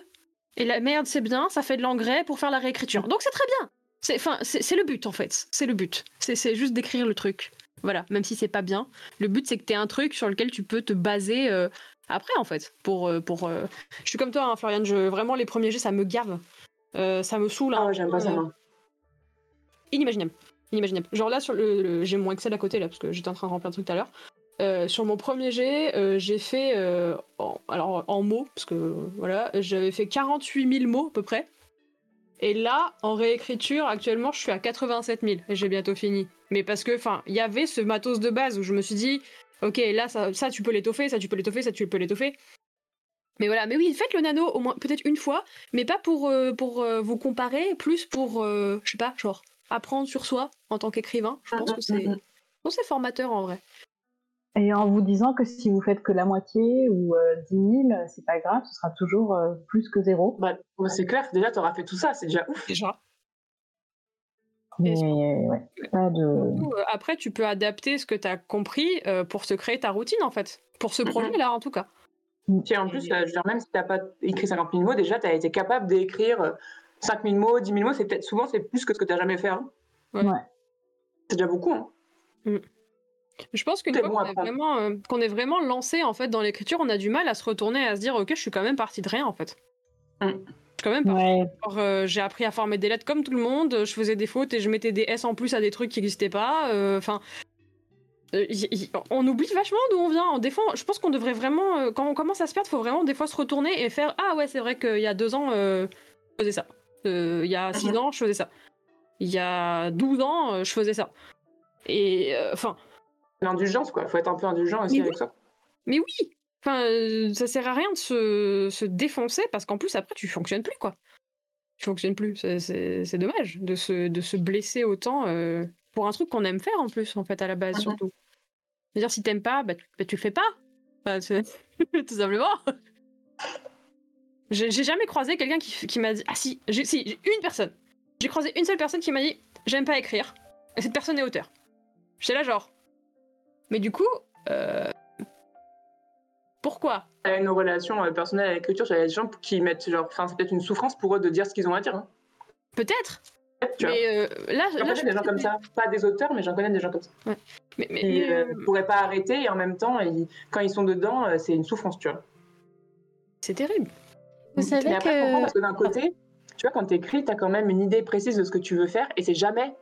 Et la merde, c'est bien, ça fait de l'engrais pour faire la réécriture. Donc c'est très bien. C'est, c'est, le but, en fait. C'est le but. C'est, juste d'écrire le truc. Voilà, même si c'est pas bien. Le but, c'est que tu aies un truc sur lequel tu peux te baser euh, après, en fait. Pour, euh, pour, Je suis comme toi, hein, Florian. Je... Vraiment, les premiers jets, ça me gave. Euh, ça me saoule. Ah, j'aime pas ça. Euh, inimaginable. Inimaginable. Genre là, sur le, j'ai mon Excel à côté là, parce que j'étais en train de remplir un truc tout à l'heure. Euh, sur mon premier jet, j'ai fait, en, alors en mots, parce que voilà, j'avais fait 48 000 mots à peu près. Et là, en réécriture, actuellement, je suis à 87 000 et j'ai bientôt fini. Mais parce que, enfin, il y avait ce matos de base où je me suis dit, ok, là, ça, ça tu peux l'étoffer, ça tu peux l'étoffer, ça tu peux l'étoffer. Mais voilà, mais oui, faites le nano au moins peut-être une fois, mais pas pour, euh, pour euh, vous comparer, plus pour, euh, je sais pas, genre apprendre sur soi en tant qu'écrivain. Je pense que c'est, mm, mm, mm. c'est formateur en vrai. Et en vous disant que si vous faites que la moitié ou 10 000, c'est pas grave, ce sera toujours plus que zéro. Bah, c'est clair, déjà tu auras fait tout ça, c'est déjà ouf. Déjà. Mais ouais, pas de... après, tu peux adapter ce que tu as compris pour se créer ta routine en fait. Pour ce projet-là en tout cas. Tiens, en plus, je veux dire, même si tu n'as pas écrit 50 000 mots, déjà, tu as été capable d'écrire 5 000 mots, 10 000 mots. C'est peut-être souvent, c'est plus que ce que tu n'as jamais fait. Hein. Ouais. C'est déjà beaucoup. Hein. Mm. Je pense qu'une fois qu'on est, vraiment, euh, qu'on est vraiment lancé en fait dans l'écriture, on a du mal à se retourner à se dire ok, je suis quand même partie de rien en fait. Mm. quand même euh, j'ai appris à former des lettres comme tout le monde. Je faisais des fautes et je mettais des S en plus à des trucs qui n'existaient pas. Euh, enfin, euh, on oublie vachement d'où on vient. Des fois, je pense qu'on devrait vraiment, euh, quand on commence à se perdre, il faut vraiment des fois se retourner et faire Ah ouais, c'est vrai qu'il y a deux ans, euh, je faisais ça. il y a six mhm. ans, je faisais ça. Il y a douze ans, je faisais ça. Et enfin. L'indulgence, quoi. Faut être un peu indulgent aussi avec ça. Mais oui Enfin, ça sert à rien de se, défoncer parce qu'en plus, après, tu fonctionnes plus, quoi. Tu fonctionnes plus. C'est dommage de se, de se blesser autant pour un truc qu'on aime faire en plus, en fait, à la base, mhm. surtout. C'est-à-dire, si t'aimes pas, bah, tu, bah, le fais pas. tout simplement. J'ai jamais croisé quelqu'un qui, m'a dit. Ah si, si, une personne. J'ai croisé une seule personne qui m'a dit J'aime pas écrire. Et cette personne est auteur. J'étais là, genre. Mais du coup. Euh... Pourquoi y a une relation euh, personnelle à l'écriture. Il y a des gens qui mettent. genre, Enfin, c'est peut-être une souffrance pour eux de dire ce qu'ils ont à dire. Hein. Peut-être. Mais euh, là, j'en connais des gens comme ça, pas des auteurs, mais j'en connais des gens comme ça. Ouais. Mais, mais ils euh, euh, pourraient pas arrêter et en même temps, quand ils sont dedans, c'est une souffrance, tu vois. C'est terrible. Vous savez mais après, que... parce que d'un côté, tu vois, quand tu écris, tu as quand même une idée précise de ce que tu veux faire et c'est jamais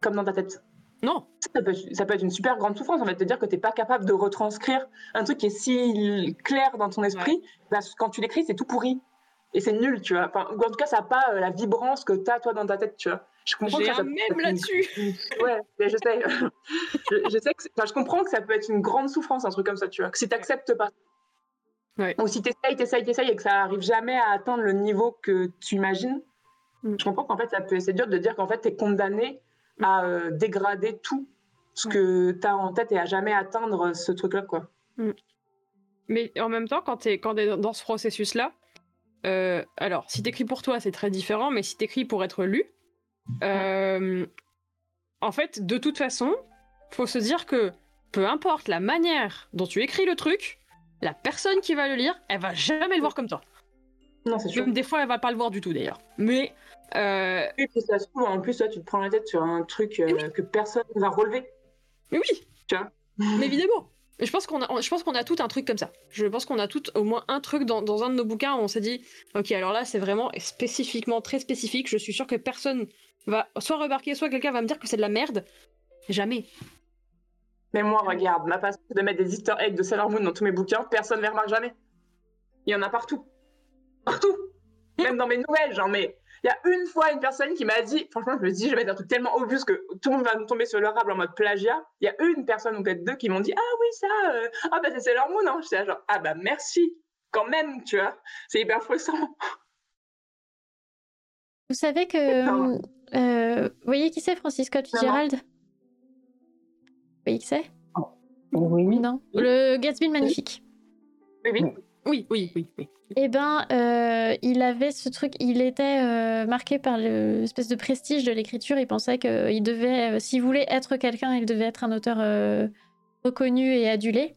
comme dans ta tête. Non. Ça peut, être, une super grande souffrance, en fait, de dire que tu n'es pas capable de retranscrire un truc qui est si clair dans ton esprit. Bah, quand tu l'écris, c'est tout pourri et c'est nul, tu vois. Enfin, en tout cas, ça n'a pas euh, la vibrance que tu as toi dans ta tête, tu vois. Je comprends J'ai un même là-dessus. Ouais, mais je sais. je, sais que enfin, je comprends que ça peut être une grande souffrance, un truc comme ça, tu vois. Que si tu n'acceptes pas. Ouais. Ou si tu essayes, tu essayes, et que ça arrive jamais à atteindre le niveau que tu imagines, mm. je comprends qu'en fait, ça peut, c'est dur de dire qu'en fait, tu es condamné à euh, dégrader tout ce que tu as en tête et à jamais atteindre ce truc-là, quoi. Mm. Mais en même temps, quand tu es, es dans ce processus-là, euh, alors, si t'écris pour toi, c'est très différent, mais si t'écris pour être lu, euh, en fait, de toute façon, faut se dire que peu importe la manière dont tu écris le truc, la personne qui va le lire, elle va jamais le voir comme toi. Non, c'est sûr. Même des fois, elle va pas le voir du tout d'ailleurs. Mais. Euh... ça se trouve, en plus, toi, tu te prends la tête sur un truc euh, que personne ne va relever. Mais oui Tu vois Mais évidemment je pense qu'on a, je pense qu'on a tout un truc comme ça. Je pense qu'on a tout au moins un truc dans, dans un de nos bouquins où on s'est dit, ok, alors là c'est vraiment spécifiquement très spécifique. Je suis sûr que personne va soit remarquer, soit quelqu'un va me dire que c'est de la merde. Jamais. Mais moi, regarde, ma passion de mettre des Easter eggs de Sailor Moon dans tous mes bouquins, personne ne les remarque jamais. Il y en a partout. Partout. Même dans mes nouvelles, genre, mais il y a une fois une personne qui m'a dit, franchement, je me dis, je vais mettre un truc tellement obvious que tout le monde va nous tomber sur le rable en mode plagiat. Il y a une personne ou peut-être deux qui m'ont dit, ah oui, ça, euh, ah bah c'est Sailor Moon, hein. J'étais genre, ah bah merci, quand même, tu vois. C'est hyper frustrant. Vous savez que. Euh, vous voyez qui c'est, Francisco Fitzgerald? Vous voyez qui c'est? Oui. Non? Le Gatsby magnifique. Oui, oui. Oui, oui, oui, oui. Eh ben, euh, il avait ce truc, il était euh, marqué par l'espèce de prestige de l'écriture. Il pensait qu'il devait, euh, s'il voulait être quelqu'un, il devait être un auteur reconnu et adulé.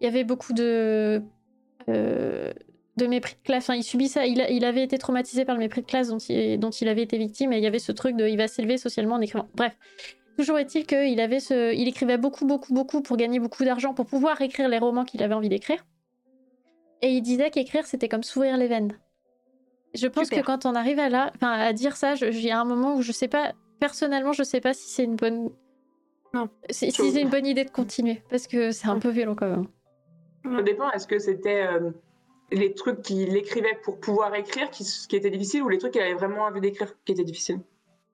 Il y avait beaucoup de, de mépris de classe. Enfin, il subit ça. Il, a- il avait été traumatisé par le mépris de classe dont il, dont il avait été victime. Et il y avait ce truc de, il va s'élever socialement en écrivant. Bref. Toujours est-il qu'il avait ce, il écrivait beaucoup, beaucoup, beaucoup pour gagner beaucoup d'argent, pour pouvoir écrire les romans qu'il avait envie d'écrire. Et il disait qu'écrire, c'était comme s'ouvrir les veines. Je pense Super. que quand on arrive à là, enfin, à dire ça, il y a un moment où je sais pas, personnellement, je sais pas si c'est une bonne, Non. si, si c'est une bonne idée de continuer, parce que c'est un peu violent quand même. Ça dépend. Est-ce que c'était euh, les trucs qu'il écrivait pour pouvoir écrire qui, qui étaient difficiles ou les trucs qu'il avait vraiment envie d'écrire qui étaient difficiles?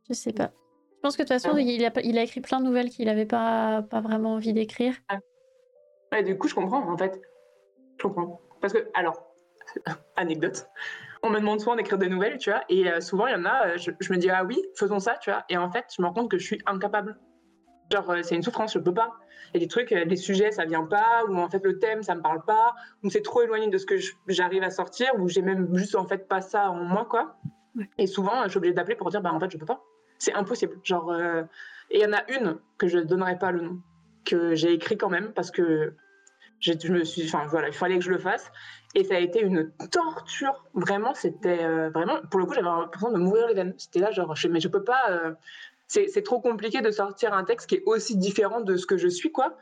Je sais pas. Je pense que de toute façon, Ah. il a, pas- il a écrit plein de nouvelles qu'il avait pas, pas vraiment envie d'écrire. Ouais, du coup, je comprends, en fait. Je comprends. Parce que, alors, anecdote, on me demande souvent d'écrire des nouvelles, tu vois, et euh, souvent, il y en a, euh, je, je me dis, ah oui, faisons ça, tu vois, et en fait, je me rends compte que je suis incapable. Genre, euh, c'est une souffrance, je peux pas. Il y a des trucs, les sujets, ça vient pas, ou en fait, le thème, ça me parle pas, ou c'est trop éloigné de ce que j'arrive à sortir, ou j'ai même juste, en fait, pas ça en moi, quoi. Ouais. Et souvent, je suis obligée d'appeler pour dire, bah, en fait, je peux pas. C'est impossible. Genre, et il y en a une que je donnerai pas le nom, que j'ai écrit quand même, parce que je me suis, enfin voilà, il fallait que je le fasse. Et ça a été une torture. Vraiment, c'était euh, vraiment, pour le coup, j'avais l'impression de mourir les veines. C'était là, genre, je, mais je peux pas. euh, c'est trop compliqué de sortir un texte qui est aussi différent de ce que je suis, quoi.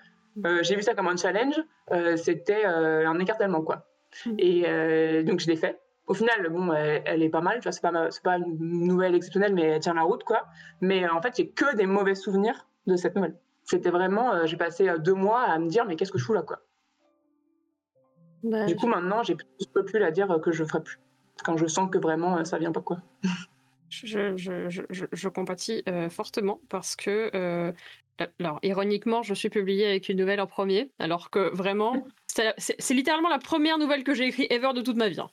Euh, j'ai vu ça comme un challenge. euh, c'était un écartèlement, quoi. Mm. Et donc, je l'ai fait. Au final, bon, elle, elle est pas mal. Tu vois, c'est pas, pas une nouvelle exceptionnelle, mais elle tient la route, quoi. Mais en fait, j'ai que des mauvais souvenirs de cette nouvelle. C'était vraiment, j'ai passé deux mois à me dire, mais qu'est-ce que je fous là, quoi. Bah, Du coup, maintenant, j'ai- je peux plus la dire euh, que je ferai plus. Quand je sens que vraiment euh, ça vient pas quoi. Je, je, je, je, je compatis euh, fortement parce que, euh, alors, ironiquement, je suis publiée avec une nouvelle en premier, alors que vraiment, c'est littéralement la première nouvelle que j'ai écrite ever de toute ma vie. hein.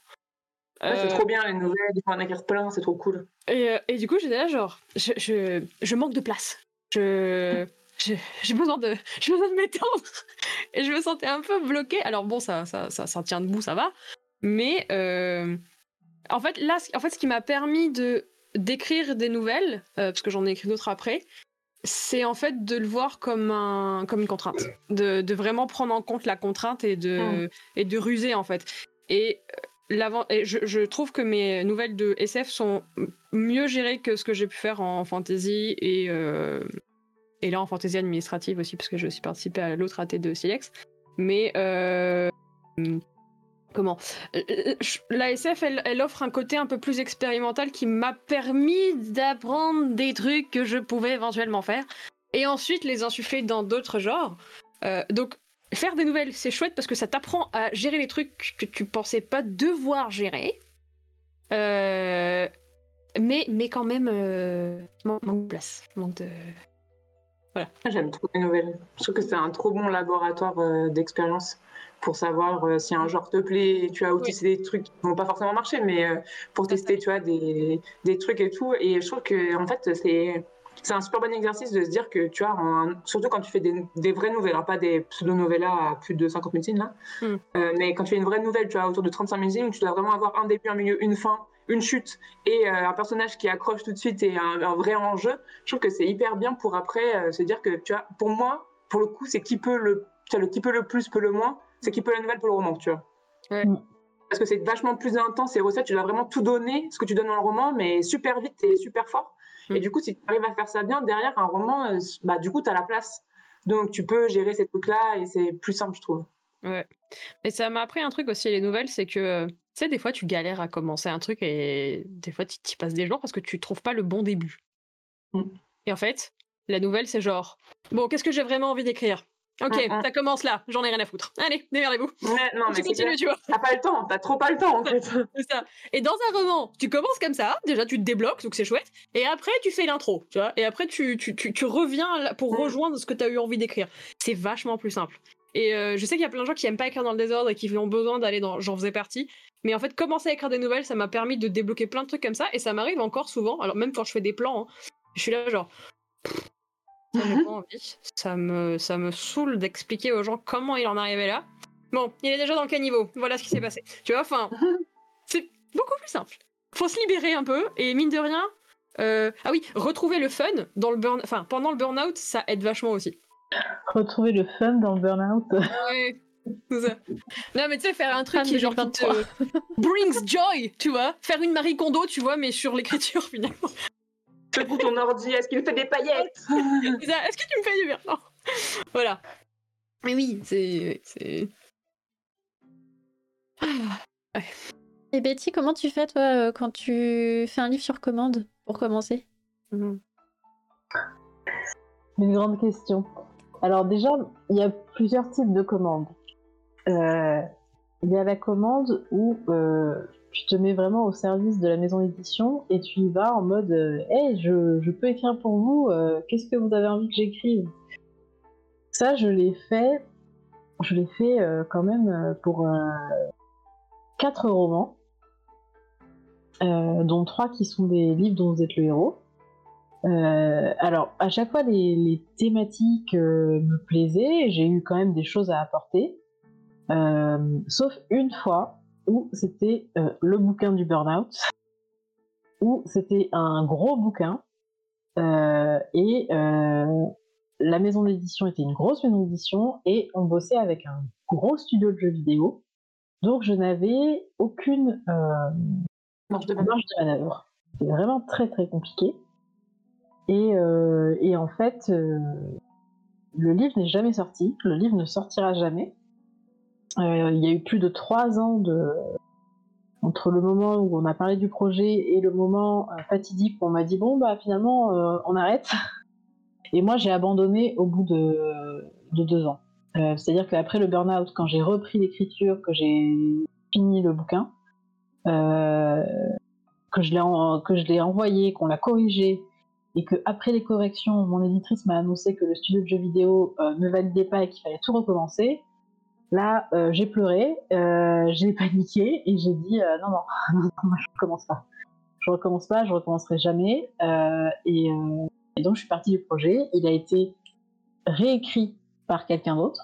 Ouais, c'est trop bien les nouvelles, il faut en écrire plein, c'est trop cool. Et, euh, et du coup, j'étais là, genre, je, je, je manque de place. Je. je- J'ai besoin de, j'ai besoin de m'étendre. Et je me sentais un peu bloquée. Alors bon, ça, ça, ça, ça tient debout, ça va. Mais euh, en fait, là, ce- en fait, ce qui m'a permis de d'écrire des nouvelles, euh, parce que j'en ai écrit d'autres après, c'est en fait de le voir comme un, comme une contrainte, de, de vraiment prendre en compte la contrainte et de, et de ruser en fait. Et euh, l'avant, et je, je trouve que mes nouvelles de SF sont mieux gérées que ce que j'ai pu faire en fantasy et euh, et là en fantasy administrative aussi parce que je suis participé à l'autre AT de Silex. Mais euh, comment? Euh, je- La SF, elle, offre un côté un peu plus expérimental qui m'a permis d'apprendre des trucs que je pouvais éventuellement faire et ensuite les insuffler dans d'autres genres. Euh, donc faire des nouvelles, c'est chouette parce que ça t'apprend à gérer les trucs que tu pensais pas devoir gérer. Euh, mais, mais quand même, euh, manque de place. Manque de... J'aime trop les nouvelles. Je trouve que c'est un trop bon laboratoire euh, d'expérience pour savoir euh, si un genre te plaît, tu as aussi des trucs qui vont pas forcément marcher, mais euh, pour tester, tu vois, des, des trucs et tout. Et je trouve que en fait, c'est c'est un super bon exercice de se dire que tu as, un- surtout quand tu fais des, des vraies nouvelles, pas des pseudo-novellas à plus de 50 000 signes, là, Mm. Euh, mais quand tu fais une vraie nouvelle, tu as autour de 35 000 signes, tu dois vraiment avoir un début, un milieu, une fin, une chute et euh, un personnage qui accroche tout de suite et un, un vrai enjeu. Je trouve que c'est hyper bien pour après euh, se dire que, tu vois, pour moi, pour le coup, c'est qui peut le, tu vois, le qui peut le plus, peut le moins, c'est qui peut la nouvelle, peut le roman, tu vois. Ouais. Mm. Parce que c'est vachement plus intense et recettes, tu dois vraiment tout donner, ce que tu donnes dans le roman, mais super vite et super fort. Mm. Et du coup, si tu arrives à faire ça bien, derrière un roman, euh, bah, du coup, tu as la place Donc tu peux gérer ces trucs-là et c'est plus simple, je trouve. Ouais. Et ça m'a appris un truc aussi, les nouvelles, c'est que, sais, des fois, tu galères à commencer un truc et des fois, tu y passes des jours parce que tu trouves pas le bon début. Mm. Et en fait, la nouvelle, c'est genre, bon, qu'est-ce que j'ai vraiment envie d'écrire? Ok, Mm, mm. ça commence là, j'en ai rien à foutre. Allez, démerdez-vous. Ouais, non, mais tu c'est continues, tu vois. T'as pas le temps, t'as trop pas le temps en fait. C'est ça. Et dans un roman, tu commences comme ça, déjà tu te débloques, donc c'est chouette, et après tu fais l'intro, tu vois, et après tu, tu, tu, tu reviens pour Mm. rejoindre ce que tu as eu envie d'écrire. C'est vachement plus simple. Et euh, je sais qu'il y a plein de gens qui aiment pas écrire dans le désordre et qui ont besoin d'aller dans. J'en faisais partie. Mais en fait, commencer à écrire des nouvelles, ça m'a permis de débloquer plein de trucs comme ça, et ça m'arrive encore souvent. Alors, même quand je fais des plans, hein, je suis là genre. Ça, j'ai pas envie. Ça me, ça me saoule d'expliquer aux gens comment il en est arrivé là. Bon, il est déjà dans le caniveau. Voilà ce qui s'est passé. Tu vois, enfin, c'est beaucoup plus simple. Faut se libérer un peu et mine de rien. euh, Ah oui, retrouver le fun dans le burn, enfin pendant le burn-out, ça aide vachement aussi. Retrouver le fun dans le burn-out. Ouais. ça. Non mais tu sais faire un truc qui genre qui 2023. te brings joy, tu vois, faire une Marie Kondo, tu vois, mais sur l'écriture finalement. Fais pour ton ordi, est-ce qu'il fait des paillettes? Est-ce que tu me fais du bien Non. Voilà. Mais oui, c'est c'est Et Betty, comment tu fais toi euh, quand tu fais un livre sur commande pour commencer? Mhm. Une grande question. Alors déjà, il y a plusieurs types de commandes. Euh, il y a la commande où euh, tu te mets vraiment au service de la maison d'édition et tu y vas en mode euh, Hey, je, peux écrire pour vous, euh, qu'est-ce que vous avez envie que j'écrive? Ça, je l'ai fait, je l'ai fait euh, quand même pour quatre romans, dont trois qui sont des livres dont vous êtes le héros. Alors, à chaque fois, les, thématiques me plaisaient, j'ai eu quand même des choses à apporter, sauf une fois où c'était euh, le bouquin du burn-out, où c'était un gros bouquin, euh, et euh, la maison d'édition était une grosse maison d'édition, et on bossait avec un gros studio de jeux vidéo, donc je n'avais aucune marge de manœuvre. C'était vraiment très très compliqué. Et, et en fait, le livre n'est jamais sorti. Le livre ne sortira jamais. Euh, il y a eu plus de trois ans de... entre le moment où on a parlé du projet et le moment euh, fatidique où on m'a dit bon bah finalement euh, on arrête. Et moi j'ai abandonné au bout de, de deux ans. C'est-à-dire qu'après le burn-out, quand j'ai repris l'écriture, que j'ai fini le bouquin, que je l'ai envoyé, qu'on l'a corrigé, et que après les corrections, mon éditrice m'a annoncé que le studio de jeux vidéo ne validait pas et qu'il fallait tout recommencer. Là, euh, j'ai pleuré, euh, j'ai paniqué et j'ai dit euh, non, non, non, non, je recommence pas. Je recommence pas, je recommencerai jamais. Et, et donc, je suis partie du projet. Il a été réécrit par quelqu'un d'autre.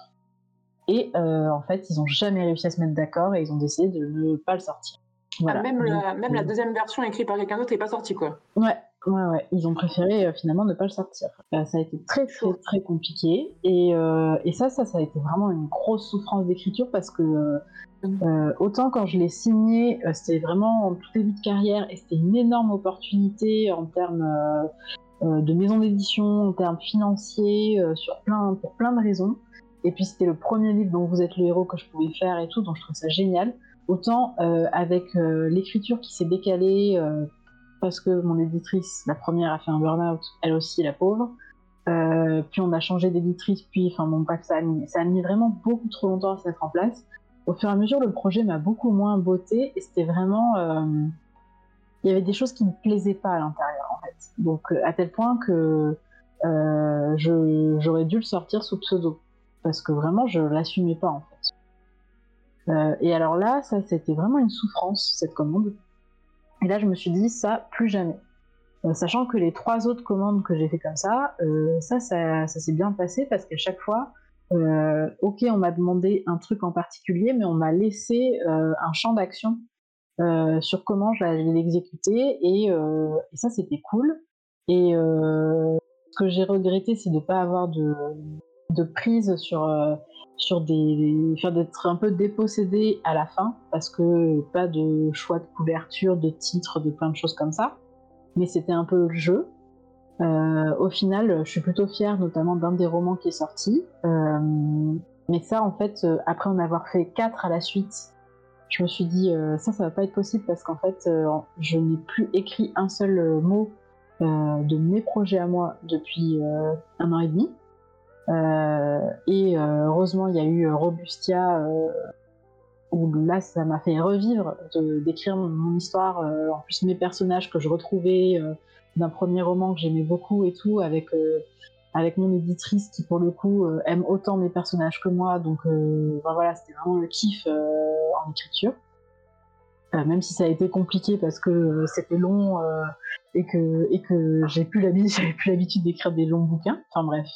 Et en fait, ils ont jamais réussi à se mettre d'accord et ils ont décidé de ne pas le sortir. Voilà. Ah, même, la, même la deuxième version écrite par quelqu'un d'autre n'est pas sortie, quoi. Ouais, ouais, ouais. Ils ont préféré euh, finalement ne pas le sortir. Euh, ça a été très, très, très compliqué. Et, euh, et ça, ça, ça a été vraiment une grosse souffrance d'écriture parce que euh, autant quand je l'ai signé, c'était vraiment en tout début de carrière et c'était une énorme opportunité en termes de maison d'édition, en termes financiers, sur plein, pour plein de raisons. Et puis c'était le premier livre dont vous êtes le héros que je pouvais faire et tout, donc je trouve ça génial. Autant avec l'écriture qui s'est décalée parce que mon éditrice, la première, a fait un burn-out, elle aussi, la pauvre. Euh, puis on a changé d'éditrice, puis, enfin bon, bref, ça a, mis, ça a mis vraiment beaucoup trop longtemps à se mettre en place. Au fur et à mesure, le projet m'a beaucoup moins beauté et c'était vraiment. euh, il y avait des choses qui me plaisaient pas à l'intérieur, en fait. Donc, euh, à tel point que euh, j'aurais dû le sortir sous pseudo. Parce que vraiment, je l'assumais pas, en fait. Et alors là, ça, c'était vraiment une souffrance, cette commande. Et là, je me suis dit, ça, plus jamais. Euh, sachant que les trois autres commandes que j'ai fait comme ça, euh, ça, ça, ça s'est bien passé parce qu'à chaque fois, euh, ok, on m'a demandé un truc en particulier, mais on m'a laissé un champ d'action sur comment j'allais l'exécuter, et, ça, c'était cool. Et ce que j'ai regretté, c'est de ne pas avoir de, prise sur, sur des. Enfin, d'être un peu dépossédé à la fin, parce que pas de choix de couverture, de titre, de plein de choses comme ça. Mais c'était un peu le jeu. au final, je suis plutôt fière, notamment d'un des romans qui est sorti. mais ça, en fait, après en avoir fait quatre à la suite, je me suis dit ça, ça va pas être possible parce qu'en fait, je n'ai plus écrit un seul mot de mes projets à moi depuis un an et demi. Et heureusement, il y a eu Robustia où là ça m'a fait revivre d'écrire mon histoire, euh, en plus mes personnages que je retrouvais euh, d'un premier roman que j'aimais beaucoup et tout, avec, euh, avec mon éditrice qui pour le coup aime autant mes personnages que moi, donc voilà, c'était vraiment le kiff en écriture. même si ça a été compliqué parce que c'était long et que, et que j'ai plus l'habitude d'écrire des longs bouquins, enfin bref,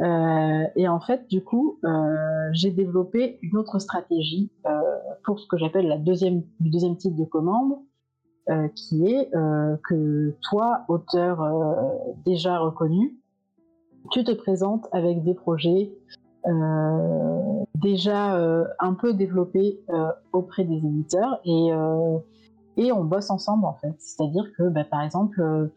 euh, et en fait, du coup, euh, j'ai développé une autre stratégie euh, pour ce que j'appelle la deuxième, le deuxième type de commande, qui est que toi, auteur déjà reconnu, tu te présentes avec des projets déjà un peu développés auprès des éditeurs et, et on bosse ensemble en fait. C'est-à-dire que, bah, par exemple,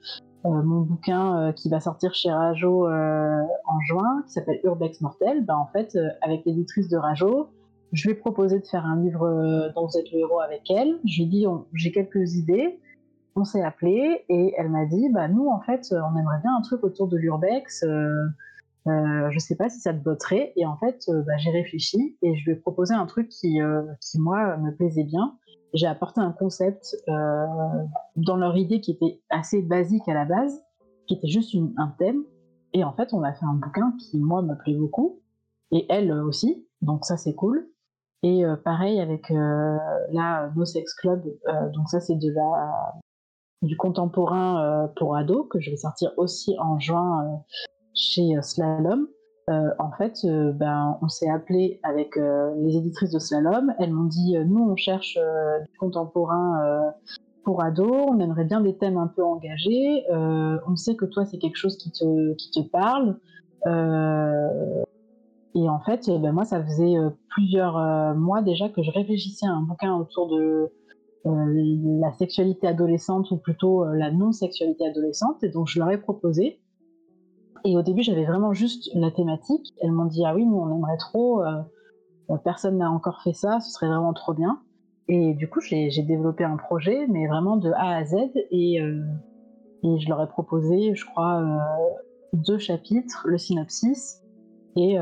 mon bouquin euh, qui va sortir chez Rajo euh, en juin, qui s'appelle Urbex Mortel, ben, en fait, avec l'éditrice de Rajo, je lui ai proposé de faire un livre dont vous êtes le héros avec elle. Je lui dit, j'ai quelques idées. On s'est appelé et elle m'a dit, bah, nous, en fait, on aimerait bien un truc autour de l'Urbex. Euh, je sais pas si ça te botterait. Et en fait, bah, j'ai réfléchi et je lui ai proposé un truc qui, qui, moi, me plaisait bien j'ai apporté un concept euh, dans leur idée qui était assez basique à la base, qui était juste un thème. Et en fait, on a fait un bouquin qui, moi, me plaît beaucoup, et elle aussi, donc ça, c'est cool. Et euh, pareil avec euh, là, No Sex Club, donc ça, c'est de la, du contemporain pour ados, que je vais sortir aussi en juin chez Slalom. Euh, en fait, euh, ben, on s'est appelé avec euh, les éditrices de Slalom. Elles m'ont dit, nous, on cherche du contemporain pour ados, on aimerait bien des thèmes un peu engagés. on sait que toi, c'est quelque chose qui te, parle. et en fait, ben, moi, ça faisait plusieurs mois déjà que je réfléchissais à un bouquin autour de la sexualité adolescente ou plutôt la non-sexualité adolescente. Et donc, je leur ai proposé. Et au début, j'avais vraiment juste la thématique. Elles m'ont dit Ah oui, nous, on aimerait trop. Euh, euh, personne n'a encore fait ça, ce serait vraiment trop bien. Et du coup, j'ai développé un projet, mais vraiment de A à Z. Et, euh, je leur ai proposé, je crois, deux chapitres, le synopsis. Et,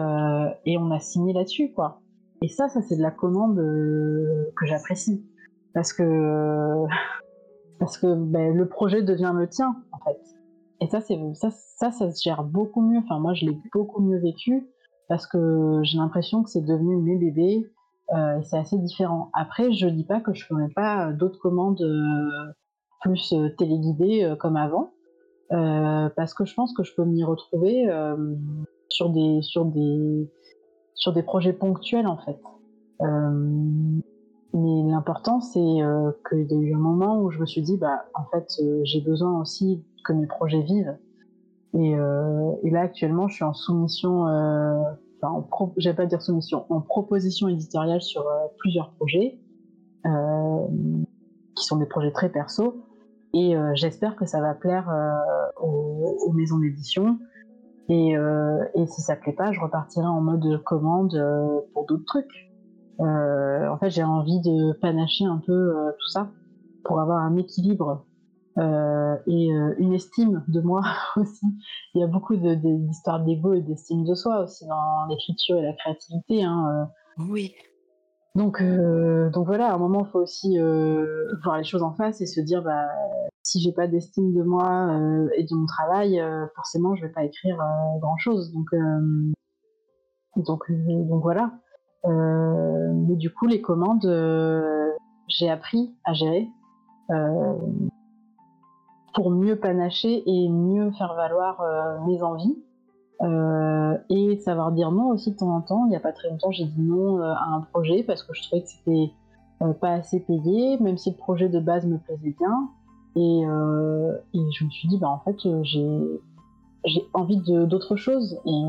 et on a signé là-dessus, quoi. Et ça, ça, c'est de la commande que j'apprécie. Parce que, parce que ben, le projet devient le tien, en fait. Et ça, c'est ça, ça, se gère beaucoup mieux. Enfin, moi, je l'ai beaucoup mieux vécu parce que j'ai l'impression que c'est devenu mes bébés euh, et c'est assez différent. Après, je dis pas que je ferai pas d'autres commandes euh, plus euh, téléguidées comme avant, parce que je pense que je peux m'y retrouver sur des sur des sur des projets ponctuels en fait. Mais l'important, c'est qu'il y a eu un moment où je me suis dit, bah, en fait, j'ai besoin aussi que mes projets vivent. Euh, et, là, actuellement, je suis en soumission, euh, enfin, je vais pas dire soumission, en proposition éditoriale sur euh, plusieurs projets, euh, qui sont des projets très perso. Et j'espère que ça va plaire aux, maisons d'édition. Et, et, si ça plaît pas, je repartirai en mode commande pour d'autres trucs. En fait, j'ai envie de panacher un peu tout ça pour avoir un équilibre euh, et euh, une estime de moi aussi. Il y a beaucoup d'histoires de, d'ego et d'estime de soi aussi dans l'écriture et la créativité. Hein, euh. Oui. Donc, donc voilà, à un moment, il faut aussi voir les choses en face et se dire, bah, si j'ai pas d'estime de moi et de mon travail, forcément, je vais pas écrire grand chose. Donc, donc, donc voilà. Mais du coup, les commandes, j'ai appris à gérer pour mieux panacher et mieux faire valoir euh, mes envies. Euh, et savoir dire non aussi de temps en temps. Il n'y a pas très longtemps, j'ai dit non euh, à un projet parce que je trouvais que c'était pas assez payé, même si le projet de base me plaisait bien. Et, et je me suis dit, bah, en fait, j'ai j'ai envie d'autre chose. Et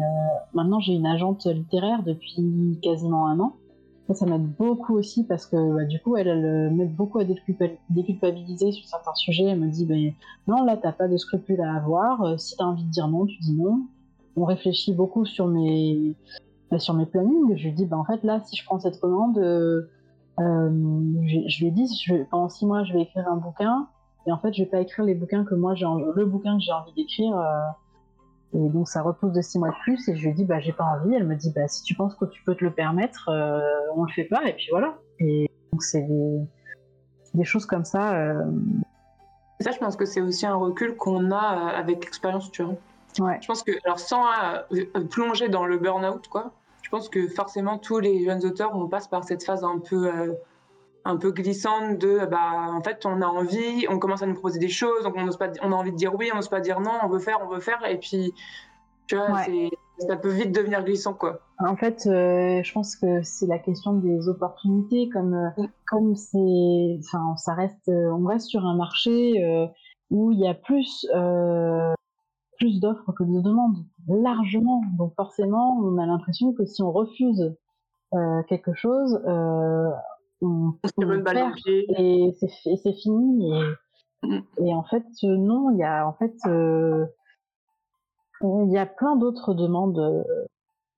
maintenant, j'ai une agente littéraire depuis quasiment un an. Ça, m'aide beaucoup aussi parce que bah, du coup, elle, elle m'aide beaucoup à déculpabiliser sur certains sujets. Elle me dit ben, non, là, t'as pas de scrupules à avoir. Euh, si t'as envie de dire non, tu dis non. On réfléchit beaucoup sur mes, bah, sur mes plannings. Je lui dis ben, en fait, là, si je prends cette commande, euh, euh, je, lui ai dit pendant six mois, je vais écrire un bouquin. Et en fait, je vais pas écrire les bouquins que moi, j'ai le bouquin que j'ai envie d'écrire. Et donc ça repose de six mois de plus et je lui dis bah j'ai pas envie. Elle me dit bah si tu penses que tu peux te le permettre, euh, on le fait pas et puis voilà. Et donc c'est des, choses comme ça. Euh... Ça je pense que c'est aussi un recul qu'on a euh, avec l'expérience tu vois. Ouais. Je pense que alors sans euh, plonger dans le burn-out quoi, je pense que forcément tous les jeunes auteurs on passe par cette phase un peu un peu glissante de bah en fait on a envie, on commence à nous proposer des choses, donc on pas, on a envie de dire oui, on n'ose pas dire non, on veut faire, on veut faire, et puis tu vois, ça peut vite devenir glissant quoi. En fait, euh, je pense que c'est la question des opportunités, comme euh, comme c'est, enfin, ça reste, euh, on reste sur un marché où il y a plus plus d'offres que de demandes, largement. Donc forcément, on a l'impression que si on refuse quelque chose, on, et c'est fini. Et, en fait, euh, non, il y a en fait euh, il y a plein d'autres demandes. Euh,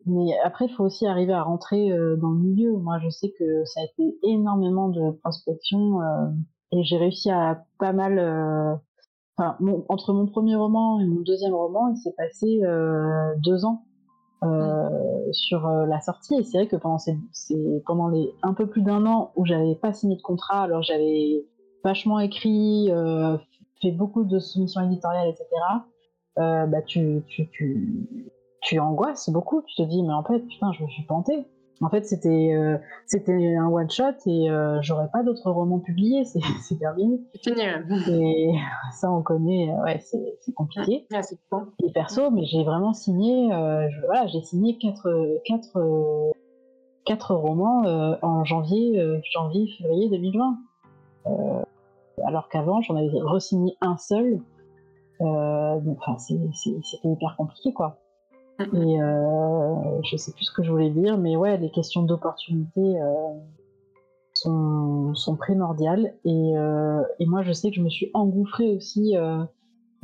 mais après, il faut aussi arriver à rentrer dans le milieu. Moi, je sais que ça a été énormément de prospection et j'ai réussi à pas mal. Enfin, entre mon premier roman et mon deuxième roman, il s'est passé deux ans. Euh, sur euh, la sortie. Et c'est vrai que pendant, ces, pendant les un peu plus d'un an où j'avais pas signé de contrat, alors j'avais vachement écrit, euh, fait beaucoup de soumissions éditoriales, etc. bah tu, tu, tu, tu angoisses beaucoup. Tu te dis mais en fait putain je me suis plantée. En fait, c'était euh, c'était un one shot et euh, j'aurais pas d'autres romans publiés, c'est terminé. C'est fini. Et ça, on connaît, euh, ouais, c'est compliqué. Ah, c'est et perso, mais j'ai vraiment signé, voilà, j'ai signé quatre quatre quatre romans en janvier janvier février 2020. alors qu'avant, j'en avais re-signé un seul. enfin, c'était hyper compliqué, quoi. Et euh, je sais plus ce que je voulais dire, mais ouais, les questions d'opportunité euh, sont, sont, primordiales. Et, euh, et, moi, je sais que je me suis engouffrée aussi euh,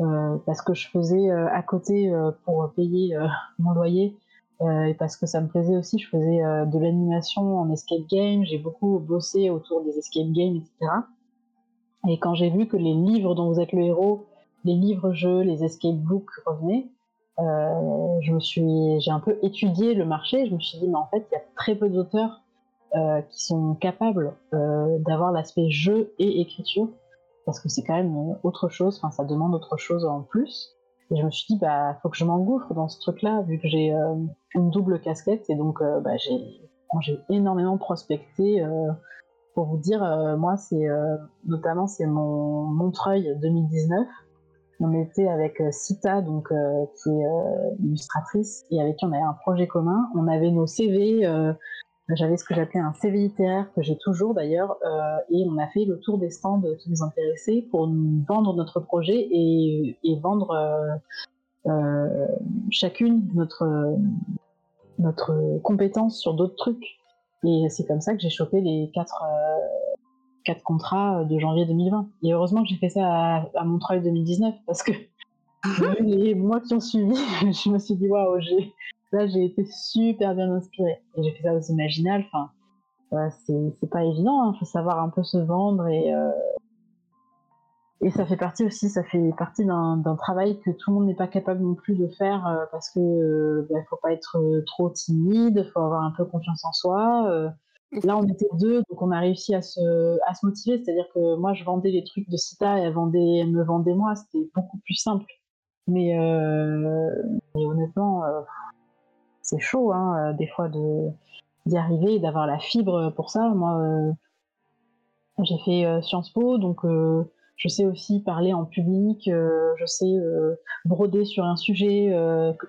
euh, parce que je faisais euh, à côté pour payer mon loyer. et parce que ça me plaisait aussi, je faisais de l'animation en escape game, j'ai beaucoup bossé autour des escape games, etc. Et quand j'ai vu que les livres dont vous êtes le héros, les livres-jeux, les escape books revenaient, euh, je me suis, j'ai un peu étudié le marché. Je me suis dit, mais en fait, il y a très peu d'auteurs euh, qui sont capables euh, d'avoir l'aspect jeu et écriture, parce que c'est quand même autre chose. Enfin, ça demande autre chose en plus. Et je me suis dit, bah, faut que je m'engouffre dans ce truc-là, vu que j'ai une double casquette. Et donc, bah, j'ai, énormément prospecté. pour vous dire, moi, c'est notamment c'est mon Montreuil 2019 on était avec euh, Sita, donc, euh, qui est euh, illustratrice, et avec qui on avait un projet commun. On avait nos CV, j'avais ce que j'appelais un CV littéraire, que j'ai toujours d'ailleurs, et on a fait le tour des stands qui nous intéressaient pour nous vendre notre projet et, vendre chacune notre, notre compétence sur d'autres trucs. Et c'est comme ça que j'ai chopé les quatre, quatre contrats de janvier 2020. Et heureusement que j'ai fait ça à, à Montreuil 2019 parce que les mois qui ont suivi, je me suis dit waouh, là j'ai été super bien inspirée. Et j'ai fait ça aux Imaginales. Enfin, c'est pas évident. Il hein. faut savoir un peu se vendre et euh, et ça fait partie aussi, ça fait partie d'un travail que tout le monde n'est pas capable non plus de faire euh, parce que euh, bah, faut pas être trop timide, faut avoir un peu confiance en soi. Là, on était deux, donc on a réussi à se, à se motiver. C'est-à-dire que moi, je vendais les trucs de Sita et elle, vendait, me vendait moi. C'était beaucoup plus simple. Mais, euh, honnêtement, euh, c'est chaud, hein, euh, des fois, d'y arriver et d'avoir la fibre pour ça. Moi, j'ai fait Sciences Po, donc je sais aussi parler en public, je sais broder sur un sujet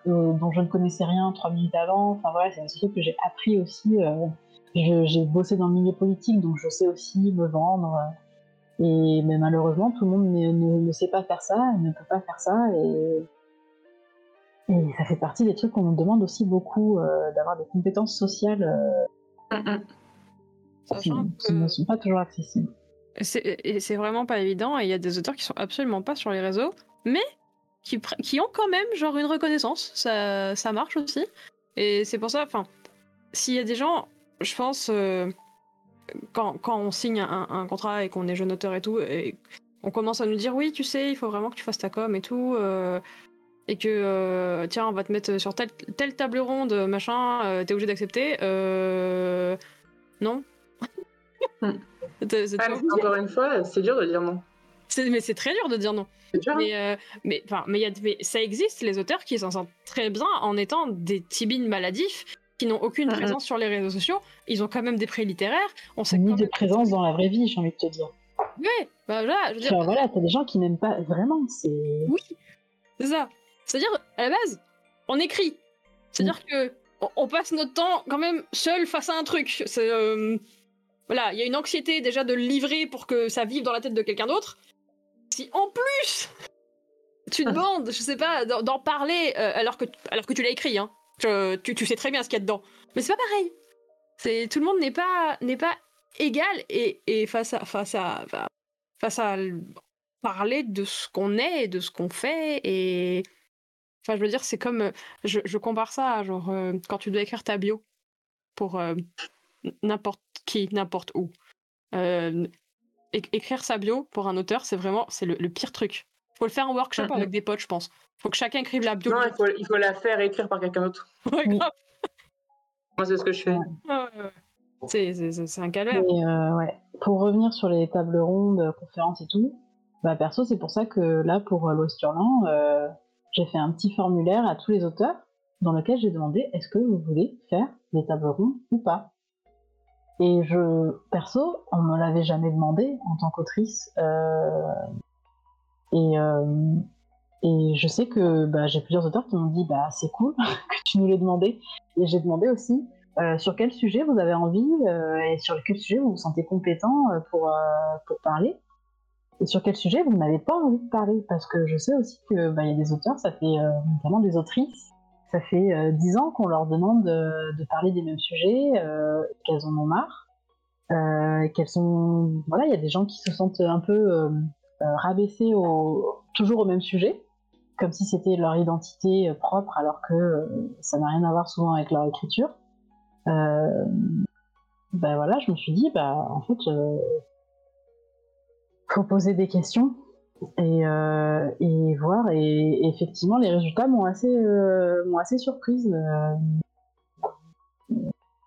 dont je ne connaissais rien trois minutes avant. Enfin voilà, c'est un truc que j'ai appris aussi j'ai bossé dans le milieu politique, donc je sais aussi me vendre. Et mais malheureusement, tout le monde ne, ne, sait pas faire ça, ne peut pas faire ça. Et, et ça fait partie des trucs qu'on nous demande aussi beaucoup, euh, d'avoir des compétences sociales. Euh, Sachant qui, ne sont pas toujours accessibles. C'est vraiment pas évident. Et il y a des auteurs qui sont absolument pas sur les réseaux, mais qui, qui ont quand même genre une reconnaissance. Ça, ça marche aussi. Et c'est pour ça, enfin, s'il y a des gens, je pense, euh, quand, quand, on signe un, un contrat et qu'on est jeune auteur et tout, et on commence à nous dire oui, tu sais, il faut vraiment que tu fasses ta com et tout. Euh, et que euh, tiens, on va te mettre sur telle, telle table ronde, machin, euh, t'es obligé d'accepter. Euh... Non. Hmm. Ah, encore une fois, c'est dur de dire non. Mais c'est très dur de dire non. Mais, euh, mais, mais, y a, mais ça existe, les auteurs qui s'en sortent très bien en étant des tibines maladifs qui n'ont aucune hmm. présence sur les réseaux sociaux. Ils ont quand même des prix littéraires. On sait ni de présence dans la vraie vie, j'ai envie de te dire. Oui, bah voilà, je veux dire. voilà, t'as des gens qui n'aiment pas vraiment. C'est. Oui, c'est ça. C'est-à-dire, à la base, on écrit. C'est-à-dire mm. que on passe notre temps quand même seul face à un truc. C'est euh, voilà, il y a une anxiété déjà de le livrer pour que ça vive dans la tête de quelqu'un d'autre. Si en plus tu demandes, je sais pas, d'en parler euh, alors que alors que tu l'as écrit, hein. Tu, tu, sais très bien ce qu'il y a dedans. Mais c'est pas pareil. C'est tout le monde n'est pas n'est pas égal et, et face à face à face à parler de ce qu'on est et de ce qu'on fait et Enfin, je veux dire, c'est comme. Euh, je, je, compare ça à genre euh, quand tu dois écrire ta bio pour euh, n'importe qui, n'importe où. écrire sa bio pour un auteur, c'est vraiment c'est le, pire truc. Faut le faire en workshop avec des potes, je pense. Faut que chacun écrive la bio. Non, il faut, il faut la faire écrire par quelqu'un d'autre. Ouais, grave. Moi, c'est ce que je fais. c'est un calvaire. ouais. Pour revenir sur les tables rondes, conférences et tout, bah perso, c'est pour ça que là, pour l'Ouest Hurlant, j'ai fait un petit formulaire à tous les auteurs dans lequel j'ai demandé est-ce que vous voulez faire des tables rondes ou pas? Et je, perso, on me l'avait jamais demandé en tant qu'autrice. Euh, et, euh, et je sais que bah, j'ai plusieurs auteurs qui m'ont dit bah c'est cool que tu nous l'aies demandé. Et j'ai demandé aussi euh, sur quel sujet vous avez envie et sur quel sujet vous vous sentez compétent pour, parler. Et sur quel sujet vous n'avez pas envie de parler Parce que je sais aussi qu'il bah, y a des auteurs, ça fait euh, notamment des autrices, ça fait euh, dix ans qu'on leur demande de, parler des mêmes sujets, euh, qu'elles en ont marre, qu'elles sont... Voilà, il y a des gens qui se sentent un peu rabaissés au, toujours au même sujet, comme si c'était leur identité propre, alors que ça n'a rien à voir souvent avec leur écriture. ben voilà, je me suis dit, bah en fait, faut poser des questions et, euh, voir. Et, effectivement, les résultats m'ont assez, euh, assez surprise. Euh,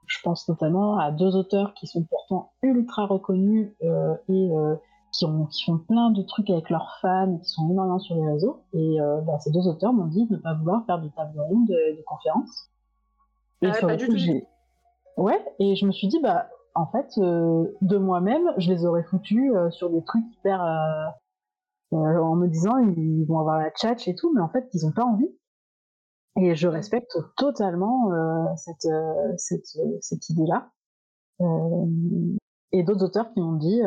je pense notamment à deux auteurs qui sont pourtant ultra reconnus et qui, ont, qui font plein de trucs avec leurs fans, qui sont énormément sur les réseaux. Et bah, ces deux auteurs m'ont dit de ne pas vouloir faire de table ronde de, de conférences. Et ah, pas du tout. Ouais, et je me suis dit, bah, en fait, euh, de moi-même, je les aurais foutus euh, sur des trucs hyper. Euh, en me disant, ils vont avoir la tchatch et tout, mais en fait, ils n'ont pas envie. Et je respecte totalement cette, cette, idée-là. Et d'autres auteurs qui m'ont dit,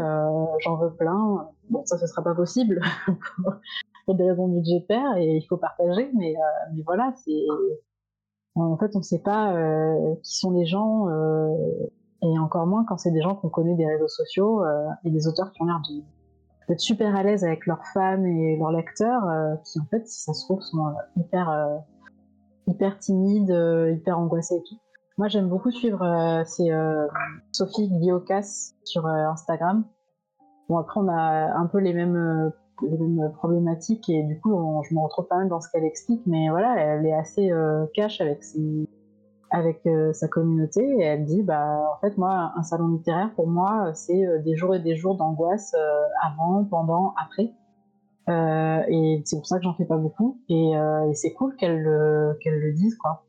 j'en veux plein. Bon, ça, ce sera pas possible pour des raisons budgétaires et il faut partager, mais, mais voilà, c'est. En fait, on ne sait pas qui sont les gens et encore moins quand c'est des gens qu'on connaît des réseaux sociaux euh, et des auteurs qui ont l'air d'être super à l'aise avec leurs fans et leurs lecteurs, euh, qui en fait, si ça se trouve, sont euh, hyper, hyper timides, hyper angoissés et tout. Moi, j'aime beaucoup suivre c'est Sophie Guiocas sur Instagram. Bon, après, on a un peu les mêmes, problématiques et du coup, je me retrouve pas mal dans ce qu'elle explique, mais voilà, elle est assez cash avec euh, sa communauté et elle dit bah en fait moi un salon littéraire pour moi c'est euh, des jours et des jours d'angoisse euh, avant, pendant, après et c'est pour ça que j'en fais pas beaucoup et, c'est cool qu'elle le dise quoi.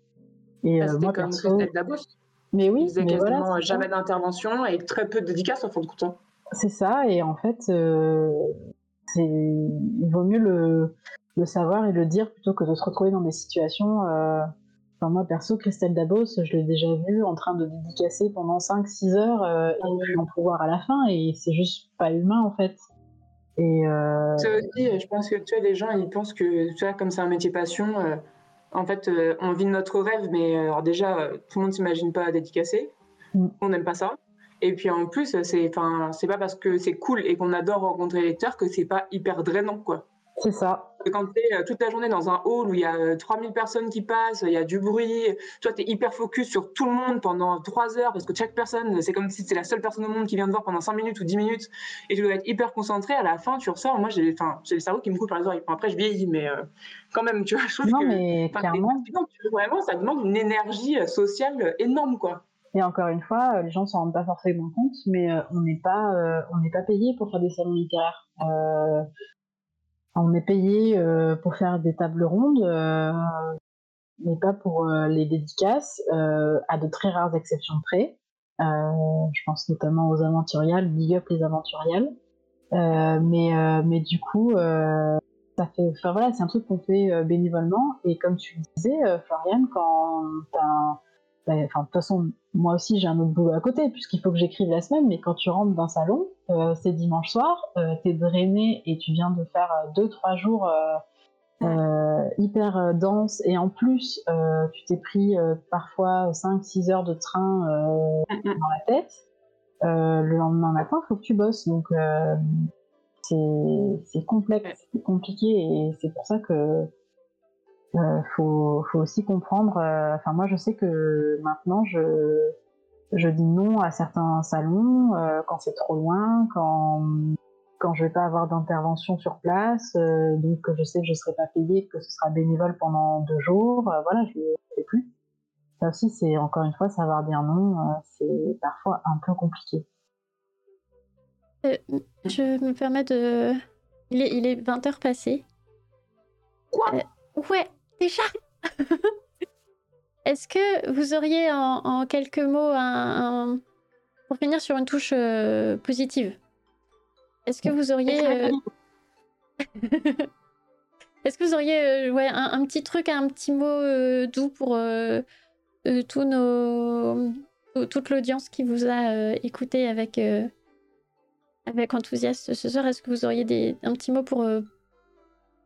Et bah, moi comme perso... Dabos. Mais oui, il mais quasiment jamais d'intervention et très peu de dédicaces en fin de compte. Hein. C'est ça et en fait c'est il vaut mieux le, le savoir et le dire plutôt que de se retrouver dans des situations moi, perso, Christelle Dabos, je l'ai déjà vue en train de dédicacer pendant 5-6 heures euh, et puis en pouvoir à la fin, et c'est juste pas humain en fait. Et euh... aussi, je pense que tu vois, les gens, ils pensent que, tu vois, comme c'est un métier passion, euh, en fait, euh, on vit notre rêve, mais alors déjà, tout le monde s'imagine pas dédicacer. Mm. On n'aime pas ça. Et puis en plus, c'est pas parce que c'est cool et qu'on adore rencontrer les lecteurs que c'est pas hyper drainant, quoi. C'est ça. Quand tu es euh, toute la journée dans un hall où il y a 3000 euh, personnes qui passent, il y a du bruit, toi tu es hyper focus sur tout le monde pendant 3 heures parce que chaque personne, c'est comme si c'était la seule personne au monde qui vient de voir pendant 5 minutes ou 10 minutes et tu dois être hyper concentré. À la fin, tu ressors. Moi, j'ai, le cerveau qui me coule par les oreilles. après, je vieillis, mais euh, quand même, tu vois, je trouve non, que. mais clairement. Vraiment, ça demande une énergie sociale énorme, quoi. Et encore une fois, les gens s'en rendent pas forcément compte, mais on n'est pas, on n'est pas payé pour faire des salons littéraires. On est payé euh, pour faire des tables rondes, euh, mais pas pour euh, les dédicaces, à de très rares exceptions près. je pense notamment aux aventuriales, big up les aventuriales. mais, mais du coup, ça fait, voilà, c'est un truc qu'on fait bénévolement. Et comme tu le disais, Floriane, quand t'as enfin, de toute façon, moi aussi j'ai un autre boulot à côté puisqu'il faut que j'écrive la semaine, mais quand tu rentres d'un salon, euh, c'est dimanche soir, euh, t'es drainé et tu viens de faire euh, deux trois jours euh, hyper dense et en plus tu t'es pris parfois 5-6 heures de train dans la tête. le lendemain matin, il faut que tu bosses, donc c'est complexe, c'est compliqué et c'est pour ça que euh, faut, faut, aussi comprendre. Euh, enfin, moi, je sais que maintenant, je, je dis non à certains salons euh, quand c'est trop loin, quand quand je vais pas avoir d'intervention sur place, euh, donc je sais que je serai pas payée, que ce sera bénévole pendant deux jours. voilà, je ne sais plus. Ça aussi, c'est encore une fois savoir dire non. c'est parfois un peu compliqué. je me permets de. Il est, il est 20 heures passées. Quoi? Ouais, déjà. Est-ce que vous auriez en, quelques mots un, pour finir sur une touche euh, positive Est-ce que vous auriez euh, Est-ce que vous auriez euh, ouais, un, petit truc, un petit mot doux pour tous nos toute l'audience qui vous a écouté avec avec enthousiasme ce soir? Est-ce que vous auriez des, un petit mot pour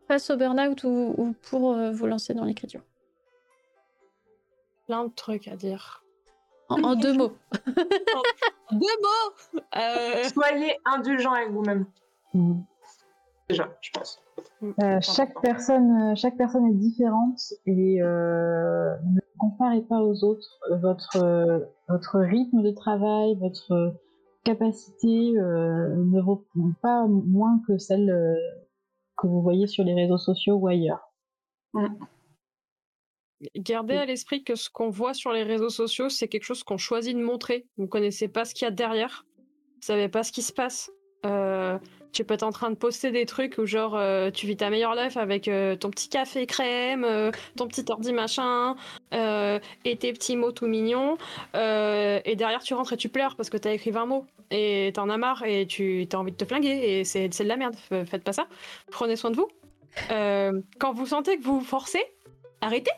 face au burn-out ou, pour euh, vous lancer dans l'écriture? Plein de trucs à dire. En, deux mots. en deux mots euh, Soyez indulgent avec vous-même. Mm. Déjà, je pense. Mm. Euh, chaque, personne, chaque personne est différente et ne comparez pas aux autres. Votre, votre rythme de travail, votre capacité ne vaut pas moins que celle que vous voyez sur les réseaux sociaux ou ailleurs. Mm. Gardez à l'esprit que ce qu'on voit sur les réseaux sociaux, c'est quelque chose qu'on choisit de montrer. Vous ne connaissez pas ce qu'il y a derrière. Vous savez pas ce qui se passe. Euh, tu peux être en train de poster des trucs où genre euh, tu vis ta meilleure life avec euh, ton petit café crème, ton petit ordi machin et tes petits mots tout mignons. et derrière tu rentres et tu pleures parce que tu as écrit 20 mots et t'en as marre et tu as envie de te flinguer et c'est de la merde. Faites pas ça. Prenez soin de vous. quand vous sentez que vous forcez, arrêtez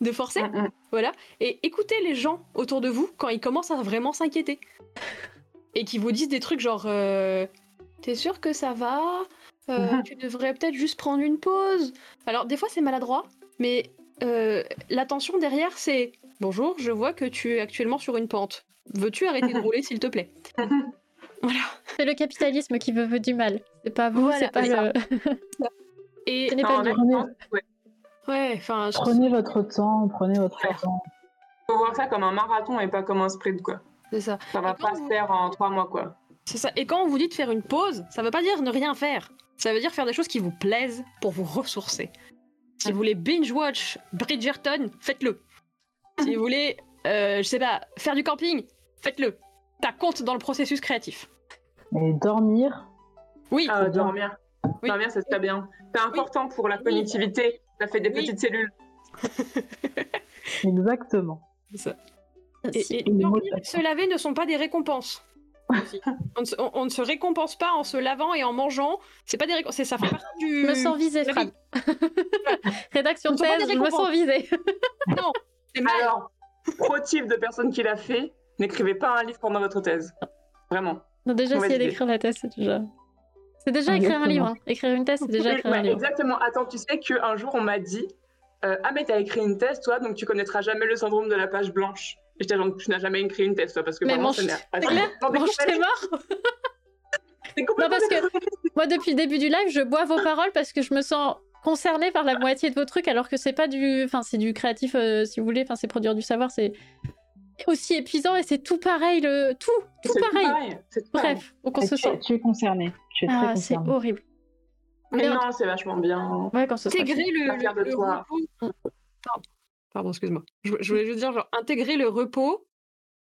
de forcer. Mm, mm. Voilà. Et écoutez les gens autour de vous quand ils commencent à vraiment s'inquiéter. Et qui vous disent des trucs genre T'es sûr que ça va? Euh, Tu devrais peut-être juste prendre une pause. Alors, des fois, c'est maladroit, mais euh, l'attention derrière, c'est Bonjour, je vois que tu es actuellement sur une pente. Veux-tu arrêter de rouler, s'il te plaît? Voilà. C'est le capitalisme qui veut du mal. C'est pas vous, c'est pas le. Et Ce n'est pas prenez... Ouais, enfin. Prenez votre temps, prenez votre temps. Faut voir ça comme un marathon et pas comme un sprint, quoi. C'est ça. Ça va pas se faire en trois mois, quoi. C'est ça. Et quand on vous dit de faire une pause, ça veut pas dire ne rien faire. Ça veut dire faire des choses qui vous plaisent pour vous ressourcer. Si vous voulez binge-watch Bridgerton, faites-le. Si vous voulez, euh, je sais pas, faire du camping, faites-le. Ça compte dans le processus créatif. Et dormir Oui. Ah, dormir. Dormir, c'est très bien. C'est important pour la cognitivité. Ça fait des petites cellules. Exactement. Ça. Et, et dormir et se laver ne sont pas des récompenses on, ne se, récompense pas en se lavant et en mangeant. C'est pas des récompenses. Ça fait partie du. Je me sens visée, Fran. Rédaction de thèse, je me sens visée. non, c'est mal. Alors, pro type de personne qui l'a fait, n'écrivez pas un livre pendant votre thèse. Vraiment. Non, déjà, essayer d'écrire la thèse, c'est déjà. C'est déjà écrire un livre. Hein. Écrire une thèse, c'est déjà écrire un livre. Exactement. Attends, tu sais qu'un jour, on m'a dit euh, Ah, mais t'as écrit une thèse, toi, donc tu connaîtras jamais le syndrome de la page blanche. J'étais genre, tu n'as jamais écrit une thèse, toi, parce que Mais vraiment, ça pas clair, mange tes morts. C'est Non, parce que moi, depuis le début du live, je bois vos paroles parce que je me sens concernée par la moitié de vos trucs, alors que c'est pas du. Enfin, c'est du créatif, euh, si vous voulez. Enfin, c'est produire du savoir, c'est aussi épuisant et c'est tout pareil, le tout, tout pareil. c'est tout pareil. Bref, on se tu, sent. tu es concerné. Tu es très Ah, c'est horrible. Mais Mais non, c'est vachement bien. Ouais, quand Intégrer le, repos. Pardon, excuse-moi. Je, je voulais juste dire, genre, intégrer le repos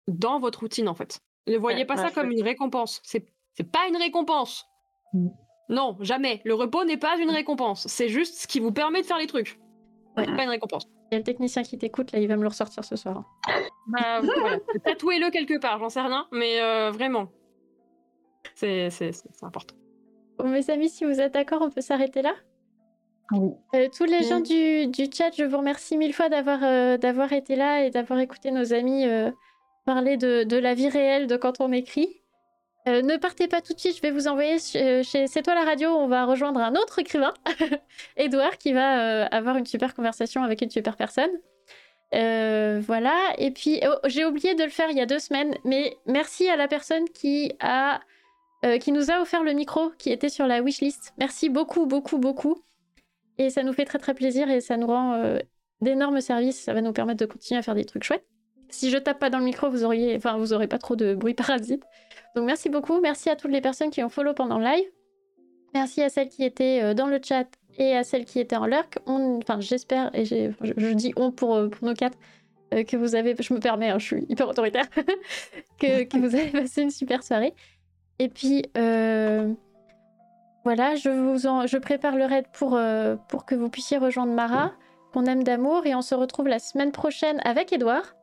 dans votre routine, en fait. Ne voyez Ouais, pas ouais, ça comme une récompense. C'est c'est pas une récompense. Mm. Non, jamais. Le repos n'est pas une récompense. C'est juste ce qui vous permet de faire les trucs. Ouais. Pas une récompense. Il y a le technicien qui t'écoute, là, il va me le ressortir ce soir. Bah, voilà. Tatouez-le quelque part, j'en sais rien, mais euh, vraiment. C'est c'est- c'est- c'est important. Bon, mes amis, si vous êtes d'accord, on peut s'arrêter là? Oui. Euh, tous les Oui. gens du, du chat, je vous remercie mille fois d'avoir euh, d'avoir été là et d'avoir écouté nos amis euh, parler de, de la vie réelle de quand on écrit. Euh, ne partez pas tout de suite, je vais vous envoyer chez, chez C'est toi la radio, on va rejoindre un autre écrivain, Edouard, qui va euh, avoir une super conversation avec une super personne. Euh, voilà, et puis oh, j'ai oublié de le faire il y a deux semaines, mais merci à la personne qui a euh, qui nous a offert le micro qui était sur la wishlist. Merci beaucoup, beaucoup, beaucoup. Et ça nous fait très très plaisir et ça nous rend euh, d'énormes services. Ça va nous permettre de continuer à faire des trucs chouettes. Si je tape pas dans le micro, vous auriez, enfin, vous aurez pas trop de bruit parasite. Donc merci beaucoup. Merci à toutes les personnes qui ont follow pendant le live. Merci à celles qui étaient euh, dans le chat et à celles qui étaient en lurk. On, enfin, j'espère et je, je dis on pour, euh, pour nos quatre que vous avez, je me permets, hein, je suis hyper autoritaire, que, que vous avez passé une super soirée. Et puis, voilà, je, vous en, je prépare le raid pour, euh, pour que vous puissiez rejoindre Mara, qu'on aime d'amour, et on se retrouve la semaine prochaine avec Edouard.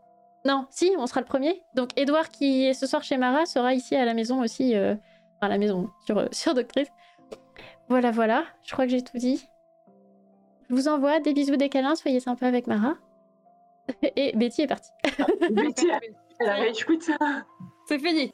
Non, si, on sera le premier. Donc, Edouard, qui est ce soir chez Mara, sera ici à la maison aussi, euh, enfin, à la maison, sur, euh, sur Doctrice. Voilà, voilà, je crois que j'ai tout dit. Je vous envoie des bisous, des câlins, soyez sympas avec Mara. Et Betty est partie. Betty, elle a rage quit. C'est fini.